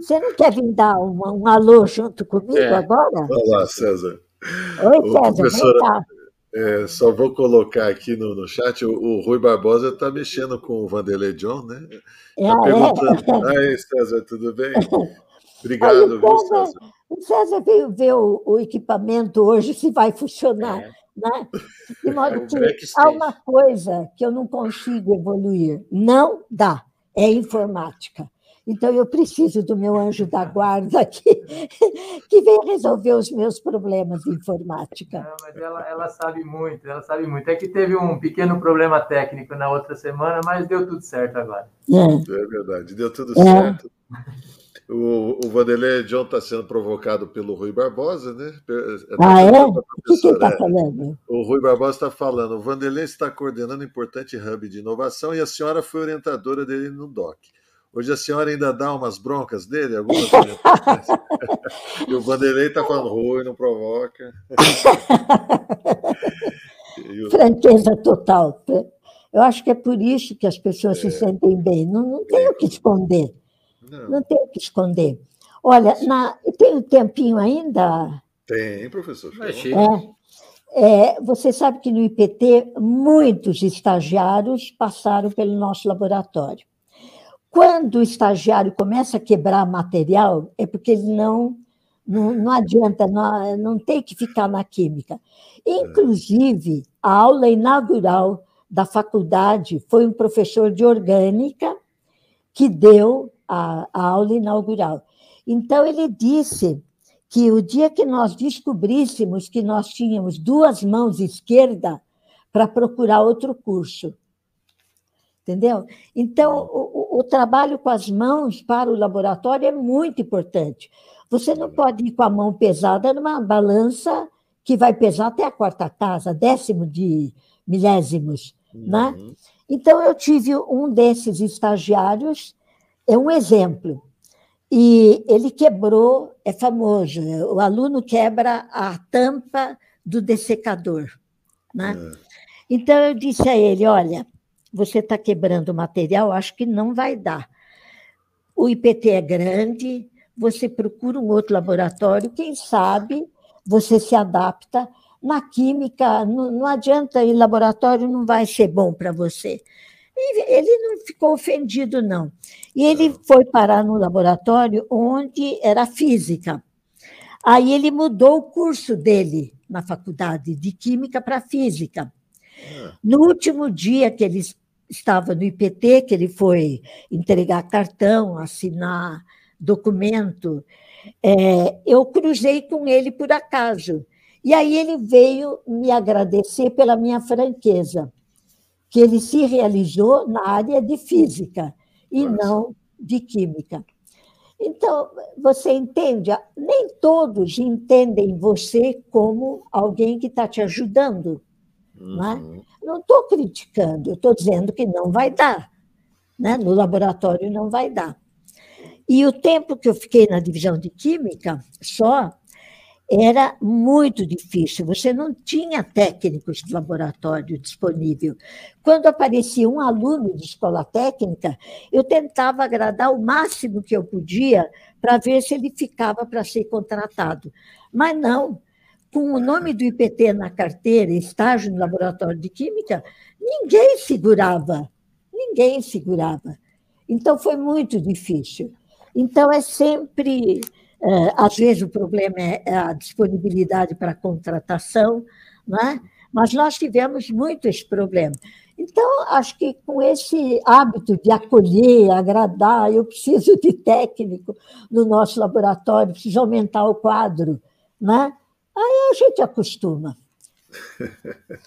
você não quer vir dar um, um alô junto comigo É. agora? Olá, César. Oi, Ô, César, professora, vem cá. É, só vou colocar aqui no, no chat, o, o Rui Barbosa está mexendo com o Vanderlei John, né? É, Está é. perguntando. Aí, César, tudo bem? Aí Obrigado, o viu, César, o César veio ver o, o equipamento hoje, se vai funcionar. É. Né? De modo É que há uma coisa que eu não consigo evoluir. Não dá. É informática. Então, eu preciso do meu anjo da guarda que, que vem resolver os meus problemas de informática. Não, mas ela, ela sabe muito, ela sabe muito. É que teve um pequeno problema técnico na outra semana, mas deu tudo certo agora. É verdade, deu tudo É. certo. O, o Vanderlei John está sendo provocado pelo Rui Barbosa, né? Até Ah, é? O que, ele professora, está é. falando? O Rui Barbosa está falando, o Vanderlei está coordenando um importante hub de inovação e a senhora foi orientadora dele no DOC. Hoje a senhora ainda dá umas broncas dele, algumas e o Vanderlei está falando, Rui, não provoca. O- Franqueza total. Eu acho que é por isso que as pessoas se sentem bem. Não, não tem o que esconder. Não. tem o que esconder. Olha, na, tem um tempinho ainda? Tem, professor. É, é, você sabe que no IPT muitos estagiários passaram pelo nosso laboratório. Quando o estagiário começa a quebrar material, é porque ele não, não, não adianta, não, não tem que ficar na química. Inclusive, a aula inaugural da faculdade foi um professor de orgânica que deu a, a aula inaugural. Então, ele disse que o dia que nós descobríssemos que nós tínhamos duas mãos esquerda para procurar outro curso. Entendeu? Então, o, o- trabalho com as mãos para o laboratório é muito importante. Você não pode ir com a mão pesada numa balança que vai pesar até a quarta casa, décimo de milésimos. Né? Então, eu tive um desses estagiários, é um exemplo. E ele quebrou, é famoso, né? o aluno quebra a tampa do dessecador. Né? Então, eu disse a ele: olha, você está quebrando o material, acho que não vai dar. O IPT é grande, você procura um outro laboratório, quem sabe você se adapta. Na química, não, não adianta ir laboratório, não vai ser bom para você. E ele não ficou ofendido, não. E ele foi parar no laboratório onde era física. Aí ele mudou o curso dele na faculdade, de química para física. No último dia que ele estava no IPT, que ele foi entregar cartão, assinar documento, é, eu cruzei com ele por acaso. E aí ele veio me agradecer pela minha franqueza, que ele se realizou na área de física e não de química. Então, você entende? Nem todos entendem você como alguém que está te ajudando. Não é? Não estou criticando, estou dizendo que não vai dar. Né? No laboratório não vai dar. E o tempo que eu fiquei na divisão de Química, só, era muito difícil, você não tinha técnicos de laboratório disponível. Quando aparecia um aluno de escola técnica, eu tentava agradar o máximo que eu podia para ver se ele ficava para ser contratado. Mas não, com o nome do IPT na carteira, estágio no laboratório de química, ninguém segurava, ninguém segurava. Então foi muito difícil. Então é sempre é, às vezes o problema é a disponibilidade para contratação, né? mas nós tivemos muito esse problema. Então, acho que com esse hábito de acolher, agradar, eu preciso de técnico no nosso laboratório, preciso aumentar o quadro, né? Aí a gente acostuma.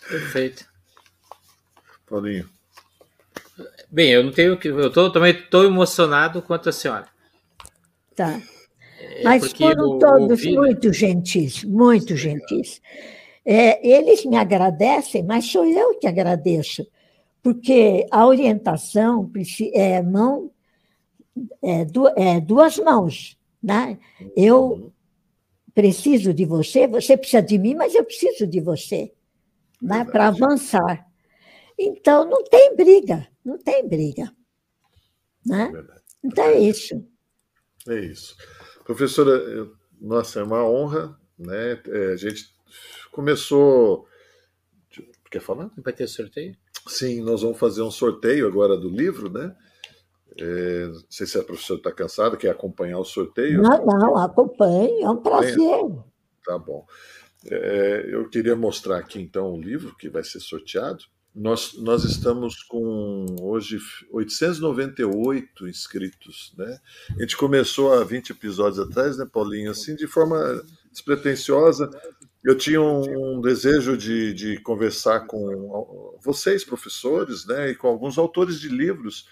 Perfeito. Paulinho. Bem, eu não tenho que. Eu tô, também estou emocionado quanto a senhora. Tá. É, Mas foram todos muito gentis, muito gentis. É, eles me agradecem, mas sou eu que agradeço, porque a orientação é mão, é, é duas mãos, né? Eu preciso de você, você precisa de mim, mas eu preciso de você, né? Para avançar. Então não tem briga, não tem briga, né? Então é isso. É isso. Professora, nossa, é uma honra, né? É, a gente começou. Quer falar? Vai ter sorteio? Sim, nós vamos fazer um sorteio agora do livro, né? É, não sei se a professora está cansada, quer acompanhar o sorteio? Não, não, acompanhe, é um prazer. Tá bom. É, eu queria mostrar aqui então o livro que vai ser sorteado. Nós, nós estamos com hoje 898 inscritos, né? A gente começou há 20 episódios atrás, né, Paulinho? Assim, de forma despretensiosa. Eu tinha um, um desejo de, de conversar com vocês, professores, né, e com alguns autores de livros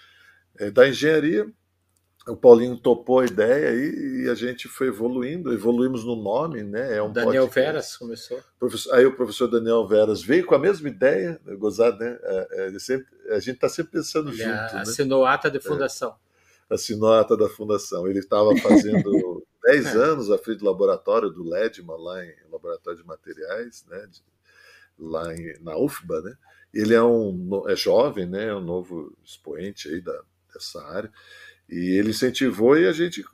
da engenharia, o Paulinho topou a ideia e, e, a gente foi evoluindo, evoluímos no nome, né? É um Daniel podcast. Veras começou. Aí o professor Daniel Veras veio com a mesma ideia, né? gozado, né? É, é, sempre, a gente está sempre pensando Ele junto. Assinou né? ata de fundação. É, assinou a ata da fundação. Ele estava fazendo 10 anos à frente do laboratório do LEDMA, lá em Laboratório de Materiais, né? De, lá em, na UFBA, né? Ele é um é jovem, né? É um novo expoente aí da, dessa área. E ele incentivou e a gente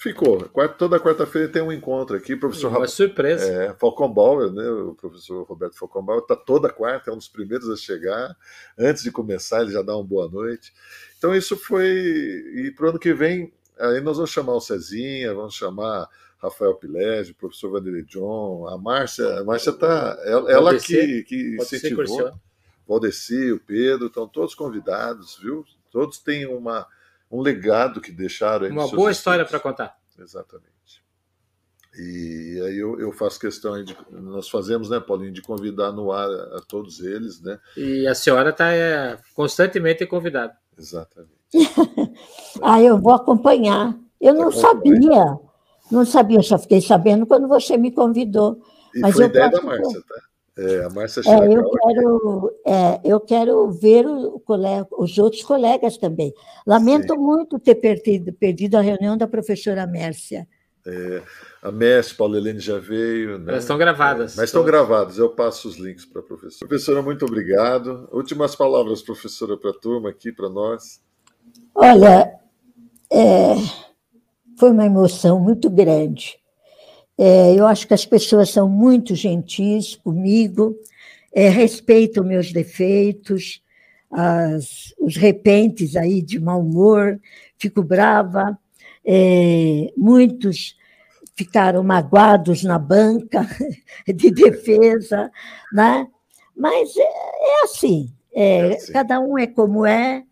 ficou. Quarta, toda quarta-feira tem um encontro aqui, professor. Uma surpresa. É, Falcon né? O professor Roberto Falcon está toda quarta, é um dos primeiros a chegar. Antes de começar, ele já dá uma boa noite. Então, isso foi. E para o ano que vem, aí nós vamos chamar o Cezinha, vamos chamar Rafael Pilege, o professor Vanderlei John, a Márcia. A Márcia está. Ela, ela que, que incentivou. Valdeci, o Pedro, estão todos convidados, viu? Todos têm uma um legado que deixaram. Uma boa história para contar. Exatamente. E aí eu, eu faço questão de. Nós fazemos, né, Paulinho, de convidar no ar a, a todos eles, né? E a senhora está é, constantemente convidada. Exatamente. ah, eu vou acompanhar. Eu não sabia. Não sabia, eu só fiquei sabendo quando você me convidou. E Mas foi ideia da Márcia, tá? É, a Márcia é, eu quero, é, eu quero ver o colega, os outros colegas também. Lamento Sim. muito ter perdido, perdido a reunião da professora Mércia. É, a Mércia, Paulo Helene já veio. Né? Elas estão gravadas. É, mas estão gravadas, eu passo os links para a professora. Professora, muito obrigado. Últimas palavras, professora, para a turma aqui, para nós. Olha, é, foi uma emoção muito grande é, eu acho que as pessoas são muito gentis comigo, é, respeitam meus defeitos, as, os repentes aí de mau humor, fico brava. É, muitos ficaram magoados na banca de defesa, né? mas é, é assim, é, é assim, cada um é como é,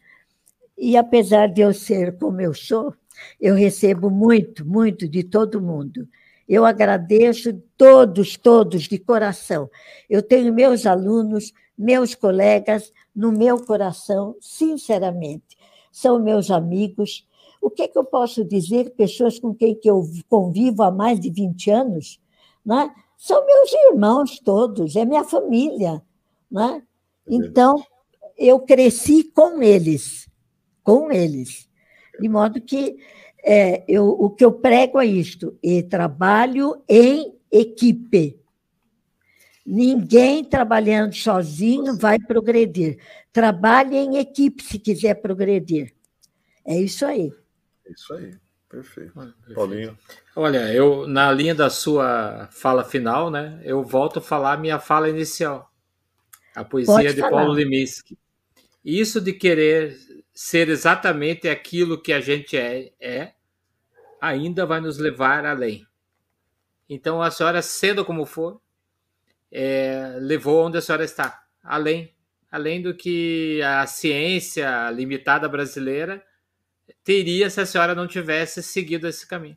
e apesar de eu ser como eu sou, eu recebo muito, muito de todo mundo. Eu agradeço todos, todos de coração. Eu tenho meus alunos, meus colegas no meu coração, sinceramente. São meus amigos. O que, é que eu posso dizer? Pessoas com quem que eu convivo há mais de 20 anos, né? são meus irmãos todos, é minha família. Né? Então, eu cresci com eles, com eles. De modo que é, eu, o que eu prego é isto: e trabalho em equipe. Ninguém trabalhando sozinho vai progredir. Trabalhe em equipe se quiser progredir. É isso aí. É isso aí. Perfeito. Paulinho. Olha, eu na linha da sua fala final, né? Eu volto a falar minha fala inicial. A poesia Pode de falar. Paulo Leminski. Isso de querer ser exatamente aquilo que a gente é, é, ainda vai nos levar além. Então a senhora, sendo como for, é, levou onde a senhora está, além, além do que a ciência limitada brasileira teria se a senhora não tivesse seguido esse caminho.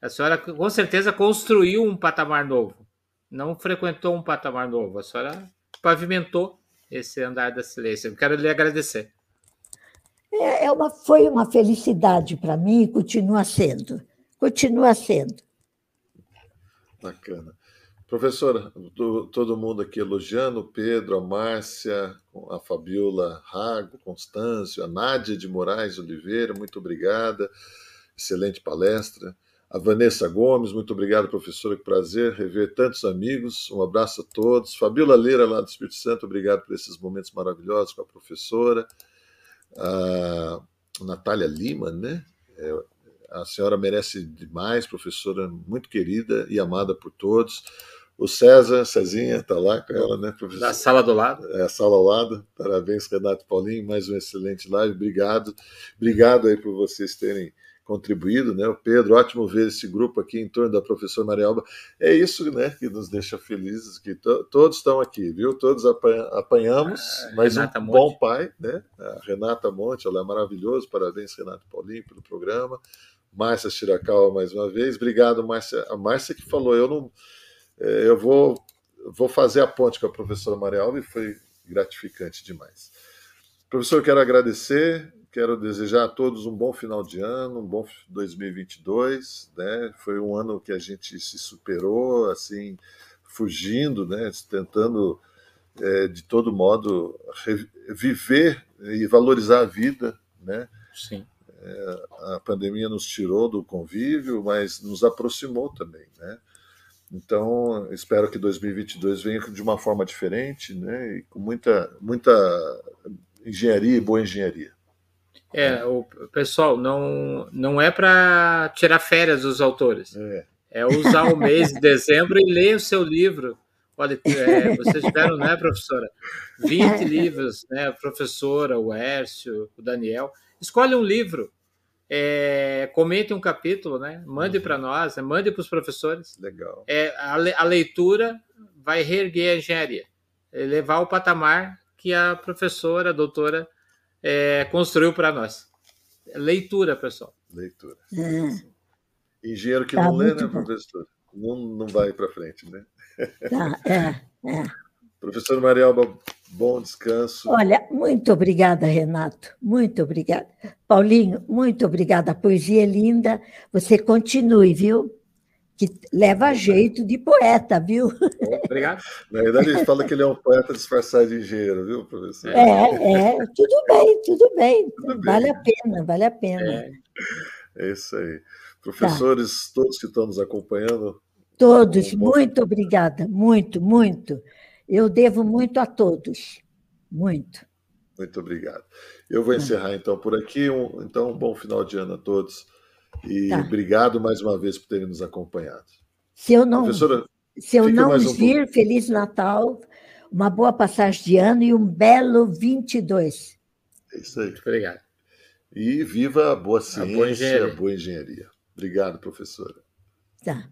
A senhora com certeza construiu um patamar novo, não frequentou um patamar novo, a senhora pavimentou esse andar da silêncio. Eu quero lhe agradecer. É, é uma, foi uma felicidade para mim e continua sendo. Continua sendo. Bacana. Professora, todo mundo aqui elogiando, Pedro, a Márcia, a Fabiola Rago, Constâncio, a Nádia de Moraes Oliveira, muito obrigada, excelente palestra. A Vanessa Gomes, muito obrigado, professora, que prazer rever tantos amigos, um abraço a todos. Fabiola Leira, lá do Espírito Santo, obrigado por esses momentos maravilhosos com a professora a Natália Lima, né? É, a senhora merece demais, professora muito querida e amada por todos. O César, Cezinha, está lá com ela, né, professor? Da sala do lado. É, a sala ao lado. Parabéns, Renato Paulinho, mais um excelente live. Obrigado. Obrigado aí por vocês terem contribuído, né? O Pedro, ótimo ver esse grupo aqui em torno da professora Maria Alba. É isso, né, que nos deixa felizes, que to todos estão aqui, viu? Todos apanha apanhamos, ah, mas Renata um Monte. bom pai, né? A Renata Monte, ela é maravilhosa. Parabéns, Renato Paulinho, pelo programa. Márcia Chiracal, mais uma vez. Obrigado, Márcia. A Márcia que falou, eu não... É, eu vou, vou fazer a ponte com a professora Maria Alba e foi gratificante demais. Professor, quero agradecer Quero desejar a todos um bom final de ano, um bom 2022. Né? Foi um ano que a gente se superou, assim, fugindo, né? tentando, é, de todo modo, viver e valorizar a vida. Né? Sim. É, a pandemia nos tirou do convívio, mas nos aproximou também. Né? Então, espero que 2022 venha de uma forma diferente né? e com muita, muita engenharia e boa engenharia. É, o pessoal, não, não é para tirar férias dos autores. É. é usar o mês de dezembro e ler o seu livro. Olha, é, vocês tiveram, né, professora? 20 livros, né? A professora, o Hércio, o Daniel. Escolhe um livro, é, comente um capítulo, né? Mande uhum. para nós, né? mande para os professores. Legal. É, a, a leitura vai reerguer a engenharia, levar o patamar que a professora, a doutora, é, construiu para nós. Leitura, pessoal. Leitura. É. Engenheiro que tá não lê, né, professor? Não, não vai para frente, né? Tá, é, é. Professor Marialba, bom descanso. Olha, muito obrigada, Renato. Muito obrigada. Paulinho, muito obrigada. A poesia é linda. Você continue, viu? Que leva jeito de poeta, viu? Obrigado. Na verdade, ele fala que ele é um poeta disfarçado de engenheiro, viu, professor? É, é, tudo bem, tudo bem. Tudo vale bem. a pena, vale a pena. É, é isso aí. Professores, tá. todos que estão nos acompanhando. Todos, muito obrigada, muito, muito. Eu devo muito a todos, muito. Muito obrigado. Eu vou tá. encerrar então por aqui. Um, então, um bom final de ano a todos. E tá. obrigado mais uma vez por terem nos acompanhado. Se eu não, se eu não um vir, pouco. Feliz Natal, uma boa passagem de ano e um belo 22. É isso aí. obrigado. E viva a boa ciência, a boa engenharia. A boa engenharia. Obrigado, professora. Tá.